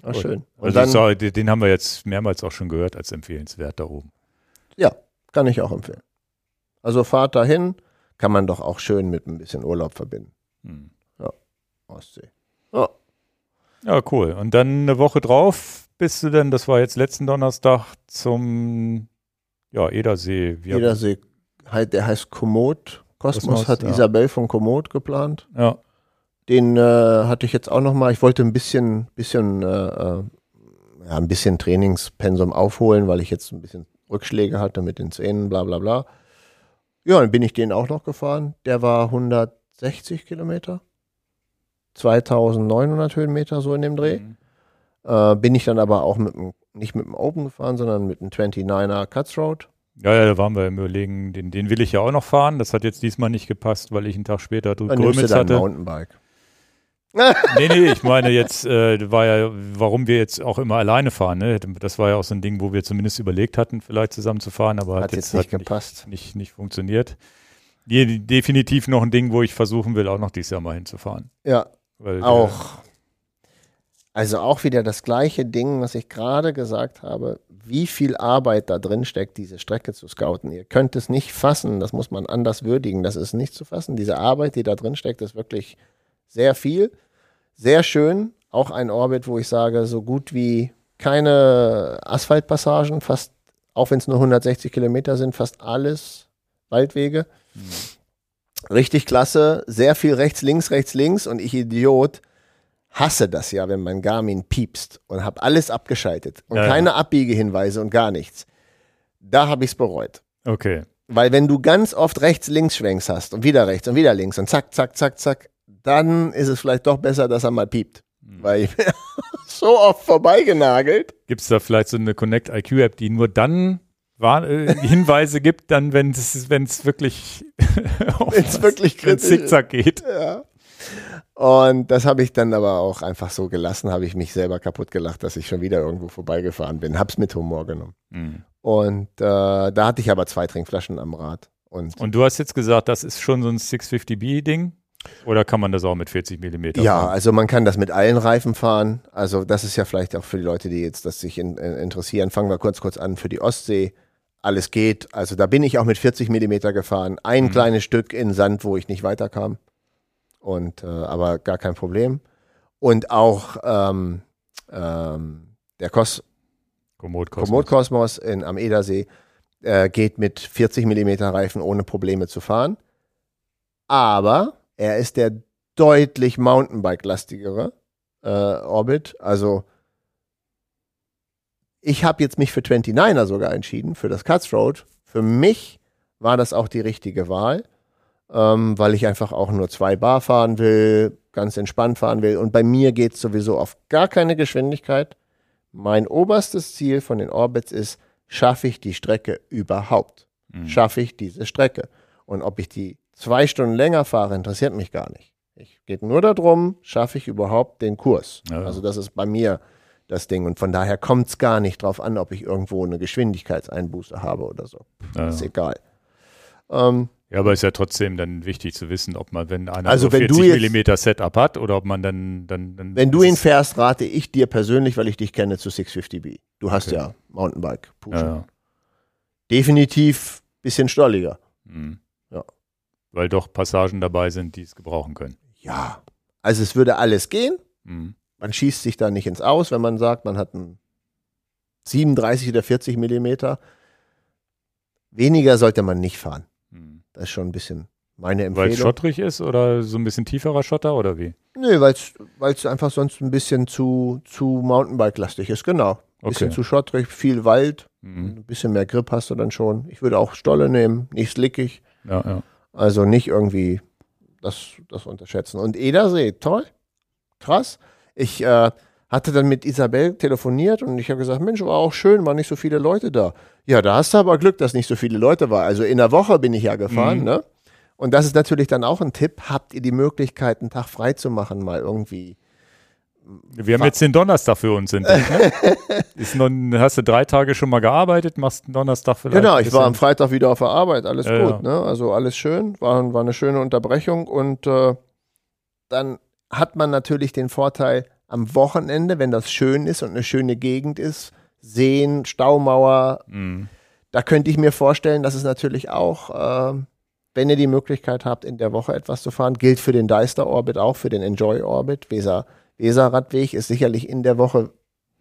Speaker 2: War
Speaker 1: Gut.
Speaker 2: schön. Und
Speaker 1: Also
Speaker 2: dann,
Speaker 1: ich sag, den haben wir jetzt mehrmals auch schon gehört als empfehlenswert da oben.
Speaker 2: ja, kann ich auch empfehlen. Also fahrt dahin, kann man doch auch schön mit ein bisschen Urlaub verbinden.
Speaker 1: Hm.
Speaker 2: Ostsee. Ja.
Speaker 1: Cool. Und dann eine Woche drauf bist du dann, das war jetzt letzten Donnerstag, zum ja, Edersee. Wie
Speaker 2: Edersee, halt, der heißt Komoot. Kosmos,
Speaker 1: Kosmos,
Speaker 2: hat
Speaker 1: ja.
Speaker 2: Isabel von Komoot geplant.
Speaker 1: Ja,
Speaker 2: Den äh, hatte ich jetzt auch noch mal. Ich wollte ein bisschen, bisschen, äh, äh, ja, ein bisschen Trainingspensum aufholen, weil ich jetzt ein bisschen Rückschläge hatte mit den Zähnen, bla bla bla. Ja, dann bin ich den auch noch gefahren. Der war 160 Kilometer. 2900 Höhenmeter so in dem Dreh.
Speaker 1: Mhm.
Speaker 2: Äh, bin ich dann aber auch mit dem, nicht mit dem Open gefahren, sondern mit dem 29er Cuts Road.
Speaker 1: ja, ja, da waren wir im Überlegen, den, den will ich ja auch noch fahren. Das hat jetzt diesmal nicht gepasst, weil ich einen Tag später Grömitz hatte.
Speaker 2: Mountainbike.
Speaker 1: Nee, nee, ich meine jetzt, äh, war ja, warum wir jetzt auch immer alleine fahren. Ne? Das war ja auch so ein Ding, wo wir zumindest überlegt hatten, vielleicht zusammen zu fahren, aber hat,
Speaker 2: Hat jetzt
Speaker 1: hat
Speaker 2: nicht gepasst.
Speaker 1: Nicht, nicht funktioniert. Die, definitiv noch ein Ding, wo ich versuchen will, auch noch dieses Jahr mal hinzufahren.
Speaker 2: Ja, Auch. Also auch wieder das gleiche Ding, was ich gerade gesagt habe. Wie viel Arbeit da drin steckt, diese Strecke zu scouten. Ihr könnt es nicht fassen, das muss man anders würdigen. Das ist nicht zu fassen. Diese Arbeit, die da drin steckt, ist wirklich sehr viel. Sehr schön. Auch ein Orbit, wo ich sage, so gut wie keine Asphaltpassagen, fast, auch wenn es nur 160 Kilometer sind, fast alles Waldwege. Richtig klasse, sehr viel rechts, links, rechts, links und ich Idiot hasse das ja, wenn mein Garmin piepst und habe alles abgeschaltet und
Speaker 1: Ja, ja.
Speaker 2: keine Abbiegehinweise und gar nichts. Da habe ich es bereut.
Speaker 1: Okay.
Speaker 2: Weil wenn du ganz oft rechts, links schwenks hast und wieder rechts und wieder links und zack, zack, zack, zack, dann ist es vielleicht doch besser, dass er mal piept.
Speaker 1: Hm.
Speaker 2: Weil ich bin [LAUGHS] so oft vorbeigenagelt.
Speaker 1: Gibt es da vielleicht so eine Connect IQ App, die nur dann War, äh, Hinweise gibt, dann wenn es wenn es wirklich [LAUGHS]
Speaker 2: Wenn's wirklich
Speaker 1: wenn's zickzack geht.
Speaker 2: Ja. Und das habe ich dann aber auch einfach so gelassen, habe ich mich selber kaputt gelacht, dass ich schon wieder irgendwo vorbeigefahren bin. Hab's mit Humor genommen.
Speaker 1: Mhm.
Speaker 2: Und äh, da hatte ich aber zwei Trinkflaschen am Rad. Und
Speaker 1: Und du hast jetzt gesagt, das ist schon so ein 650B-Ding? Oder kann man das auch mit 40 Millimeter
Speaker 2: ja,
Speaker 1: fahren?
Speaker 2: also man kann das mit allen Reifen fahren. Also das ist ja vielleicht auch für die Leute, die jetzt das sich in, in, interessieren. Fangen wir kurz kurz an für die Ostsee. Alles geht. Also da bin ich auch mit 40 Millimeter gefahren. Ein
Speaker 1: Mhm.
Speaker 2: kleines Stück in Sand, wo ich nicht weiterkam. Und äh, aber gar kein Problem. Und auch ähm, ähm, der Kos
Speaker 1: Komoot Cosmos.
Speaker 2: Komoot Kosmos in, am Edersee äh, geht mit 40 Millimeter Reifen ohne Probleme zu fahren. Aber er ist der deutlich Mountainbike-lastigere äh, Orbit. Also ich habe jetzt mich für 29er sogar entschieden, für das Cuts Road. Für mich war das auch die richtige Wahl, ähm, weil ich einfach auch nur zwei Bar fahren will, ganz entspannt fahren will. Und bei mir geht es sowieso auf gar keine Geschwindigkeit. Mein oberstes Ziel von den Orbits ist, schaffe ich die Strecke überhaupt?
Speaker 1: Mhm.
Speaker 2: Schaffe ich diese Strecke? Und ob ich die zwei Stunden länger fahre, interessiert mich gar nicht. Ich geht nur darum, schaffe ich überhaupt den Kurs?
Speaker 1: Ja.
Speaker 2: Also das ist bei mir das Ding. Und von daher kommt es gar nicht drauf an, ob ich irgendwo eine Geschwindigkeitseinbuße habe oder so.
Speaker 1: Ja,
Speaker 2: Ist egal. Ähm,
Speaker 1: ja, aber ist ja trotzdem dann wichtig zu wissen, ob man, wenn einer
Speaker 2: Also
Speaker 1: so
Speaker 2: wenn du
Speaker 1: 40
Speaker 2: jetzt-
Speaker 1: Millimeter Setup hat oder ob man dann, dann, dann
Speaker 2: wenn du ihn fährst, rate ich dir persönlich, weil ich dich kenne, zu 650B. Du hast
Speaker 1: Okay.
Speaker 2: ja Mountainbike.
Speaker 1: Ja, ja.
Speaker 2: Definitiv bisschen stolliger.
Speaker 1: Mhm.
Speaker 2: Ja.
Speaker 1: Weil doch Passagen dabei sind, die es gebrauchen können.
Speaker 2: Ja. Also es würde alles gehen.
Speaker 1: Mhm.
Speaker 2: Man schießt sich da nicht ins Aus, wenn man sagt, man hat einen 37 oder 40 Millimeter. Weniger sollte man nicht fahren.
Speaker 1: Mhm.
Speaker 2: Das ist schon ein bisschen meine
Speaker 1: Weil es
Speaker 2: Empfehlung.
Speaker 1: schottrig ist oder so ein bisschen tieferer Schotter oder wie?
Speaker 2: Nö, weil es einfach sonst ein bisschen zu, zu Mountainbike-lastig ist, genau. Bisschen
Speaker 1: Okay.
Speaker 2: zu schottrig, viel Wald,
Speaker 1: Mhm.
Speaker 2: ein bisschen mehr Grip hast du dann schon. Ich würde auch Stolle nehmen, nicht slickig.
Speaker 1: Ja, ja.
Speaker 2: Also nicht irgendwie das, das unterschätzen. Und Edersee, toll, krass. Ich äh, hatte dann mit Isabel telefoniert und ich habe gesagt, Mensch, war auch schön, waren nicht so viele Leute da. Ja, da hast du aber Glück, dass nicht so viele Leute waren. Also in der Woche bin ich ja gefahren,
Speaker 1: Mhm.
Speaker 2: ne? Und das ist natürlich dann auch ein Tipp. Habt ihr die Möglichkeit, einen Tag frei zu machen, mal irgendwie?
Speaker 1: Wir haben jetzt den Donnerstag für uns entdeckt. Ne? [LAUGHS] Ist noch, hast du drei Tage schon mal gearbeitet, machst einen Donnerstag vielleicht?
Speaker 2: Genau, ich war am Freitag wieder auf der Arbeit, alles
Speaker 1: Ja,
Speaker 2: gut, ne? Also alles schön, war, war eine schöne Unterbrechung und äh, dann hat man natürlich den Vorteil am Wochenende, wenn das schön ist und eine schöne Gegend ist, Seen, Staumauer,
Speaker 1: Mhm.
Speaker 2: da könnte ich mir vorstellen, dass es natürlich auch, äh, wenn ihr die Möglichkeit habt, in der Woche etwas zu fahren, gilt für den Deister Orbit auch, für den Enjoy Orbit. Weser, Weserradweg ist sicherlich in der Woche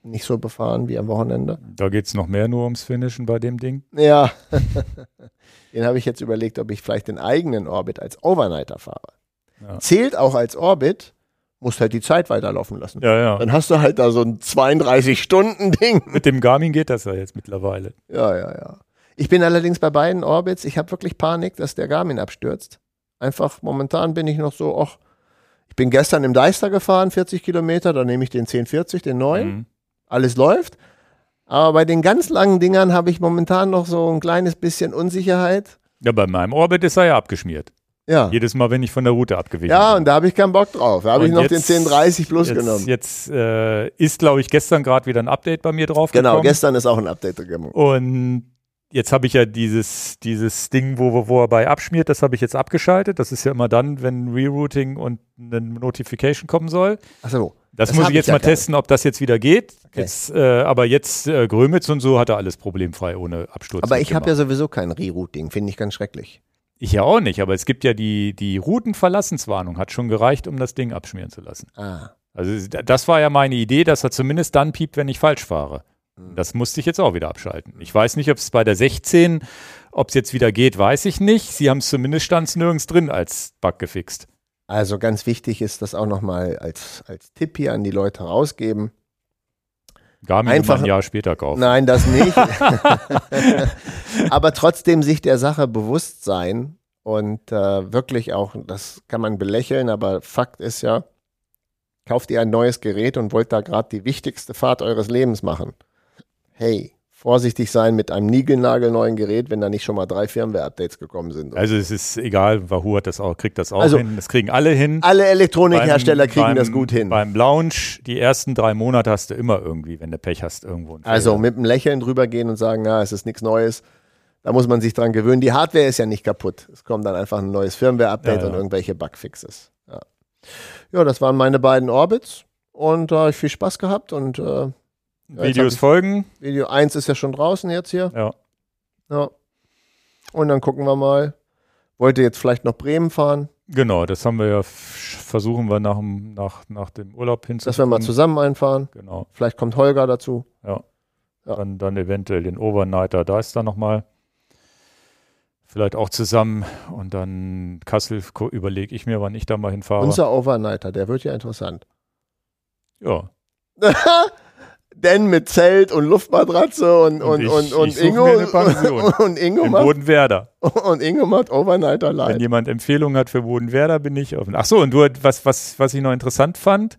Speaker 2: nicht so befahren wie am Wochenende.
Speaker 1: Da geht es noch mehr nur ums Finishen bei dem Ding.
Speaker 2: Ja, [LAUGHS] den habe ich jetzt überlegt, ob ich vielleicht den eigenen Orbit als Overnighter fahre.
Speaker 1: Ja.
Speaker 2: Zählt auch als Orbit, musst halt die Zeit weiterlaufen lassen.
Speaker 1: Ja, ja.
Speaker 2: Dann hast du halt da so ein 32-Stunden-Ding.
Speaker 1: Mit dem Garmin geht das ja jetzt mittlerweile.
Speaker 2: Ja, ja, ja. Ich bin allerdings bei beiden Orbits, ich habe wirklich Panik, dass der Garmin abstürzt. Einfach momentan bin ich noch so, ach, ich bin gestern im Deister gefahren, 40 Kilometer, da nehme ich den 1040, den neuen.
Speaker 1: Mhm.
Speaker 2: Alles läuft. Aber bei den ganz langen Dingern habe ich momentan noch so ein kleines bisschen Unsicherheit.
Speaker 1: Ja, bei meinem Orbit ist er ja abgeschmiert.
Speaker 2: Ja.
Speaker 1: Jedes Mal, wenn ich von der Route abgewichen
Speaker 2: Ja,
Speaker 1: bin.
Speaker 2: und da habe ich keinen Bock drauf. Da habe ich noch
Speaker 1: jetzt-
Speaker 2: den 1030 Plus
Speaker 1: jetzt,
Speaker 2: genommen.
Speaker 1: Jetzt äh, ist, glaube ich, gestern gerade wieder ein Update bei mir drauf
Speaker 2: Genau,
Speaker 1: gekommen.
Speaker 2: gestern ist auch ein Update gekommen.
Speaker 1: Und jetzt habe ich ja dieses, dieses Ding, wo, wo er bei abschmiert, das habe ich jetzt abgeschaltet. Das ist ja immer dann, wenn Rerouting und eine Notification kommen soll.
Speaker 2: Achso.
Speaker 1: Das,
Speaker 2: Das
Speaker 1: muss ich jetzt
Speaker 2: ich ja
Speaker 1: mal testen, ob das jetzt wieder geht.
Speaker 2: Okay.
Speaker 1: Jetzt, äh, aber jetzt äh, Grömitz und so hat er alles problemfrei ohne Absturz.
Speaker 2: Aber ich habe ja sowieso kein Rerouting, finde ich ganz schrecklich.
Speaker 1: Ich ja auch nicht, aber es gibt ja die, die Routenverlassenswarnung, hat schon gereicht, um das Ding abschmieren zu lassen.
Speaker 2: Ah.
Speaker 1: Also das war ja meine Idee, dass er zumindest dann piept, wenn ich falsch fahre.
Speaker 2: Mhm.
Speaker 1: Das musste ich jetzt auch wieder abschalten. Ich weiß nicht, ob es bei der 16, ob es jetzt wieder geht, weiß ich nicht. Sie haben es zumindest stand nirgends drin als Bug gefixt.
Speaker 2: Also ganz wichtig ist das auch nochmal als, als Tipp hier an die Leute rausgeben.
Speaker 1: Garmin
Speaker 2: Einfach-
Speaker 1: ein Jahr später kaufen.
Speaker 2: Nein, das nicht. [LAUGHS] [LAUGHS] Aber trotzdem sich der Sache bewusst sein und äh, wirklich auch, das kann man belächeln, aber Fakt ist ja, kauft ihr ein neues Gerät und wollt da gerade die wichtigste Fahrt eures Lebens machen. Hey, vorsichtig sein mit einem niegelnagelneuen Gerät, wenn da nicht schon mal drei Firmware-Updates gekommen sind.
Speaker 1: Also es ist egal, Wahoo hat das auch, kriegt das auch
Speaker 2: Also-
Speaker 1: hin. Das kriegen alle hin.
Speaker 2: Alle Elektronikhersteller kriegen
Speaker 1: beim,
Speaker 2: das gut hin.
Speaker 1: Beim Launch, die ersten drei Monate hast du immer irgendwie, wenn du Pech hast, irgendwo
Speaker 2: Also mit einem Lächeln drüber gehen und sagen, na, es ist nichts Neues. Da muss man sich dran gewöhnen. Die Hardware ist ja nicht kaputt. Es kommt dann einfach ein neues Firmware-Update
Speaker 1: Ja, ja.
Speaker 2: und irgendwelche Bugfixes. Ja. ja, das waren meine beiden Orbits und da habe ich viel Spaß gehabt und äh, ja,
Speaker 1: Videos
Speaker 2: ich-
Speaker 1: folgen.
Speaker 2: Video 1 ist ja schon draußen jetzt hier.
Speaker 1: Ja.
Speaker 2: Ja. Und dann gucken wir mal. Wollte jetzt vielleicht noch Bremen fahren,
Speaker 1: Genau, das haben wir ja, versuchen wir nach, dem- nach, nach dem Urlaub
Speaker 2: dass wir mal zusammen einfahren.
Speaker 1: Genau,
Speaker 2: Vielleicht kommt Holger dazu. Ja.
Speaker 1: dann, dann eventuell den Overnighter, da ist da nochmal. Vielleicht auch zusammen und dann Kassel überlege ich mir, wann ich da mal hinfahre.
Speaker 2: Unser Overnighter, der wird ja interessant.
Speaker 1: ja, [LAUGHS]
Speaker 2: Denn mit Zelt und Luftmatratze und,
Speaker 1: Und
Speaker 2: und,
Speaker 1: ich-
Speaker 2: und, und
Speaker 1: ich
Speaker 2: Ingo, [LAUGHS] und, Ingo
Speaker 1: in
Speaker 2: macht,
Speaker 1: Bodenwerder. [LAUGHS]
Speaker 2: und Ingo macht Overnighter
Speaker 1: Wenn
Speaker 2: live.
Speaker 1: jemand Empfehlungen hat für Bodenwerder, bin ich offen. Ach so, und du, was, was, was ich noch interessant fand,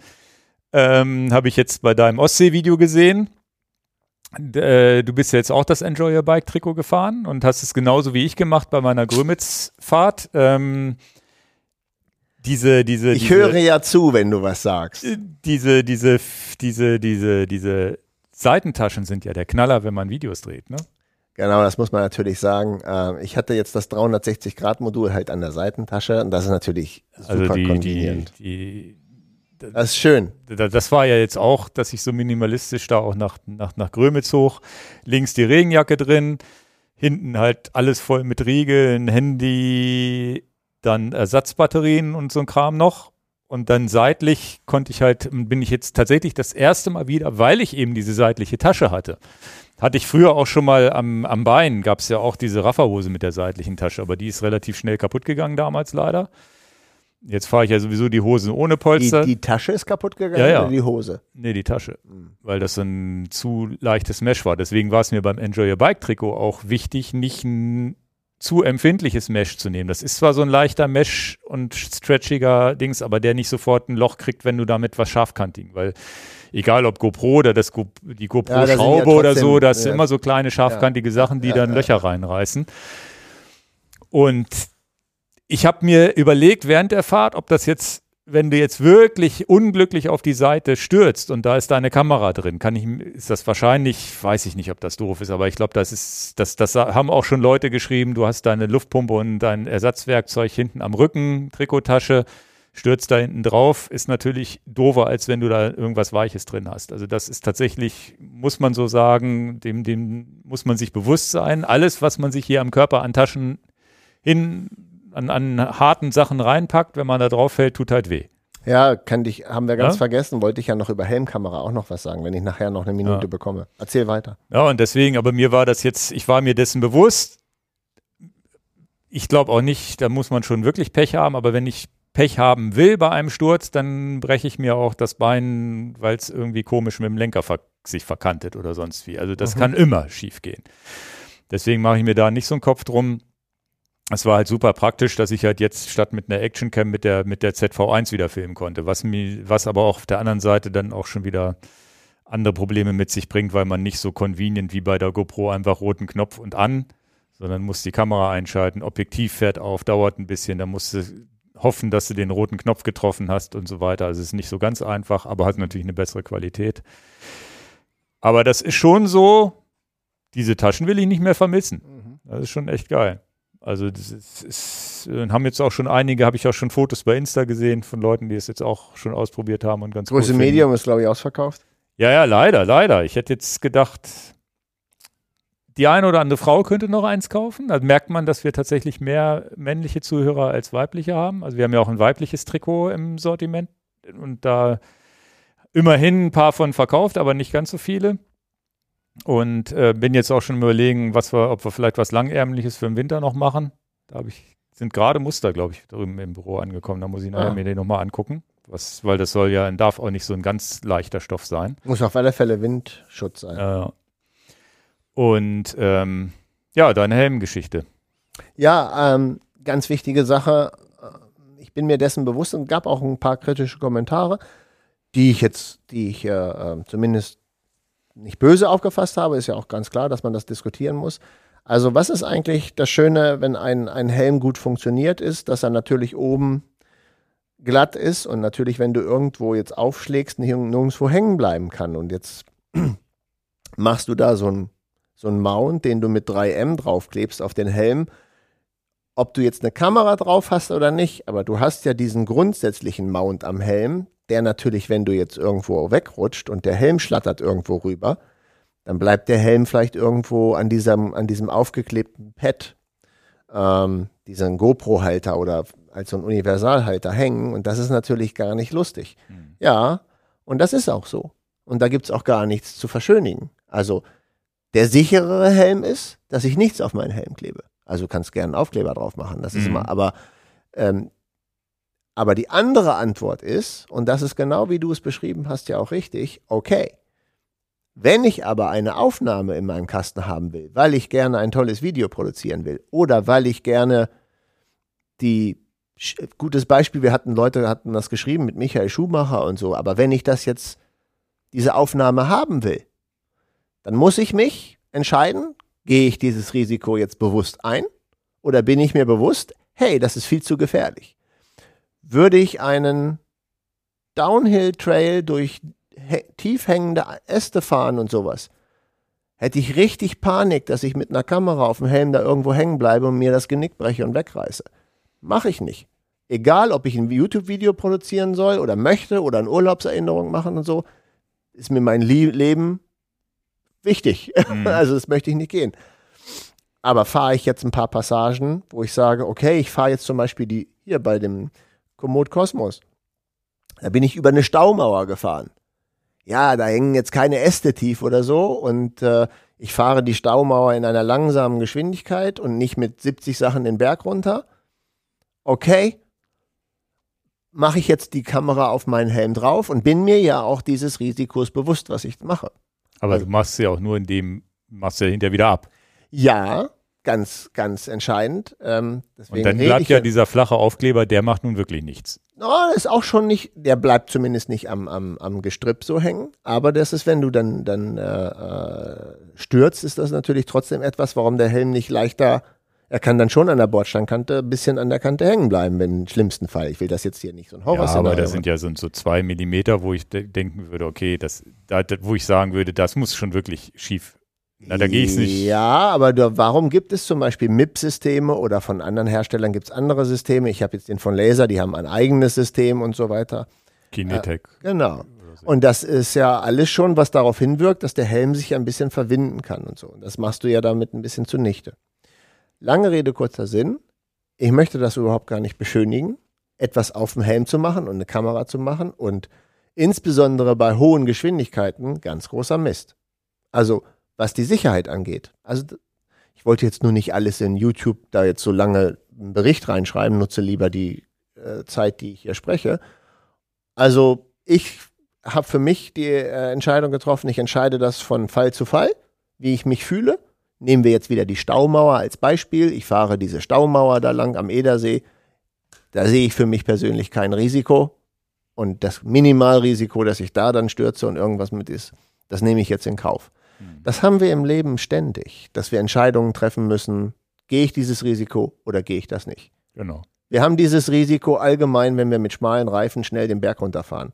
Speaker 1: ähm, habe ich jetzt bei deinem Ostsee-Video gesehen. Äh, du bist ja jetzt auch das Enjoy Your Bike Trikot gefahren und hast es genauso wie ich gemacht bei meiner Grömitz-Fahrt. Ähm, diese, diese,
Speaker 2: Ich
Speaker 1: diese,
Speaker 2: höre ja zu, wenn du was sagst.
Speaker 1: äh, diese, diese, diese, diese, diese Seitentaschen sind ja der Knaller, wenn man Videos dreht, ne?
Speaker 2: Genau, das muss man natürlich sagen. Ähm, Ich hatte jetzt das 360-Grad-Modul halt an der Seitentasche und das ist natürlich super
Speaker 1: Also die, die,
Speaker 2: konvenient.
Speaker 1: die,
Speaker 2: Das ist schön.
Speaker 1: Da- Das war ja jetzt auch, dass ich so minimalistisch da auch nach, nach, nach Grömitz hoch, links die Regenjacke drin, hinten halt alles voll mit Riegeln, Handy, dann Ersatzbatterien und so ein Kram noch. Und dann seitlich konnte ich halt, bin ich jetzt tatsächlich das erste Mal wieder, weil ich eben diese seitliche Tasche hatte. Hatte ich früher auch schon mal am, am Bein, gab es ja auch diese Rafferhose mit der seitlichen Tasche, aber die ist relativ schnell kaputt gegangen damals leider. Jetzt fahre ich ja sowieso die Hosen ohne
Speaker 2: Die,
Speaker 1: Polster.
Speaker 2: die Tasche ist kaputt gegangen
Speaker 1: Ja, ja.
Speaker 2: oder die Hose?
Speaker 1: Nee, die Tasche.
Speaker 2: Mhm.
Speaker 1: Weil das so ein zu leichtes Mesh war. Deswegen war es mir beim Enjoy Your Bike Trikot auch wichtig, nicht, n- zu empfindliches Mesh zu nehmen. Das ist zwar so ein leichter Mesh und stretchiger Dings, aber der nicht sofort ein Loch kriegt, wenn du damit was scharfkantigen, weil egal ob GoPro oder das Go, die GoPro-Schraube ja, oder so, das ja. sind immer so kleine scharfkantige Sachen, die dann Löcher reinreißen. Und ich habe mir überlegt während der Fahrt, ob das jetzt wenn du jetzt wirklich unglücklich auf die Seite stürzt und da ist deine Kamera drin, kann ich, ist das wahrscheinlich, weiß ich nicht, ob das doof ist, aber ich glaube, das ist, das, das haben auch schon Leute geschrieben, du hast deine Luftpumpe und dein Ersatzwerkzeug hinten am Rücken, Trikottasche, stürzt da hinten drauf, ist natürlich doofer, als wenn du da irgendwas Weiches drin hast. Also das ist tatsächlich, muss man so sagen, dem, dem muss man sich bewusst sein. Alles, was man sich hier am Körper an Taschen hin an, an harten Sachen reinpackt, wenn man da drauf fällt, tut halt weh.
Speaker 2: Ja, kann dich, haben wir ganz ja? vergessen, wollte ich ja noch über Helmkamera auch noch was sagen, wenn ich nachher noch eine Minute ja. bekomme. Erzähl weiter.
Speaker 1: Ja, und deswegen, aber mir war das jetzt, ich war mir dessen bewusst. Ich glaube auch nicht, da muss man schon wirklich Pech haben, aber wenn ich Pech haben will bei einem Sturz, dann breche ich mir auch das Bein, weil es irgendwie komisch mit dem Lenker ver sich verkantet oder sonst wie. Also das mhm. kann immer schief gehen. Deswegen mache ich mir da nicht so einen Kopf drum es war halt super praktisch, dass ich halt jetzt statt mit einer Actioncam mit der, mit der ZV1 wieder filmen konnte, was mir, was aber auch auf der anderen Seite dann auch schon wieder andere Probleme mit sich bringt, weil man nicht so convenient wie bei der GoPro einfach roten Knopf und an, sondern muss die Kamera einschalten, Objektiv fährt auf, dauert ein bisschen, dann musst du hoffen, dass du den roten Knopf getroffen hast und so weiter. Also es ist nicht so ganz einfach, aber hat natürlich eine bessere Qualität. Aber das ist schon so, diese Taschen will ich nicht mehr vermissen. Mhm. Das ist schon echt geil. Also das ist, ist, äh, haben jetzt auch schon einige, habe ich auch schon Fotos bei Insta gesehen von Leuten, die es jetzt auch schon ausprobiert haben und ganz
Speaker 2: Große Medium ist, glaube ich, ausverkauft.
Speaker 1: Ja, ja, leider, leider. Ich hätte jetzt gedacht, die eine oder andere Frau könnte noch eins kaufen. Da merkt man, dass wir tatsächlich mehr männliche Zuhörer als weibliche haben. Also wir haben ja auch ein weibliches Trikot im Sortiment und da immerhin ein paar von verkauft, aber nicht ganz so viele. Und äh, bin jetzt auch schon überlegen, was wir, ob wir vielleicht was Langärmliches für den Winter noch machen. Da habe ich, sind gerade Muster, glaube ich, drüben im Büro angekommen. Da muss ich nachher ah. mir den nochmal angucken. Was, weil das soll ja, darf auch nicht so ein ganz leichter Stoff sein.
Speaker 2: Muss auf alle Fälle Windschutz sein.
Speaker 1: Äh, und ähm, ja, deine Helmgeschichte.
Speaker 2: Ja, ähm, ganz wichtige Sache. Ich bin mir dessen bewusst und gab auch ein paar kritische Kommentare, die ich jetzt, die ich äh, ähm, zumindest nicht böse aufgefasst habe, ist ja auch ganz klar, dass man das diskutieren muss. Also was ist eigentlich das Schöne, wenn ein, ein Helm gut funktioniert ist, dass er natürlich oben glatt ist und natürlich, wenn du irgendwo jetzt aufschlägst, nirgendwo hängen bleiben kann. Und jetzt [CLEARS THROAT] machst du da so ein so ein Mount, den du mit 3M draufklebst auf den Helm. Ob du jetzt eine Kamera drauf hast oder nicht, aber du hast ja diesen grundsätzlichen Mount am Helm, der natürlich, wenn du jetzt irgendwo wegrutscht und der Helm schlattert irgendwo rüber, dann bleibt der Helm vielleicht irgendwo an diesem, an diesem aufgeklebten Pad, ähm, diesen GoPro-Halter oder als so ein Universalhalter hängen. Und das ist natürlich gar nicht lustig. Mhm. Ja, und das ist auch so. Und da gibt es auch gar nichts zu verschönigen. Also der sicherere Helm ist, dass ich nichts auf meinen Helm klebe. Also du kannst gerne einen Aufkleber drauf machen. Das ist mhm. immer, aber ähm, aber die andere Antwort ist, und das ist genau wie du es beschrieben hast, ja auch richtig, okay. Wenn ich aber eine Aufnahme in meinem Kasten haben will, weil ich gerne ein tolles Video produzieren will oder weil ich gerne die gutes Beispiel, wir hatten Leute hatten das geschrieben mit Michael Schumacher und so, aber wenn ich das jetzt diese Aufnahme haben will, dann muss ich mich entscheiden, gehe ich dieses Risiko jetzt bewusst ein oder bin ich mir bewusst, hey, das ist viel zu gefährlich würde ich einen Downhill-Trail durch tief hängende Äste fahren und sowas, hätte ich richtig Panik, dass ich mit einer Kamera auf dem Helm da irgendwo hängen bleibe und mir das Genick breche und wegreiße. Mache ich nicht. Egal, ob ich ein YouTube-Video produzieren soll oder möchte oder eine Urlaubserinnerung machen und so, ist mir mein Leben wichtig. Mhm. [LAUGHS] Also das möchte ich nicht gehen. Aber fahre ich jetzt ein paar Passagen, wo ich sage, okay, ich fahre jetzt zum Beispiel die hier bei dem Komoot Kosmos. Da bin ich über eine Staumauer gefahren. Ja, da hängen jetzt keine Äste tief oder so und äh, ich fahre die Staumauer in einer langsamen Geschwindigkeit und nicht mit 70 Sachen den Berg runter. Okay, mache ich jetzt die Kamera auf meinen Helm drauf und bin mir ja auch dieses Risikos bewusst, was ich mache.
Speaker 1: Aber also, du machst sie auch nur in dem, machst du ja hinterher wieder ab.
Speaker 2: Ja, ganz, ganz entscheidend. Ähm,
Speaker 1: und dann bleibt ja dieser flache Aufkleber, der macht nun wirklich nichts.
Speaker 2: No, ist auch schon nicht, der bleibt zumindest nicht am, am, am Gestrüpp so hängen. Aber das ist, wenn du dann, dann äh, äh, stürzt, ist das natürlich trotzdem etwas, warum der Helm nicht leichter er kann dann schon an der Bordsteinkante ein bisschen an der Kante hängen bleiben, wenn im schlimmsten Fall. Ich will das jetzt hier nicht so ein Horror
Speaker 1: Ja, aber das sind ja so, so zwei Millimeter, wo ich de denken würde, okay, das, da, wo ich sagen würde, das muss schon wirklich schief na, da gehe ich nicht.
Speaker 2: Ja, aber du, warum gibt es zum Beispiel MIP-Systeme oder von anderen Herstellern gibt es andere Systeme? Ich habe jetzt den von Laser, die haben ein eigenes System und so weiter.
Speaker 1: Kinetec.
Speaker 2: Äh, genau. Und das ist ja alles schon, was darauf hinwirkt, dass der Helm sich ein bisschen verwinden kann und so. Und das machst du ja damit ein bisschen zunichte. Lange Rede, kurzer Sinn. Ich möchte das überhaupt gar nicht beschönigen, etwas auf dem Helm zu machen und eine Kamera zu machen und insbesondere bei hohen Geschwindigkeiten ganz großer Mist. Also was die Sicherheit angeht. Also ich wollte jetzt nur nicht alles in YouTube da jetzt so lange einen Bericht reinschreiben, nutze lieber die äh, Zeit, die ich hier spreche. Also ich habe für mich die äh, Entscheidung getroffen, ich entscheide das von Fall zu Fall, wie ich mich fühle. Nehmen wir jetzt wieder die Staumauer als Beispiel. Ich fahre diese Staumauer da lang am Edersee. Da sehe ich für mich persönlich kein Risiko. Und das Minimalrisiko, dass ich da dann stürze und irgendwas mit ist, das nehme ich jetzt in Kauf. Hm. Das haben wir im Leben ständig, dass wir Entscheidungen treffen müssen. Gehe ich dieses Risiko oder gehe ich das nicht?
Speaker 1: Genau.
Speaker 2: Wir haben dieses Risiko allgemein, wenn wir mit schmalen Reifen schnell den Berg runterfahren.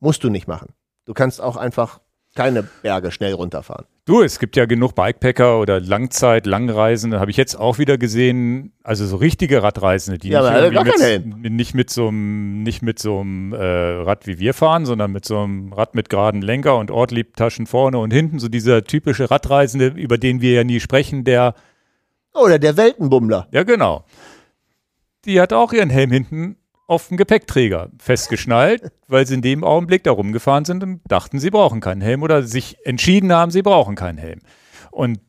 Speaker 2: Musst du nicht machen. Du kannst auch einfach keine Berge schnell runterfahren.
Speaker 1: Du, es gibt ja genug Bikepacker oder Langzeit, Langreisende, habe ich jetzt auch wieder gesehen, also so richtige Radreisende, die
Speaker 2: ja,
Speaker 1: nicht, mit, nicht mit so einem, nicht mit so einem äh, Rad wie wir fahren, sondern mit so einem Rad mit geraden Lenker und Ortliebtaschen vorne und hinten, so dieser typische Radreisende, über den wir ja nie sprechen, der
Speaker 2: Oder der Weltenbummler.
Speaker 1: Ja, genau. Die hat auch ihren Helm hinten auf dem Gepäckträger festgeschnallt, weil sie in dem Augenblick da rumgefahren sind und dachten, sie brauchen keinen Helm oder sich entschieden haben, sie brauchen keinen Helm. Und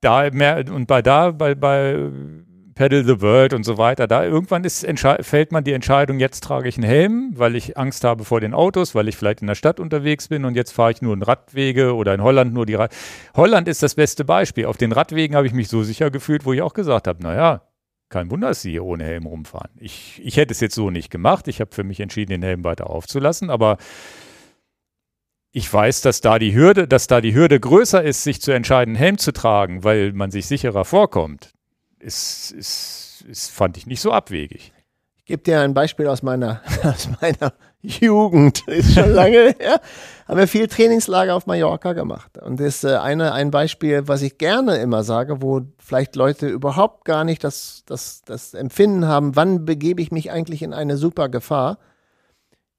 Speaker 1: da mehr, und bei da, bei, bei Pedal the World und so weiter, da irgendwann ist, fällt man die Entscheidung, jetzt trage ich einen Helm, weil ich Angst habe vor den Autos, weil ich vielleicht in der Stadt unterwegs bin und jetzt fahre ich nur in Radwege oder in Holland nur die Rad Holland ist das beste Beispiel. Auf den Radwegen habe ich mich so sicher gefühlt, wo ich auch gesagt habe, naja, kein Wunder, dass sie hier ohne Helm rumfahren. Ich, ich hätte es jetzt so nicht gemacht. Ich habe für mich entschieden, den Helm weiter aufzulassen, aber ich weiß, dass da die Hürde, dass da die Hürde größer ist, sich zu entscheiden, Helm zu tragen, weil man sich sicherer vorkommt, ist, ist, ist fand ich nicht so abwegig.
Speaker 2: Ich gebe dir ein Beispiel aus meiner, [LAUGHS] aus meiner Jugend, [LAUGHS] ist schon lange her, haben wir viel Trainingslager auf Mallorca gemacht. Und das ist äh, eine, ein Beispiel, was ich gerne immer sage, wo vielleicht Leute überhaupt gar nicht das, das, das Empfinden haben, wann begebe ich mich eigentlich in eine super Gefahr.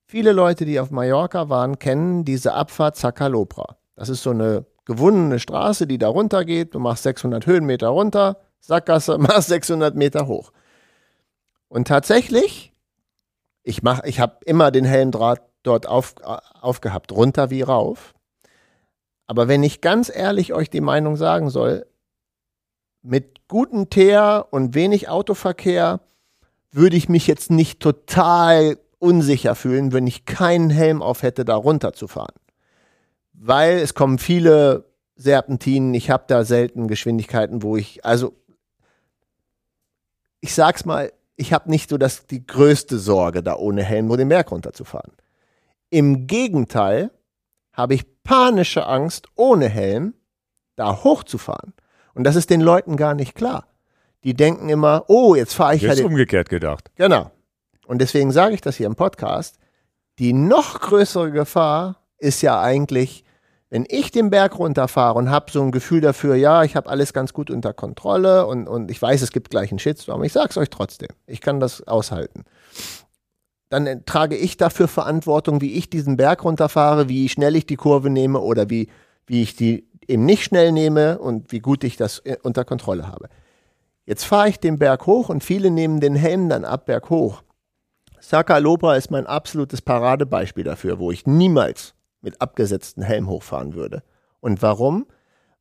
Speaker 2: Viele Leute, die auf Mallorca waren, kennen diese Abfahrt Zacalopra. Das ist so eine gewundene Straße, die da runter geht. Du machst 600 Höhenmeter runter, Sackgasse, [LAUGHS] machst 600 Meter hoch. Und tatsächlich ich mach, ich habe immer den Helmdraht dort auf, aufgehabt, runter wie rauf. Aber wenn ich ganz ehrlich euch die Meinung sagen soll, mit gutem Teer und wenig Autoverkehr würde ich mich jetzt nicht total unsicher fühlen, wenn ich keinen Helm auf hätte, da runterzufahren. Weil es kommen viele Serpentinen, ich habe da selten Geschwindigkeiten, wo ich, also ich sag's mal, ich habe nicht so das, die größte Sorge, da ohne Helm nur den Berg runterzufahren. Im Gegenteil habe ich panische Angst, ohne Helm da hochzufahren. Und das ist den Leuten gar nicht klar. Die denken immer, oh, jetzt fahre ich
Speaker 1: Jetzt halt. umgekehrt gedacht.
Speaker 2: Genau. Und deswegen sage ich das hier im Podcast. Die noch größere Gefahr ist ja eigentlich, wenn ich den Berg runterfahre und habe so ein Gefühl dafür, ja, ich habe alles ganz gut unter Kontrolle und, und ich weiß, es gibt gleich einen Shitstorm, ich sage es euch trotzdem, ich kann das aushalten. Dann trage ich dafür Verantwortung, wie ich diesen Berg runterfahre, wie schnell ich die Kurve nehme oder wie, wie ich die eben nicht schnell nehme und wie gut ich das äh, unter Kontrolle habe. Jetzt fahre ich den Berg hoch und viele nehmen den Helm dann ab Berg hoch. Saka Lopra ist mein absolutes Paradebeispiel dafür, wo ich niemals mit abgesetzten Helm hochfahren würde. Und warum?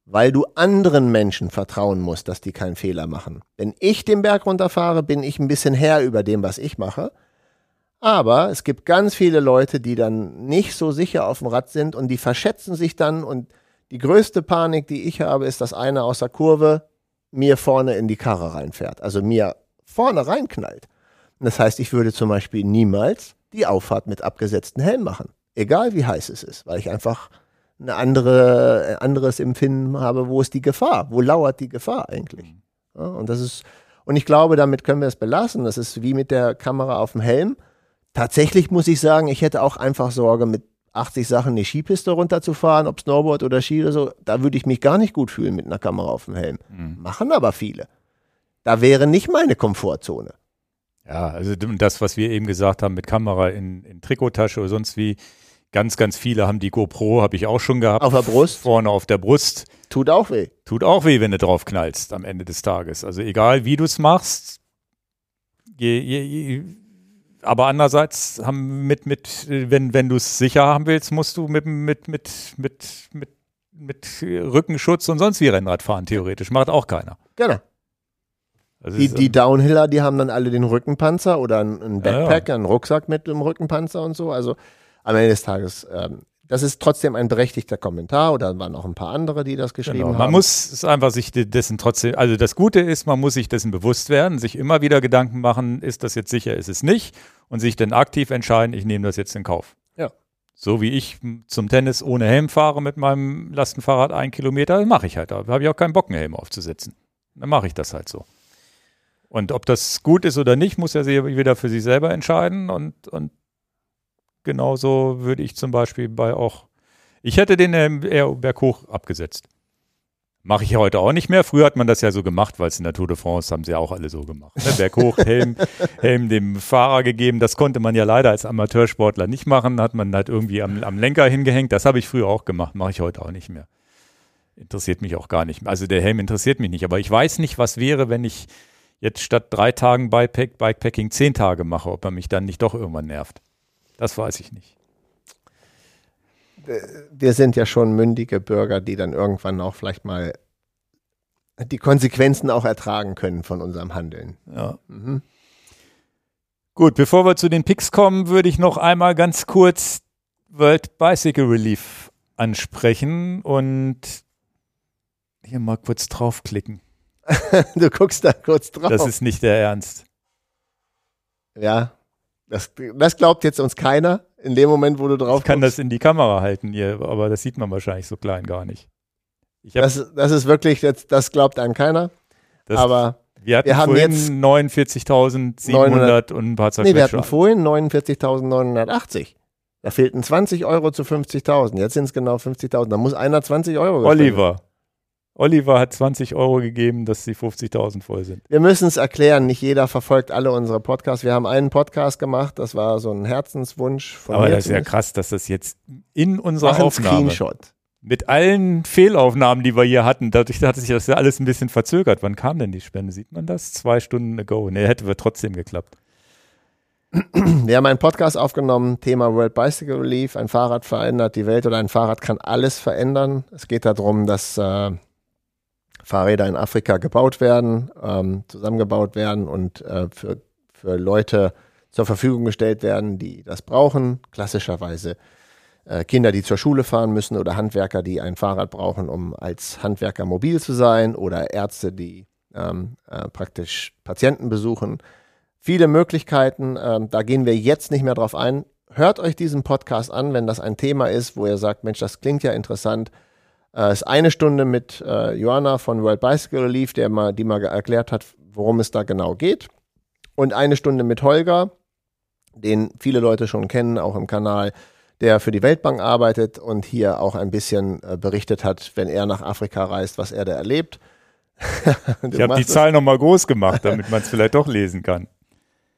Speaker 2: Weil du anderen Menschen vertrauen musst, dass die keinen Fehler machen. Wenn ich den Berg runterfahre, bin ich ein bisschen Herr über dem, was ich mache. Aber es gibt ganz viele Leute, die dann nicht so sicher auf dem Rad sind und die verschätzen sich dann und die größte Panik, die ich habe, ist, dass einer aus der Kurve mir vorne in die Karre reinfährt, also mir vorne reinknallt. Das heißt, ich würde zum Beispiel niemals die Auffahrt mit abgesetzten Helm machen, egal wie heiß es ist, weil ich einfach ein andere, anderes Empfinden habe, wo ist die Gefahr, wo lauert die Gefahr eigentlich. Ja, und das ist, und ich glaube, damit können wir es belassen. Das ist wie mit der Kamera auf dem Helm. Tatsächlich muss ich sagen, ich hätte auch einfach Sorge, mit 80 Sachen die Skipiste runterzufahren, ob Snowboard oder Ski oder so. Da würde ich mich gar nicht gut fühlen mit einer Kamera auf dem Helm. Mhm. Machen aber viele. Da wäre nicht meine Komfortzone.
Speaker 1: Ja, also das, was wir eben gesagt haben mit Kamera in, in Trikottasche oder sonst wie, ganz, ganz viele haben die GoPro, habe ich auch schon gehabt.
Speaker 2: Auf der Brust?
Speaker 1: Vorne auf der Brust.
Speaker 2: Tut auch weh.
Speaker 1: Tut auch weh, wenn du drauf knallst am Ende des Tages. Also egal, wie du es machst, je, je, je, aber andererseits haben mit, mit, wenn, wenn du es sicher haben willst, musst du mit, mit, mit, mit, mit, mit Rückenschutz und sonst wie Rennrad fahren, theoretisch. Macht auch keiner.
Speaker 2: Genau. Also die, die Downhiller, die haben dann alle den Rückenpanzer oder einen Backpack, ja, ja. einen Rucksack mit dem Rückenpanzer und so. Also am Ende des Tages, ähm, das ist trotzdem ein berechtigter Kommentar oder waren auch ein paar andere, die das geschrieben genau.
Speaker 1: man
Speaker 2: haben.
Speaker 1: Man muss es einfach sich dessen trotzdem, also das Gute ist, man muss sich dessen bewusst werden, sich immer wieder Gedanken machen, ist das jetzt sicher, ist es nicht und sich dann aktiv entscheiden, ich nehme das jetzt in Kauf.
Speaker 2: Ja.
Speaker 1: So wie ich zum Tennis ohne Helm fahre mit meinem Lastenfahrrad ein Kilometer, mache ich halt. Da habe ich auch keinen Bock, einen Helm aufzusetzen. Dann mache ich das halt so. Und ob das gut ist oder nicht, muss er sich wieder für sich selber entscheiden. Und, und genauso würde ich zum Beispiel bei auch, ich hätte den eher berghoch abgesetzt. Mache ich heute auch nicht mehr. Früher hat man das ja so gemacht, weil es in der Tour de France haben sie ja auch alle so gemacht. Ne? Berghoch, Helm, [LAUGHS] Helm dem Fahrer gegeben. Das konnte man ja leider als Amateursportler nicht machen. Hat man halt irgendwie am, am Lenker hingehängt. Das habe ich früher auch gemacht. Mache ich heute auch nicht mehr. Interessiert mich auch gar nicht mehr. Also der Helm interessiert mich nicht. Aber ich weiß nicht, was wäre, wenn ich jetzt statt drei Tagen Bikepack, Bikepacking zehn Tage mache, ob er mich dann nicht doch irgendwann nervt. Das weiß ich nicht.
Speaker 2: Wir sind ja schon mündige Bürger, die dann irgendwann auch vielleicht mal die Konsequenzen auch ertragen können von unserem Handeln.
Speaker 1: Ja. Mhm. Gut, bevor wir zu den Picks kommen, würde ich noch einmal ganz kurz World Bicycle Relief ansprechen und hier mal kurz draufklicken. [LAUGHS]
Speaker 2: du guckst da kurz drauf.
Speaker 1: Das ist nicht der Ernst.
Speaker 2: Ja, das, das glaubt jetzt uns keiner in dem Moment, wo du drauf
Speaker 1: Ich kann guckst. das in die Kamera halten hier, aber das sieht man wahrscheinlich so klein gar nicht.
Speaker 2: das, das ist wirklich, das, das glaubt einem keiner. Das, aber
Speaker 1: wir hatten wir haben vorhin 49.700 und ein paar
Speaker 2: Nee, wir hatten vorhin 49.980. Da fehlten 20 Euro zu 50.000. Jetzt sind es genau 50.000. Da muss einer 20 Euro
Speaker 1: Oliver. Oliver hat 20 Euro gegeben, dass die 50.000 voll sind.
Speaker 2: Wir müssen es erklären. Nicht jeder verfolgt alle unsere Podcasts. Wir haben einen Podcast gemacht. Das war so ein Herzenswunsch
Speaker 1: von Aber mir. Aber das ist ja krass, dass das jetzt in unserer Mach Aufnahme.
Speaker 2: Screenshot.
Speaker 1: Mit allen Fehlaufnahmen, die wir hier hatten, dadurch hat sich das ja alles ein bisschen verzögert. Wann kam denn die Spende? Sieht man das? Zwei Stunden ago. Ne, hätte wir trotzdem geklappt. [CLEARS THROAT]
Speaker 2: Wir haben einen Podcast aufgenommen, Thema World Bicycle Relief. Ein Fahrrad verändert die Welt oder ein Fahrrad kann alles verändern. Es geht darum, dass äh, Fahrräder in Afrika gebaut werden, ähm, zusammengebaut werden und äh, für, für Leute zur Verfügung gestellt werden, die das brauchen. Klassischerweise äh, Kinder, die zur Schule fahren müssen oder Handwerker, die ein Fahrrad brauchen, um als Handwerker mobil zu sein oder Ärzte, die ähm, äh, praktisch Patienten besuchen. Viele Möglichkeiten, ähm, da gehen wir jetzt nicht mehr drauf ein. Hört euch diesen Podcast an, wenn das ein Thema ist, wo ihr sagt, Mensch, das klingt ja interessant äh, ist eine Stunde mit äh, Joanna von World Bicycle Relief, der mal, die mal erklärt hat, worum es da genau geht. Und eine Stunde mit Holger, den viele Leute schon kennen, auch im Kanal, der für die Weltbank arbeitet und hier auch ein bisschen äh, berichtet hat, wenn er nach Afrika reist, was er da erlebt. [LAUGHS]
Speaker 1: ich habe die Zahl nochmal groß gemacht, damit man es vielleicht doch lesen kann.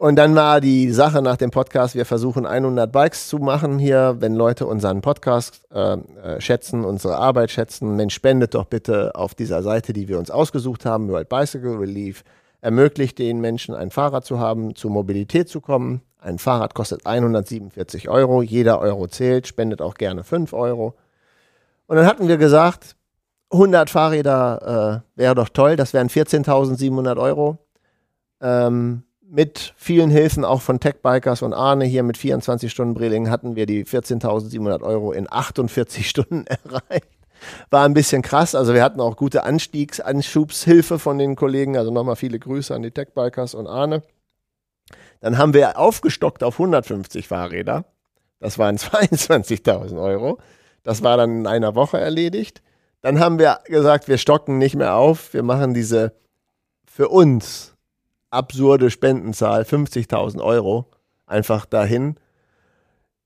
Speaker 2: Und dann war die Sache nach dem Podcast, wir versuchen 100 Bikes zu machen hier, wenn Leute unseren Podcast äh, äh, schätzen, unsere Arbeit schätzen, Mensch, spendet doch bitte auf dieser Seite, die wir uns ausgesucht haben, World Bicycle Relief, ermöglicht den Menschen ein Fahrrad zu haben, zur Mobilität zu kommen. Ein Fahrrad kostet 147 Euro, jeder Euro zählt, spendet auch gerne 5 Euro. Und dann hatten wir gesagt, 100 Fahrräder äh, wäre doch toll, das wären 14.700 Euro. Ähm, mit vielen Hilfen auch von Techbikers und Arne hier mit 24 Stunden Brilling hatten wir die 14.700 Euro in 48 Stunden [LAUGHS] erreicht. War ein bisschen krass. Also wir hatten auch gute Anstiegs-, Anschubshilfe von den Kollegen. Also nochmal viele Grüße an die Tech-Bikers und Arne. Dann haben wir aufgestockt auf 150 Fahrräder. Das waren [LAUGHS] 22.000 Euro. Das war dann in einer Woche erledigt. Dann haben wir gesagt, wir stocken nicht mehr auf. Wir machen diese für uns absurde Spendenzahl, 50.000 Euro, einfach dahin.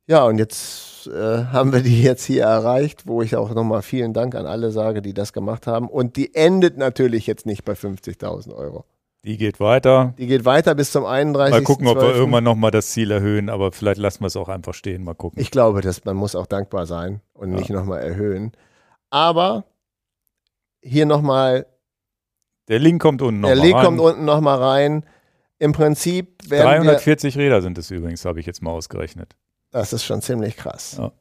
Speaker 2: Ja, und jetzt äh, haben wir die jetzt hier erreicht, wo ich auch nochmal vielen Dank an alle sage, die das gemacht haben. Und die endet natürlich jetzt nicht bei 50.000 Euro.
Speaker 1: Die geht weiter.
Speaker 2: Die geht weiter bis zum 31.
Speaker 1: Mal gucken, ob wir irgendwann nochmal das Ziel erhöhen, aber vielleicht lassen wir es auch einfach stehen. Mal gucken.
Speaker 2: Ich glaube, dass man muss auch dankbar sein und ja. nicht nochmal erhöhen. Aber hier nochmal.
Speaker 1: Der Link kommt unten nochmal
Speaker 2: rein. Der Link kommt unten nochmal rein. Im Prinzip
Speaker 1: werden 340 wir, Räder sind es übrigens, habe ich jetzt mal ausgerechnet.
Speaker 2: Das ist schon ziemlich krass. Ja.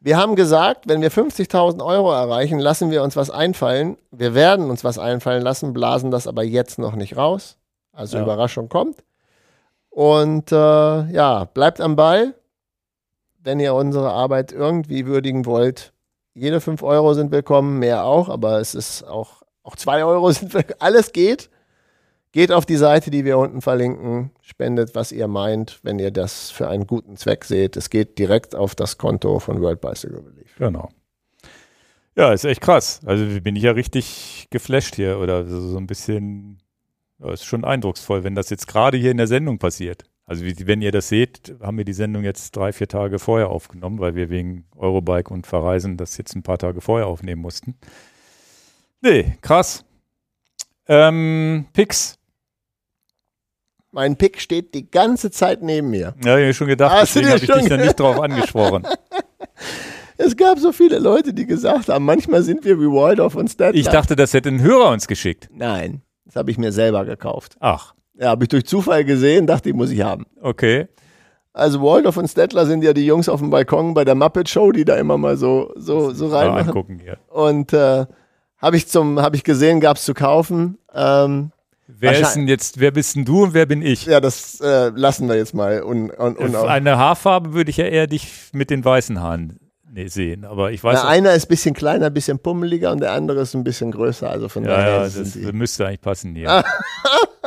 Speaker 2: Wir haben gesagt, wenn wir 50.000 Euro erreichen, lassen wir uns was einfallen. Wir werden uns was einfallen lassen, blasen das aber jetzt noch nicht raus. Also ja. Überraschung kommt. Und äh, ja, bleibt am Ball, wenn ihr unsere Arbeit irgendwie würdigen wollt. Jede 5 Euro sind willkommen, mehr auch, aber es ist auch, auch 2 Euro sind. [LAUGHS] Alles geht. Geht auf die Seite, die wir unten verlinken, spendet, was ihr meint, wenn ihr das für einen guten Zweck seht. Es geht direkt auf das Konto von World Bicycle Relief.
Speaker 1: Genau. Ja, ist echt krass. Also bin ich ja richtig geflasht hier oder so, ein bisschen, ist schon eindrucksvoll, wenn das jetzt gerade hier in der Sendung passiert. Also wenn ihr das seht, haben wir die Sendung jetzt drei, vier Tage vorher aufgenommen, weil wir wegen Eurobike und Verreisen das jetzt ein paar Tage vorher aufnehmen mussten. Nee, krass. Ähm, Pix,
Speaker 2: mein Pick steht die ganze Zeit neben mir.
Speaker 1: Ja, ich habe schon gedacht, Hast deswegen habe ich dich da nicht drauf angesprochen. [LAUGHS]
Speaker 2: Es gab so viele Leute, die gesagt haben, manchmal sind wir wie Waldorf und Statler.
Speaker 1: Ich dachte, das hätte ein Hörer uns geschickt.
Speaker 2: Nein, das habe ich mir selber gekauft.
Speaker 1: Ach.
Speaker 2: Ja, habe ich durch Zufall gesehen, dachte ich, muss ich haben.
Speaker 1: Okay.
Speaker 2: Also Waldorf und Stettler sind ja die Jungs auf dem Balkon bei der Muppet Show, die da immer mal so so so rein
Speaker 1: angucken hier.
Speaker 2: Und äh, habe ich zum habe ich gesehen, gab es zu kaufen. Ähm,
Speaker 1: Wer ist denn jetzt, wer bist denn du und wer bin ich?
Speaker 2: Ja, das äh, lassen wir jetzt mal. Un, un, un
Speaker 1: Eine Haarfarbe würde ich ja eher dich mit den weißen Haaren nee, sehen, aber ich weiß.
Speaker 2: Na, einer ist ein bisschen kleiner, ein bisschen pummeliger und der andere ist ein bisschen größer, also von
Speaker 1: ja, daher. Ja, das müsste eigentlich passen hier.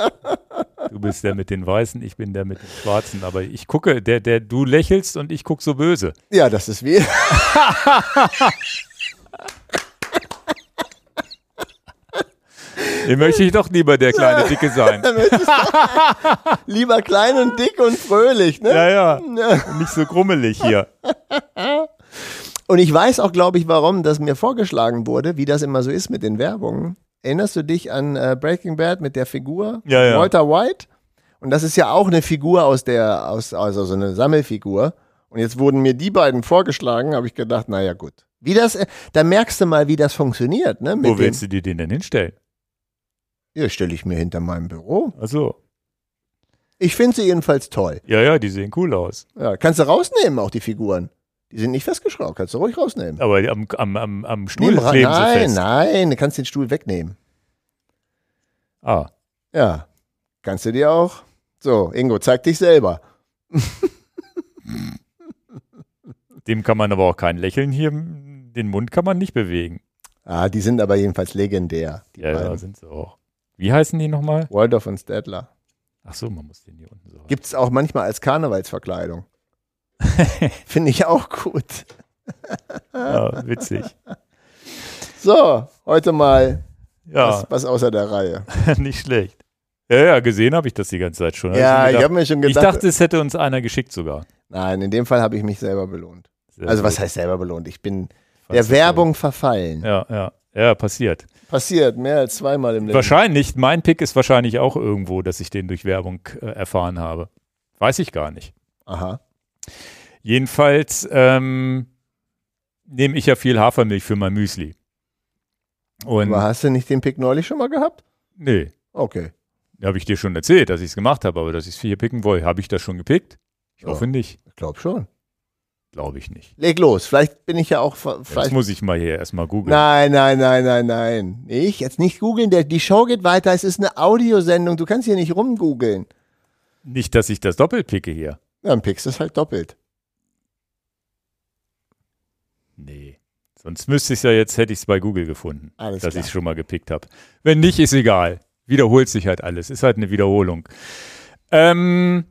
Speaker 1: [LAUGHS] du bist der mit den weißen, ich bin der mit den schwarzen, aber ich gucke, der, der, du lächelst und ich gucke so böse.
Speaker 2: Ja, das ist wie. [LAUGHS] [LAUGHS]
Speaker 1: Den möchte ich doch lieber der kleine Dicke sein. [LAUGHS] [LAUGHS]
Speaker 2: lieber klein und dick und fröhlich, ne?
Speaker 1: Ja, ja. Nicht so grummelig hier.
Speaker 2: Und ich weiß auch, glaube ich, warum das mir vorgeschlagen wurde, wie das immer so ist mit den Werbungen. Erinnerst du dich an äh, Breaking Bad mit der Figur
Speaker 1: ja, ja.
Speaker 2: Walter White? Und das ist ja auch eine Figur aus der, aus, also so eine Sammelfigur. Und jetzt wurden mir die beiden vorgeschlagen, habe ich gedacht, naja, gut. Wie das, äh, da merkst du mal, wie das funktioniert, ne?
Speaker 1: Wo willst du dir den denn hinstellen?
Speaker 2: Ja, stelle ich mir hinter meinem Büro.
Speaker 1: Ach so.
Speaker 2: Ich finde sie jedenfalls toll.
Speaker 1: Ja, ja, die sehen cool aus.
Speaker 2: Ja, kannst du rausnehmen, auch die Figuren. Die sind nicht festgeschraubt, kannst du ruhig rausnehmen.
Speaker 1: Aber am, am, am, am Stuhl Nehmen, kleben
Speaker 2: nein,
Speaker 1: sie fest.
Speaker 2: Nein, du kannst den Stuhl wegnehmen.
Speaker 1: Ah.
Speaker 2: Ja, kannst du dir auch. So, Ingo, zeig dich selber.
Speaker 1: Dem kann man aber auch kein Lächeln hier, den Mund kann man nicht bewegen.
Speaker 2: Ah, die sind aber jedenfalls legendär.
Speaker 1: ja, ja, sind sie auch. Wie heißen die nochmal?
Speaker 2: Waldorf und Stadler.
Speaker 1: Ach so, man muss den hier unten so.
Speaker 2: Gibt es auch manchmal als Karnevalsverkleidung. [LAUGHS] Finde ich auch gut.
Speaker 1: ja, witzig.
Speaker 2: So, heute mal
Speaker 1: ja.
Speaker 2: was, was außer der Reihe. [LAUGHS]
Speaker 1: Nicht schlecht. Ja, ja, gesehen habe ich das die ganze Zeit schon.
Speaker 2: Ja, ich, ich habe mir schon gedacht.
Speaker 1: Ich dachte, es hätte uns einer geschickt sogar.
Speaker 2: Nein, in dem Fall habe ich mich selber belohnt. Sehr also, gut. was heißt selber belohnt? Ich bin der Werbung verfallen.
Speaker 1: Ja, ja. Ja, passiert.
Speaker 2: Passiert, mehr als zweimal im Leben.
Speaker 1: Wahrscheinlich, mein Pick ist wahrscheinlich auch irgendwo, dass ich den durch Werbung äh, erfahren habe. Weiß ich gar nicht.
Speaker 2: Aha.
Speaker 1: Jedenfalls ähm, nehme ich ja viel Hafermilch für mein Müsli.
Speaker 2: Und aber hast du nicht den Pick neulich schon mal gehabt?
Speaker 1: Nee.
Speaker 2: Okay.
Speaker 1: Habe ich dir schon erzählt, dass ich es gemacht habe, aber dass ich es hier picken wollte. Habe ich das schon gepickt? Ich ja, hoffe nicht.
Speaker 2: Ich glaube schon.
Speaker 1: Glaube ich nicht.
Speaker 2: Leg los. Vielleicht bin ich ja auch. Vielleicht
Speaker 1: Jetzt muss ich mal hier erstmal googeln.
Speaker 2: Nein, nein, nein, nein, nein. Ich jetzt nicht googeln. Die Show geht weiter. Es ist eine Audiosendung. Du kannst hier nicht rumgoogeln.
Speaker 1: Nicht, dass ich das doppelt picke hier.
Speaker 2: Ja, dann pickst du es halt doppelt.
Speaker 1: Nee. Sonst müsste ich es ja jetzt, hätte ich es bei Google gefunden,
Speaker 2: Alles
Speaker 1: dass ich es schon mal gepickt habe. Wenn nicht, ist egal. Wiederholt sich halt alles. Ist halt eine Wiederholung. Ähm,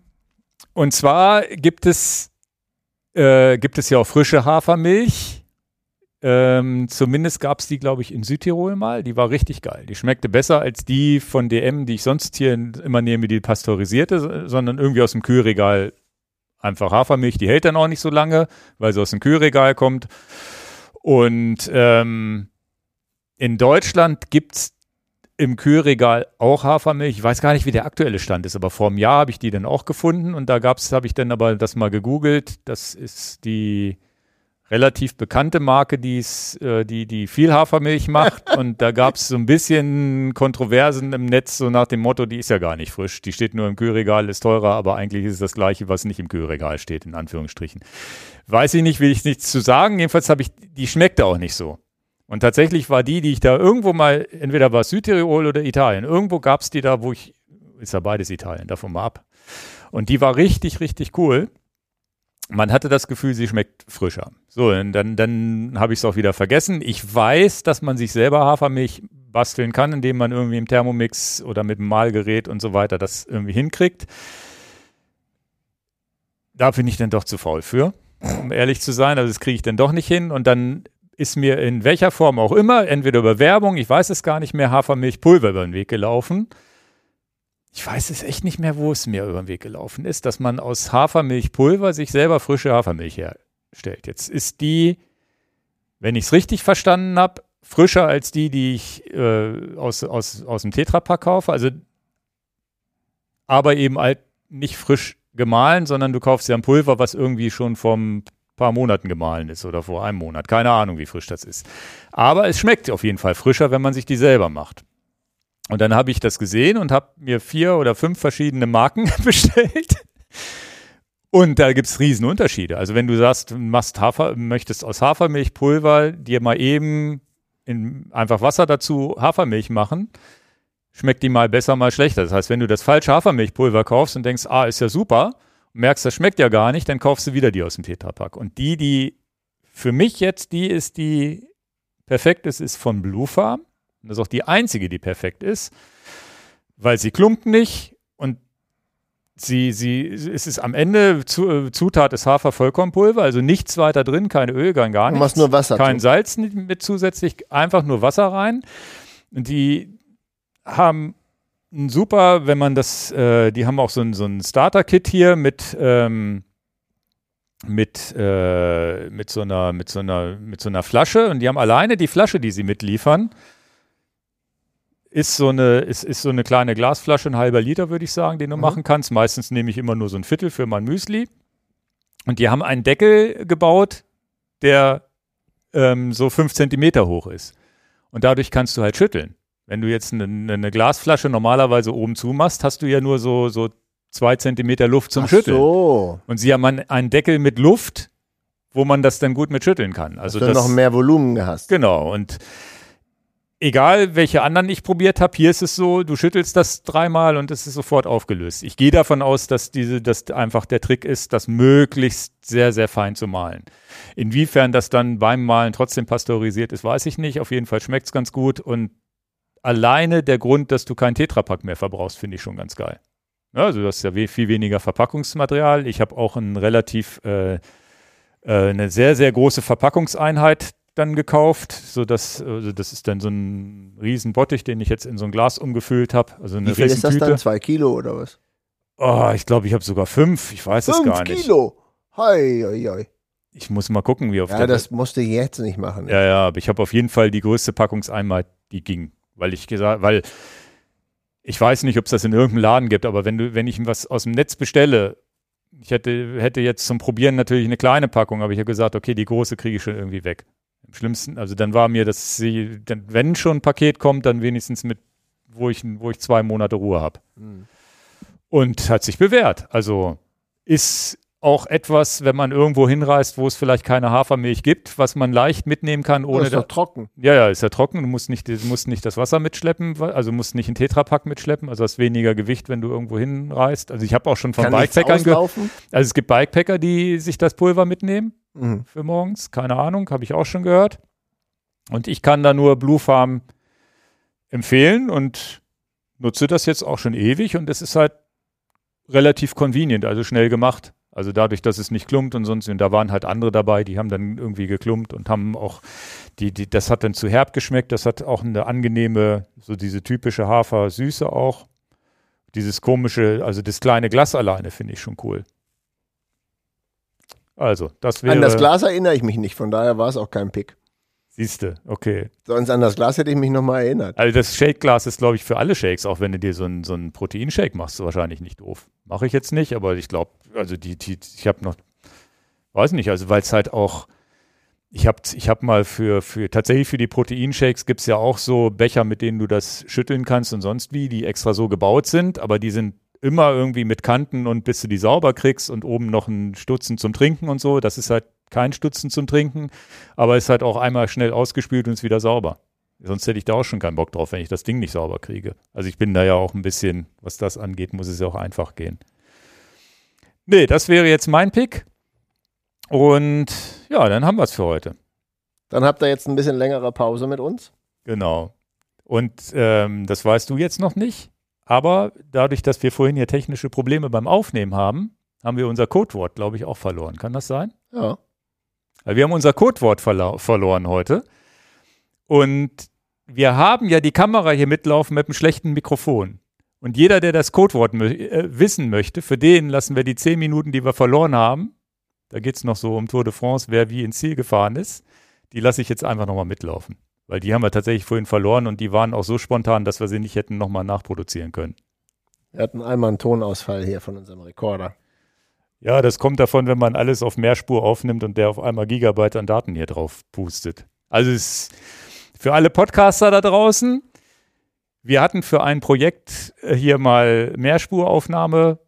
Speaker 1: und zwar gibt es, äh, gibt es ja auch frische Hafermilch. Ähm, zumindest gab es die, glaube ich, in Südtirol mal. Die war richtig geil. Die schmeckte besser als die von DM, die ich sonst hier immer nehme, die pasteurisierte, sondern irgendwie aus dem Kühlregal einfach Hafermilch. Die hält dann auch nicht so lange, weil sie aus dem Kühlregal kommt. Und ähm, in Deutschland gibt's im Kühlregal auch Hafermilch. Ich weiß gar nicht, wie der aktuelle Stand ist, aber vor einem Jahr habe ich die dann auch gefunden und da gab's, habe ich dann aber das mal gegoogelt. Das ist die relativ bekannte Marke, die's, äh, die, die viel Hafermilch macht. [LAUGHS] und da gab's so ein bisschen Kontroversen im Netz, so nach dem Motto, die ist ja gar nicht frisch. Die steht nur im Kühlregal, ist teurer, aber eigentlich ist es das gleiche, was nicht im Kühlregal steht, in Anführungsstrichen. Weiß ich nicht, will ich nichts zu sagen. Jedenfalls habe ich, die schmeckte auch nicht so. Und tatsächlich war die, die ich da irgendwo mal, entweder war es Südtirol oder Italien, irgendwo gab es die da, wo ich, ist ja beides Italien, davon mal ab. Und die war richtig, richtig cool. Man hatte das Gefühl, sie schmeckt frischer. So, dann, dann habe ich es auch wieder vergessen. Ich weiß, dass man sich selber Hafermilch basteln kann, indem man irgendwie im Thermomix oder mit dem Mahlgerät und so weiter das irgendwie hinkriegt. Da bin ich dann doch zu faul für, um ehrlich zu sein. Also das kriege ich dann doch nicht hin. Und dann ist mir in welcher Form auch immer, entweder über Werbung, ich weiß es gar nicht mehr, Hafermilchpulver über den Weg gelaufen. Ich weiß es echt nicht mehr, wo es mir über den Weg gelaufen ist, dass man aus Hafermilchpulver sich selber frische Hafermilch herstellt. Jetzt ist die, wenn ich es richtig verstanden habe, frischer als die, die ich äh, aus, aus, aus dem Tetrapack kaufe. Also, aber eben halt nicht frisch gemahlen, sondern du kaufst ja ein Pulver, was irgendwie schon vom paar Monaten gemahlen ist oder vor einem Monat. Keine Ahnung, wie frisch das ist. Aber es schmeckt auf jeden Fall frischer, wenn man sich die selber macht. Und dann habe ich das gesehen und habe mir vier oder fünf verschiedene Marken [LAUGHS] bestellt. Und da gibt es Riesenunterschiede. Also wenn du sagst, machst Hafer, möchtest aus Hafermilchpulver dir mal eben in einfach Wasser dazu Hafermilch machen, schmeckt die mal besser, mal schlechter. Das heißt, wenn du das falsche Hafermilchpulver kaufst und denkst, ah, ist ja super, merkst, das schmeckt ja gar nicht, dann kaufst du wieder die aus dem Tetrapack. Und die, die für mich jetzt die ist, die perfekt ist, ist von Blue Farm. Und das ist auch die einzige, die perfekt ist, weil sie klumpt nicht und sie, sie, es ist am Ende zu, Zutat ist Hafer-Vollkornpulver, also nichts weiter drin, kein Öl, kein gar
Speaker 2: Du
Speaker 1: nichts.
Speaker 2: machst nur Wasser.
Speaker 1: Kein
Speaker 2: zu.
Speaker 1: Salz mit zusätzlich, einfach nur Wasser rein. Und die haben super, wenn man das, äh, die haben auch so ein, so ein Starter-Kit hier mit, ähm, mit, äh, mit, so einer, mit, so einer, mit so einer Flasche und die haben alleine die Flasche, die sie mitliefern, ist so eine, ist, ist so eine kleine Glasflasche, ein halber Liter, würde ich sagen, den du
Speaker 2: Mhm.
Speaker 1: machen kannst. Meistens nehme ich immer nur so ein Viertel für mein Müsli. Und die haben einen Deckel gebaut, der ähm, so fünf Zentimeter hoch ist. Und dadurch kannst du halt schütteln. Wenn du jetzt eine, eine Glasflasche normalerweise oben zumachst, hast du ja nur so, so zwei Zentimeter Luft zum
Speaker 2: Ach
Speaker 1: Schütteln.
Speaker 2: so.
Speaker 1: Und sie haben einen, Deckel mit Luft, wo man das dann gut mit schütteln kann. Also
Speaker 2: Also du noch mehr Volumen hast.
Speaker 1: Genau. Und egal, welche anderen ich probiert habe, hier ist es so, du schüttelst das dreimal und es ist sofort aufgelöst. Ich gehe davon aus, dass diese, dass einfach der Trick ist, das möglichst sehr, sehr fein zu mahlen. Inwiefern das dann beim Mahlen trotzdem pasteurisiert ist, weiß ich nicht. Auf jeden Fall schmeckt es ganz gut und alleine der Grund, dass du keinen Tetrapack mehr verbrauchst, finde ich schon ganz geil. Also du hast ja viel weniger Verpackungsmaterial. Ich habe auch ein relativ äh, äh, eine sehr, sehr große Verpackungseinheit dann gekauft, so dass also das ist dann so ein riesen Bottich, den ich jetzt in so ein Glas umgefüllt habe, also eine
Speaker 2: Wie viel ist das dann? Zwei Kilo oder was?
Speaker 1: Oh, ich glaube, ich habe sogar fünf. Ich weiß es
Speaker 2: Fünf
Speaker 1: gar nicht.
Speaker 2: Kilo. Hei, hei, hei.
Speaker 1: Ich muss mal gucken, wie auf
Speaker 2: Ja,
Speaker 1: der
Speaker 2: das musst du jetzt nicht machen.
Speaker 1: Ja, ja, aber ich habe auf jeden Fall die größte Packungseinheit, die ging, weil ich gesagt, weil ich weiß nicht, ob es das in irgendeinem Laden gibt, aber wenn du, wenn ich was aus dem Netz bestelle, ich hätte, hätte jetzt zum Probieren natürlich eine kleine Packung, aber ich habe gesagt, okay, die große kriege ich schon irgendwie weg. Im schlimmsten, also dann war mir, dass sie, dann, wenn schon ein Paket kommt, dann wenigstens mit, wo ich, wo ich zwei Monate Ruhe habe.
Speaker 2: Hm.
Speaker 1: Und hat sich bewährt. Also ist auch etwas, wenn man irgendwo hinreist, wo es vielleicht keine Hafermilch gibt, was man leicht mitnehmen kann,
Speaker 2: Oh,
Speaker 1: ohne
Speaker 2: ist doch trocken.
Speaker 1: ja, ja, ist ja trocken. Du musst nicht, du musst nicht das Wasser mitschleppen, also musst nicht einen Tetrapack mitschleppen, also hast weniger Gewicht, wenn du irgendwo hinreist. Also ich habe auch schon von
Speaker 2: Kann
Speaker 1: Bikepackern gehört. Also es gibt Bikepacker, die sich das Pulver mitnehmen
Speaker 2: Mhm.
Speaker 1: für morgens. Keine Ahnung, habe ich auch schon gehört. Und ich kann da nur Blue Farm empfehlen und nutze das jetzt auch schon ewig und es ist halt relativ convenient, also schnell gemacht. Also dadurch, dass es nicht klumpt und sonst, und da waren halt andere dabei, die haben dann irgendwie geklumpt und haben auch, die, die, das hat dann zu herb geschmeckt, das hat auch eine angenehme, so diese typische Hafer-Süße auch. Dieses komische, also das kleine Glas alleine finde ich schon cool. Also, das wäre.
Speaker 2: An das Glas erinnere ich mich nicht, von daher war es auch kein Pick.
Speaker 1: Siehste, okay.
Speaker 2: Sonst an das Glas hätte ich mich nochmal erinnert.
Speaker 1: Also das Shake-Glas ist, glaube ich, für alle Shakes, auch wenn du dir so einen so Proteinshake machst, wahrscheinlich nicht doof. Mache ich jetzt nicht, aber ich glaube, also die, die, ich habe noch, weiß nicht, also weil es halt auch, ich habe ich hab mal für, für, tatsächlich für die Proteinshakes gibt es ja auch so Becher, mit denen du das schütteln kannst und sonst wie, die extra so gebaut sind, aber die sind immer irgendwie mit Kanten und bis du die sauber kriegst und oben noch ein Stutzen zum Trinken und so. Das ist halt kein Stutzen zum Trinken, aber ist halt auch einmal schnell ausgespült und ist wieder sauber. Sonst hätte ich da auch schon keinen Bock drauf, wenn ich das Ding nicht sauber kriege. Also ich bin da ja auch ein bisschen, was das angeht, muss es ja auch einfach gehen. Nee, das wäre jetzt mein Pick. Und ja, dann haben wir es für heute.
Speaker 2: Dann habt ihr jetzt ein bisschen längere Pause mit uns.
Speaker 1: Genau. Und ähm, das weißt du jetzt noch nicht. Aber dadurch, dass wir vorhin hier technische Probleme beim Aufnehmen haben, haben wir unser Codewort, glaube ich, auch verloren. Kann das sein?
Speaker 2: Ja.
Speaker 1: Weil wir haben unser Codewort verloren heute. Und wir haben ja die Kamera hier mitlaufen mit einem schlechten Mikrofon. Und jeder, der das Codewort äh, wissen möchte, für den lassen wir die zehn Minuten, die wir verloren haben, da geht es noch so um Tour de France, wer wie ins Ziel gefahren ist, die lasse ich jetzt einfach nochmal mitlaufen. Weil die haben wir tatsächlich vorhin verloren und die waren auch so spontan, dass wir sie nicht hätten nochmal nachproduzieren können.
Speaker 2: Wir hatten einmal einen Tonausfall hier von unserem Rekorder.
Speaker 1: Ja, das kommt davon, wenn man alles auf Mehrspur aufnimmt und der auf einmal Gigabyte an Daten hier drauf pustet. Also es ist für alle Podcaster da draußen. Wir hatten für ein Projekt äh, hier mal Mehrspuraufnahme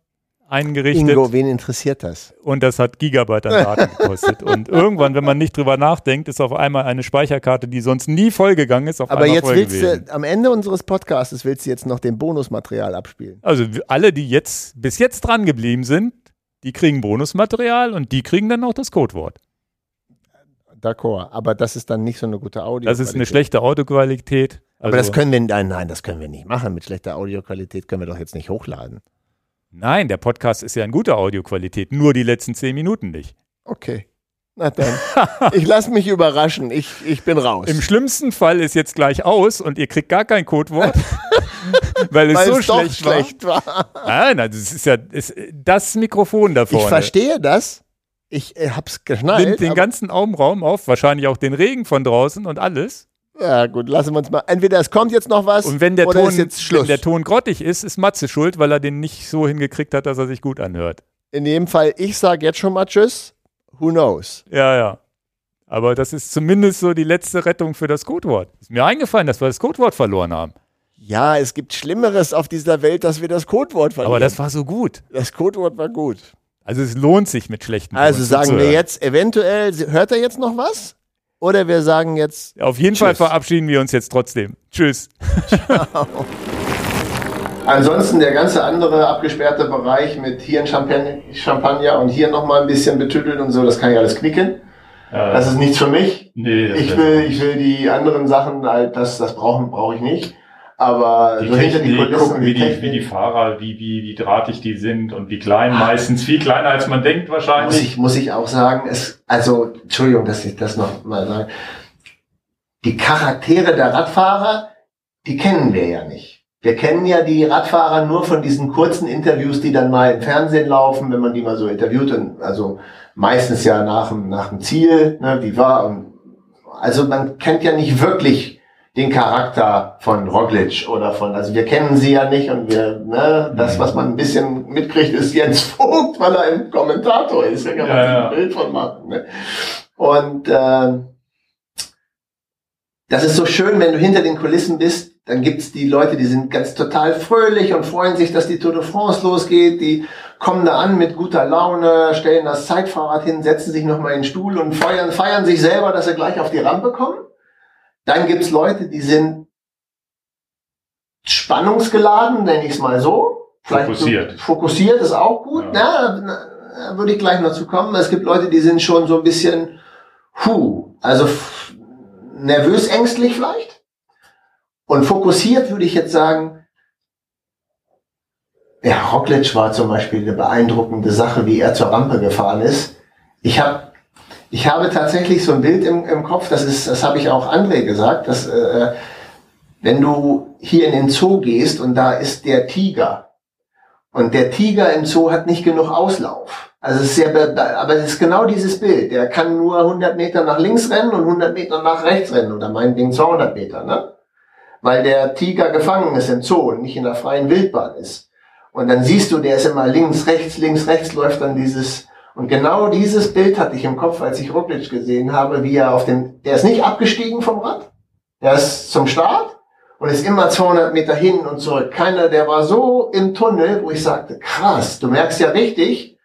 Speaker 1: eingerichtet.
Speaker 2: Ingo, wen interessiert das?
Speaker 1: Und das hat Gigabyte an Daten gekostet. [LAUGHS] und irgendwann, wenn man nicht drüber nachdenkt, ist auf einmal eine Speicherkarte, die sonst nie vollgegangen ist, auf
Speaker 2: Aber
Speaker 1: einmal
Speaker 2: jetzt
Speaker 1: voll
Speaker 2: willst
Speaker 1: gewesen.
Speaker 2: du, am Ende unseres Podcasts willst du jetzt noch den Bonusmaterial abspielen.
Speaker 1: Also alle, die jetzt bis jetzt dran geblieben sind, die kriegen Bonusmaterial und die kriegen dann auch das Codewort.
Speaker 2: D'accord, aber das ist dann nicht so eine gute Audio.
Speaker 1: Das ist eine schlechte Audioqualität.
Speaker 2: Aber das
Speaker 1: Also-
Speaker 2: können wir, nein, nein, das können wir nicht machen. Mit schlechter Audioqualität können wir doch jetzt nicht hochladen.
Speaker 1: Nein, der Podcast ist ja in guter Audioqualität, nur die letzten zehn Minuten nicht.
Speaker 2: Okay. Na dann. ich lasse mich überraschen. Ich, ich bin raus.
Speaker 1: Im schlimmsten Fall ist jetzt gleich aus und ihr kriegt gar kein Codewort, [LAUGHS] weil es
Speaker 2: weil
Speaker 1: so
Speaker 2: es
Speaker 1: schlecht, war.
Speaker 2: schlecht war.
Speaker 1: Nein, nein, das ist ja ist, das Mikrofon da
Speaker 2: Ich
Speaker 1: vorne.
Speaker 2: verstehe das. Ich äh, hab's geschnallt.
Speaker 1: Nimmt den ganzen Raum auf, wahrscheinlich auch den Regen von draußen und alles.
Speaker 2: ja, gut, lassen wir uns mal. Entweder es kommt jetzt noch was
Speaker 1: Und wenn der,
Speaker 2: oder
Speaker 1: Ton,
Speaker 2: ist jetzt Schluss.
Speaker 1: wenn der Ton grottig ist, ist Matze schuld, weil er den nicht so hingekriegt hat, dass er sich gut anhört.
Speaker 2: In jedem Fall, ich sage jetzt schon mal Tschüss. Who knows?
Speaker 1: Ja, ja. Aber das ist zumindest so die letzte Rettung für das Codewort. Ist mir eingefallen, dass wir das Codewort verloren haben.
Speaker 2: Ja, es gibt Schlimmeres auf dieser Welt, dass wir das Codewort verlieren.
Speaker 1: Aber das war so gut.
Speaker 2: das Codewort war gut.
Speaker 1: Also es lohnt sich mit schlechten
Speaker 2: Also
Speaker 1: Tonen
Speaker 2: sagen wir jetzt eventuell, hört er jetzt noch was? Oder wir sagen jetzt,
Speaker 1: Auf jeden Fall
Speaker 2: Tschüss.
Speaker 1: verabschieden wir uns jetzt trotzdem. Tschüss. [LAUGHS]
Speaker 2: Ansonsten der ganze andere abgesperrte Bereich mit hier ein Champagner, Champagner und hier nochmal ein bisschen betüttelt und so, das kann ich alles knicken. Das ist nichts für mich.
Speaker 3: nee,
Speaker 2: Ich will, ich will die anderen Sachen halt, das, das brauchen, brauche ich nicht. Aber
Speaker 3: die
Speaker 2: so hinter die
Speaker 3: Technik,
Speaker 2: Kulissen,
Speaker 3: gucken, wie die,
Speaker 2: Technik,
Speaker 3: wie die Fahrer, wie, wie, wie drahtig die sind und wie klein meistens, viel kleiner als man denkt
Speaker 2: muss
Speaker 3: wahrscheinlich.
Speaker 2: ich, muss ich auch sagen, es, also, Entschuldigung, dass ich das noch mal sage. Die Charaktere der Radfahrer, die kennen wir ja nicht. Wir kennen ja die Radfahrer nur von diesen kurzen Interviews, die dann mal im Fernsehen laufen, wenn man die mal so interviewt, und also meistens ja nach dem, nach dem Ziel, ne, wie war, und, also man kennt ja nicht wirklich den Charakter von Roglic oder von, also wir kennen sie ja nicht und wir, ne, das, was man ein bisschen mitkriegt, ist Jens [LAUGHS] Vogt, weil er im Kommentator ist, da kann man
Speaker 3: ja.
Speaker 2: ein Bild von machen. Ne? Und äh, das ist so schön, wenn du hinter den Kulissen bist, dann gibt's die Leute, die sind ganz total fröhlich und freuen sich, dass die Tour de France losgeht. Die kommen da an mit guter Laune, stellen das Zeitfahrrad hin, setzen sich nochmal in den Stuhl und feiern, feiern sich selber, dass sie gleich auf die Rampe kommen. Dann gibt's Leute, die sind spannungsgeladen, nenne ich es mal so.
Speaker 3: Fokussiert.
Speaker 2: So, fokussiert ist auch gut. Ja. da, da würde ich gleich noch zu kommen. Es gibt Leute, die sind schon so ein bisschen, hu, also nervös ängstlich vielleicht. Und fokussiert würde ich jetzt sagen, ja, Roglic war zum Beispiel eine beeindruckende Sache, wie er zur Rampe gefahren ist. Ich habe ich habe tatsächlich so ein Bild im, im Kopf, das ist, das habe ich auch André gesagt, dass äh, wenn du hier in den Zoo gehst und da ist der Tiger und der Tiger im Zoo hat nicht genug Auslauf. Also es ist sehr, aber es ist genau dieses Bild. Der kann nur 100 Meter nach links rennen und 100 Meter nach rechts rennen oder meinetwegen 200 Meter, ne? Weil der Tiger gefangen ist im Zoo und nicht in der freien Wildbahn ist. Und dann siehst du, der ist immer links, rechts, links, rechts läuft dann dieses, und genau dieses Bild hatte ich im Kopf, als ich Roglic gesehen habe, wie er auf dem, der ist nicht abgestiegen vom Rad, der ist zum Start und ist immer 200 Meter hin und zurück. Keiner, der war so im Tunnel, wo ich sagte, krass, du merkst ja richtig,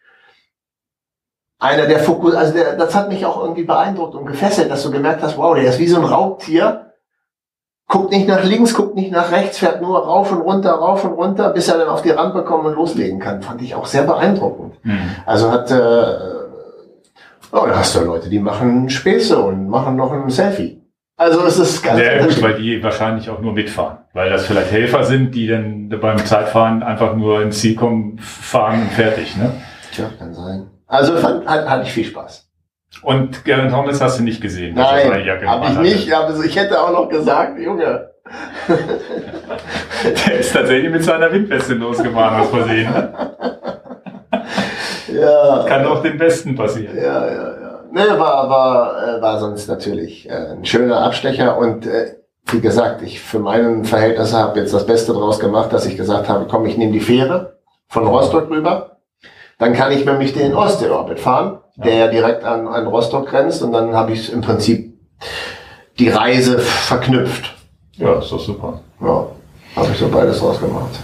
Speaker 2: einer der Fokus, also der, das hat mich auch irgendwie beeindruckt und gefesselt, dass du gemerkt hast, wow, der ist wie so ein Raubtier, guckt nicht nach links, guckt nicht nach rechts, fährt nur rauf und runter, rauf und runter, bis er dann auf die Rampe kommt und loslegen kann. Fand ich auch sehr beeindruckend. Mhm. Also hat, äh, oh, da hast du Leute, die machen Späße und machen noch ein Selfie. Also es ist ganz
Speaker 1: Sehr gut, weil die wahrscheinlich auch nur mitfahren. Weil das vielleicht Helfer sind, die dann beim Zeitfahren einfach nur ins Ziel kommen, fahren und fertig. Ne?
Speaker 2: Tja, kann sein. Also fand, hat, hatte ich viel Spaß.
Speaker 1: Und Garen Thomas hast du nicht gesehen?
Speaker 2: Nein, habe ich nicht. Aber ich hätte auch noch gesagt, Junge. [LAUGHS]
Speaker 1: Der ist tatsächlich mit seiner Windweste losgefahren aus Versehen.
Speaker 2: ja.
Speaker 1: Kann auch dem Besten passieren.
Speaker 2: Ja, ja, ja. Nee, war, war, äh, war sonst natürlich äh, ein schöner Abstecher und äh, wie gesagt, ich für meinen Verhältnisse habe jetzt das Beste draus gemacht, dass ich gesagt habe, komm, ich nehme die Fähre von Rostock rüber. Dann kann ich nämlich den Ostsee-Orbit fahren der ja direkt an, an Rostock grenzt und dann habe ich im Prinzip die Reise verknüpft.
Speaker 1: Ja, ist doch super.
Speaker 2: Ja, habe ich so beides rausgemacht.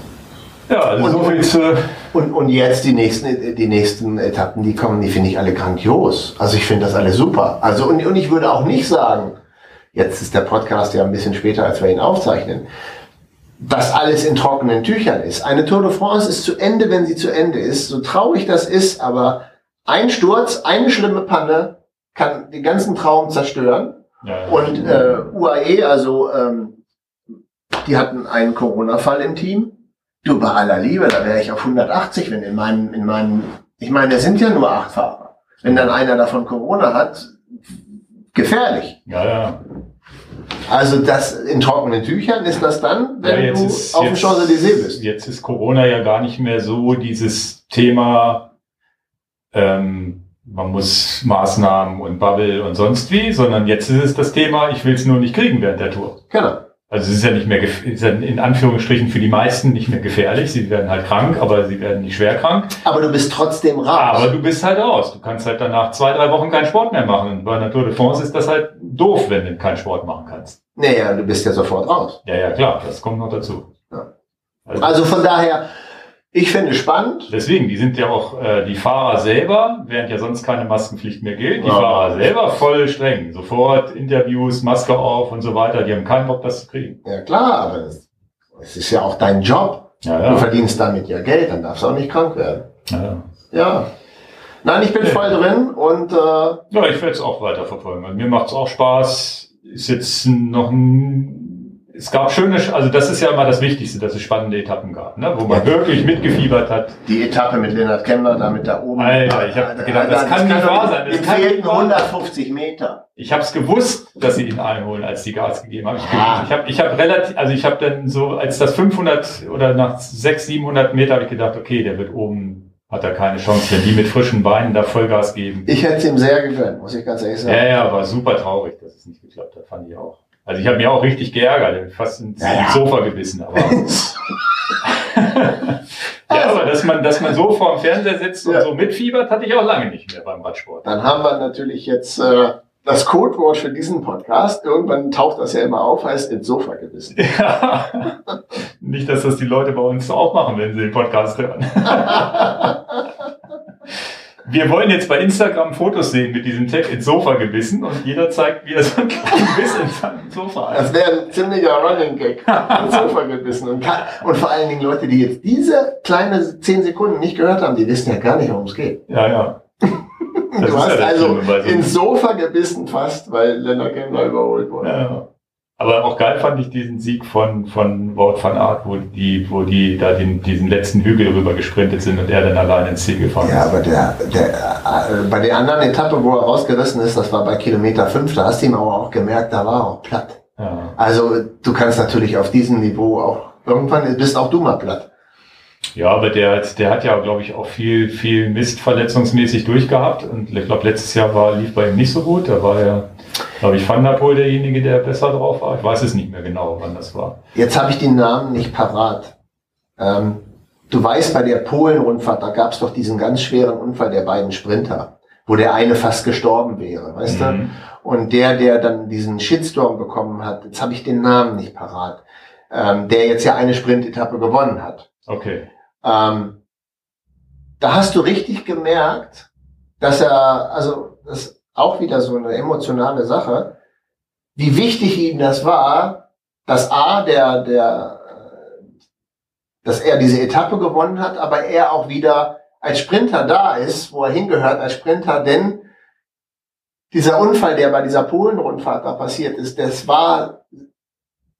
Speaker 1: Ja, also und, so viel zu
Speaker 2: und, und jetzt die nächsten, die nächsten Etappen, die kommen, die finde ich alle grandios. Also ich finde das alle super. Also und, und ich würde auch nicht sagen, jetzt ist der Podcast ja ein bisschen später, als wir ihn aufzeichnen, dass alles in trockenen Tüchern ist. Eine Tour de France ist zu Ende, wenn sie zu Ende ist. So traurig das ist, aber ein Sturz, eine schlimme Panne kann den ganzen Traum zerstören. Ja, ja. Und äh, UAE, also ähm, die hatten einen Corona-Fall im Team. Du, bei aller Liebe, da wäre ich auf 180, wenn in meinem, in meinem, ich meine, es sind ja nur acht Fahrer. Wenn dann einer davon Corona hat, gefährlich.
Speaker 1: Ja, ja.
Speaker 2: Also das in trockenen Tüchern ist das dann, wenn ja, du ist, auf dem Champs-Élysées bist.
Speaker 1: Jetzt ist Corona ja gar nicht mehr so dieses Thema ähm, man muss Maßnahmen und Bubble und sonst wie, sondern jetzt ist es das Thema, ich will es nur nicht kriegen während der Tour.
Speaker 2: Genau.
Speaker 1: Also es ist ja nicht mehr, ist ja in Anführungsstrichen für die meisten nicht mehr gefährlich. Sie werden halt krank, aber sie werden nicht schwer krank.
Speaker 2: Aber du bist trotzdem raus.
Speaker 1: Aber du bist halt raus. Du kannst halt danach zwei, drei Wochen keinen Sport mehr machen. Und bei Tour de France ist das halt doof, wenn du keinen Sport machen kannst.
Speaker 2: Naja, du bist ja sofort raus.
Speaker 1: Ja, ja, klar. Das kommt noch dazu.
Speaker 2: Ja. Also, also von daher, ich finde es spannend.
Speaker 1: Deswegen, die sind ja auch äh, die Fahrer selber, während ja sonst keine Maskenpflicht mehr gilt, die ja. Fahrer selber voll streng. Sofort Interviews, Maske auf und so weiter. Die haben keinen Bock, das zu kriegen.
Speaker 2: Ja klar, aber es ist ja auch dein Job. Ja, ja. Du verdienst damit ja Geld, dann darfst du auch nicht krank werden. Ja. ja. Nein, ich bin voll drin und äh,
Speaker 1: ja, ich werde es auch weiter verfolgen. Mir macht es auch Spaß. Ist jetzt noch ein es gab schöne, also das ist ja immer das Wichtigste, dass es spannende Etappen gab, ne? wo man ja. wirklich mitgefiebert hat.
Speaker 2: Die Etappe mit Lennart Kemmler, damit da oben.
Speaker 1: Alter, ich habe gedacht, das, das kann nicht wahr sein.
Speaker 2: Das fehlten 150 Meter.
Speaker 1: Ich habe es gewusst, dass sie ihn einholen, als die Gas gegeben haben. Ich, ah. ich habe ich hab relativ, also ich habe dann so, als das 500 oder nach 600, 700 Meter habe ich gedacht, okay, der wird oben, hat er keine Chance, wenn die mit frischen Beinen da Vollgas geben.
Speaker 2: Ich hätte es ihm sehr gegönnt, muss ich ganz ehrlich sagen.
Speaker 1: Ja, ja, war super traurig, dass es nicht geklappt hat, fand ich auch. Also ich habe mich auch richtig geärgert, fast ins, ja, ja. Sofa gebissen. Aber [LAUGHS] ja, aber dass man, dass man so vor dem Fernseher sitzt und ja. so mitfiebert, hatte ich auch lange nicht mehr beim Radsport.
Speaker 2: Dann haben wir natürlich jetzt äh, das Codewort für diesen Podcast. Irgendwann taucht das ja immer auf, heißt ins Sofa gebissen. [LAUGHS]
Speaker 1: Ja. nicht, dass das die Leute bei uns auch machen, wenn sie den Podcast hören. [LAUGHS] Wir wollen jetzt bei Instagram Fotos sehen mit diesem Tag ins Sofa gebissen und jeder zeigt, wie er so ein Biss in seinem Sofa
Speaker 2: hat. Das wäre ein ziemlicher Running Gag. ins Sofa gebissen. Und, und vor allen Dingen Leute, die jetzt diese kleine 10 Sekunden nicht gehört haben, die wissen ja gar nicht, worum es geht.
Speaker 1: Ja, ja. [LAUGHS]
Speaker 2: du hast ja also so ins Sofa gebissen fast, weil Lennart Kemmler überholt wurde. Ja.
Speaker 1: Aber auch geil fand ich diesen Sieg von, von Wout van Aert, wo die, wo die da den, diesen letzten Hügel rüber gesprintet sind und er dann allein ins Ziel gefahren
Speaker 2: ja, ist. Ja, aber der, der, äh, bei der anderen Etappe, wo er rausgerissen ist, das war bei Kilometer 5, da hast du ihm aber auch gemerkt, da war er auch platt. Ja. Also du kannst natürlich auf diesem Niveau auch, irgendwann bist auch du mal platt.
Speaker 1: Ja, aber der, der hat ja, glaube ich, auch viel, viel Mist verletzungsmäßig durchgehabt. Und ich glaube, letztes Jahr war, lief bei ihm nicht so gut. Da war ja, glaube ich, Van der Poel derjenige, der besser drauf war. Ich weiß es nicht mehr genau, wann das war.
Speaker 2: Jetzt habe ich den Namen nicht parat. Ähm, du weißt, bei der Polen-Rundfahrt, da gab es doch diesen ganz schweren Unfall der beiden Sprinter, wo der eine fast gestorben wäre, weißt mhm. du? Und der, der dann diesen Shitstorm bekommen hat, jetzt habe ich den Namen nicht parat, ähm, der jetzt ja eine Sprintetappe gewonnen hat.
Speaker 1: Okay.
Speaker 2: Ähm, da hast du richtig gemerkt, dass er, also das auch wieder so eine emotionale Sache, wie wichtig ihm das war, dass A, der, der, dass er diese Etappe gewonnen hat, aber er auch wieder als Sprinter da ist, wo er hingehört als Sprinter, denn dieser Unfall, der bei dieser Polen-Rundfahrt da passiert ist, das war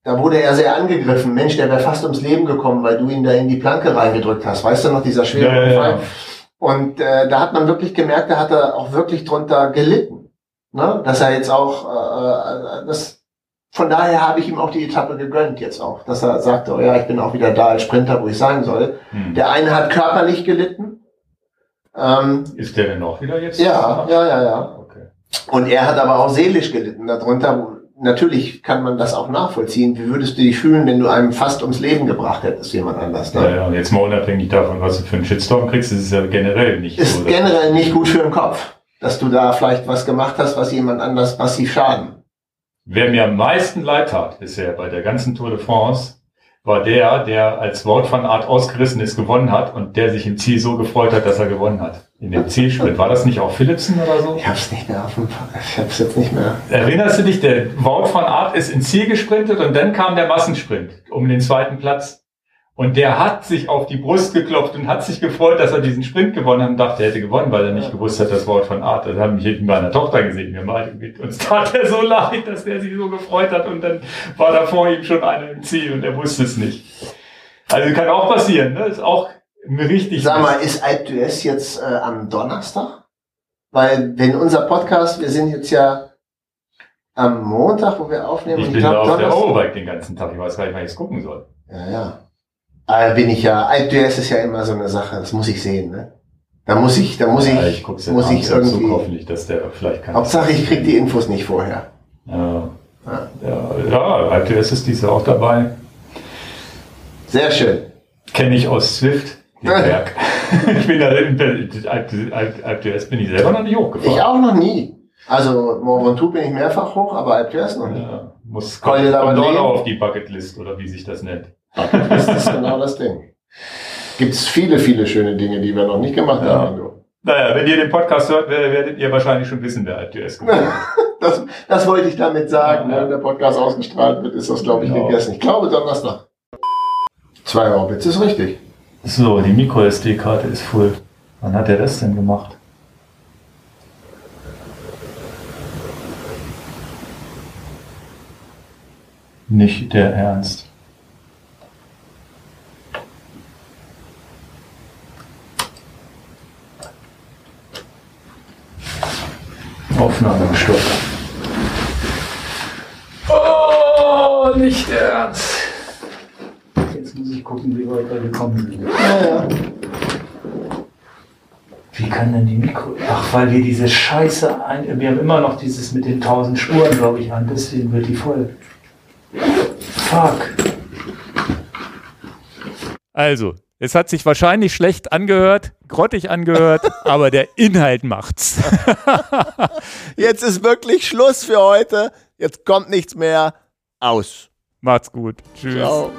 Speaker 2: da wurde er sehr angegriffen. Mensch, der wäre fast ums Leben gekommen, weil du ihn da in die Planke reingedrückt hast. Weißt du noch, dieser schwere ja, Unfall? Ja. Und äh, da hat man wirklich gemerkt, da hat er auch wirklich drunter gelitten. Ne? Dass er jetzt auch, äh, äh, das, von daher habe ich ihm auch die Etappe gegönnt jetzt auch, dass er sagte, oh ja, ich bin auch wieder da als Sprinter, wo ich sein soll. Hm. Der eine hat körperlich gelitten.
Speaker 1: Ähm, Ist der denn auch wieder jetzt?
Speaker 2: Ja, ja, ja, ja. Okay. Und er hat aber auch seelisch gelitten darunter, natürlich kann man das auch nachvollziehen. Wie würdest du dich fühlen, wenn du einem fast ums Leben gebracht hättest, jemand anders?
Speaker 1: Ne? Ja, ja, jetzt mal unabhängig davon, was du für einen Shitstorm kriegst, ist es ja generell nicht
Speaker 2: ist so. Ist generell nicht gut für den Kopf, dass du da vielleicht was gemacht hast, was jemand anders massiv schaden.
Speaker 1: Wer mir am meisten leid tat bisher bei der ganzen Tour de France, war der, der als Wort von Art ausgerissen ist, gewonnen hat und der sich im Ziel so gefreut hat, dass er gewonnen hat. In dem Zielsprint. War das nicht auch Philipsen oder so?
Speaker 2: Ich hab's nicht mehr auf dem Ich hab's jetzt nicht mehr.
Speaker 1: Erinnerst du dich, der Wort von Art ist ins Ziel gesprintet und dann kam der Massensprint um den zweiten Platz. Und der hat sich auf die Brust geklopft und hat sich gefreut, dass er diesen Sprint gewonnen hat und dachte, er hätte gewonnen, weil er nicht gewusst hat, das Wort von Art. Das haben mich mit meiner Tochter gesehen. Mir mal, uns tat er so leid, dass der sich so gefreut hat und dann war da vor ihm schon einer im Ziel und er wusste es nicht. Also kann auch passieren, ne? Ist auch richtig.
Speaker 2: Sag mal, ist Alp d'Huez jetzt äh, am Donnerstag? Weil, wenn unser Podcast, wir sind jetzt ja am Montag, wo wir aufnehmen.
Speaker 1: Ich bin glaub, auf der Overbike den ganzen Tag. Ich weiß gar nicht, wann ich es gucken soll.
Speaker 2: Ja, ja. Aber bin ich ja, IPS ist ja immer so eine Sache, das muss ich sehen, ne? Da muss ich, da muss ja, ich, ich muss ich irgendwie.
Speaker 1: Zug, hoffentlich, dass der vielleicht kann.
Speaker 2: Hauptsache, ich krieg die Infos nicht vorher.
Speaker 1: Ja. Ja, ja IPS ist diese auch dabei.
Speaker 2: Sehr schön.
Speaker 1: Kenne ich aus Swift, den Berg. ich bin da, IPS bin ich selber noch nicht hochgefahren.
Speaker 2: Ich auch noch nie. Also, Mont Ventoux bin ich mehrfach hoch, aber IPS noch nie. Ja,
Speaker 1: muss, kommt, kommt auf die Bucketlist, oder wie sich das nennt.
Speaker 2: Das ist genau das Ding. Gibt es viele, viele schöne Dinge, die wir noch nicht gemacht ja. haben. Du.
Speaker 1: Naja, wenn ihr den Podcast hört, werdet ihr wahrscheinlich schon wissen, wer ITS
Speaker 2: gemacht hat. [LAUGHS] das, das wollte ich damit sagen. Ja, Wenn der Podcast ausgestrahlt wird, ist das, glaube ich, genau. gegessen. Ich glaube Donnerstag. Zwei Orbits ist richtig.
Speaker 1: So, die Micro-SD-Karte ist voll. Wann hat er das denn gemacht? Nicht der Ernst. Aufnahme gestoppt. Oh, nicht ernst. Gucken, wie weit wir gekommen sind. Ja, ja. Wie kann denn die Mikro. Ach, weil wir diese Scheiße ein. Wir haben immer noch dieses mit den 1000 Spuren, glaube ich, an. Deswegen wird die voll. Fuck.
Speaker 4: Also, es hat sich wahrscheinlich schlecht angehört, grottig angehört, [LAUGHS] aber der Inhalt macht's. [LAUGHS]
Speaker 2: Jetzt ist wirklich Schluss für heute. Jetzt kommt nichts mehr. Aus.
Speaker 4: Macht's gut. Tschüss. Ciao.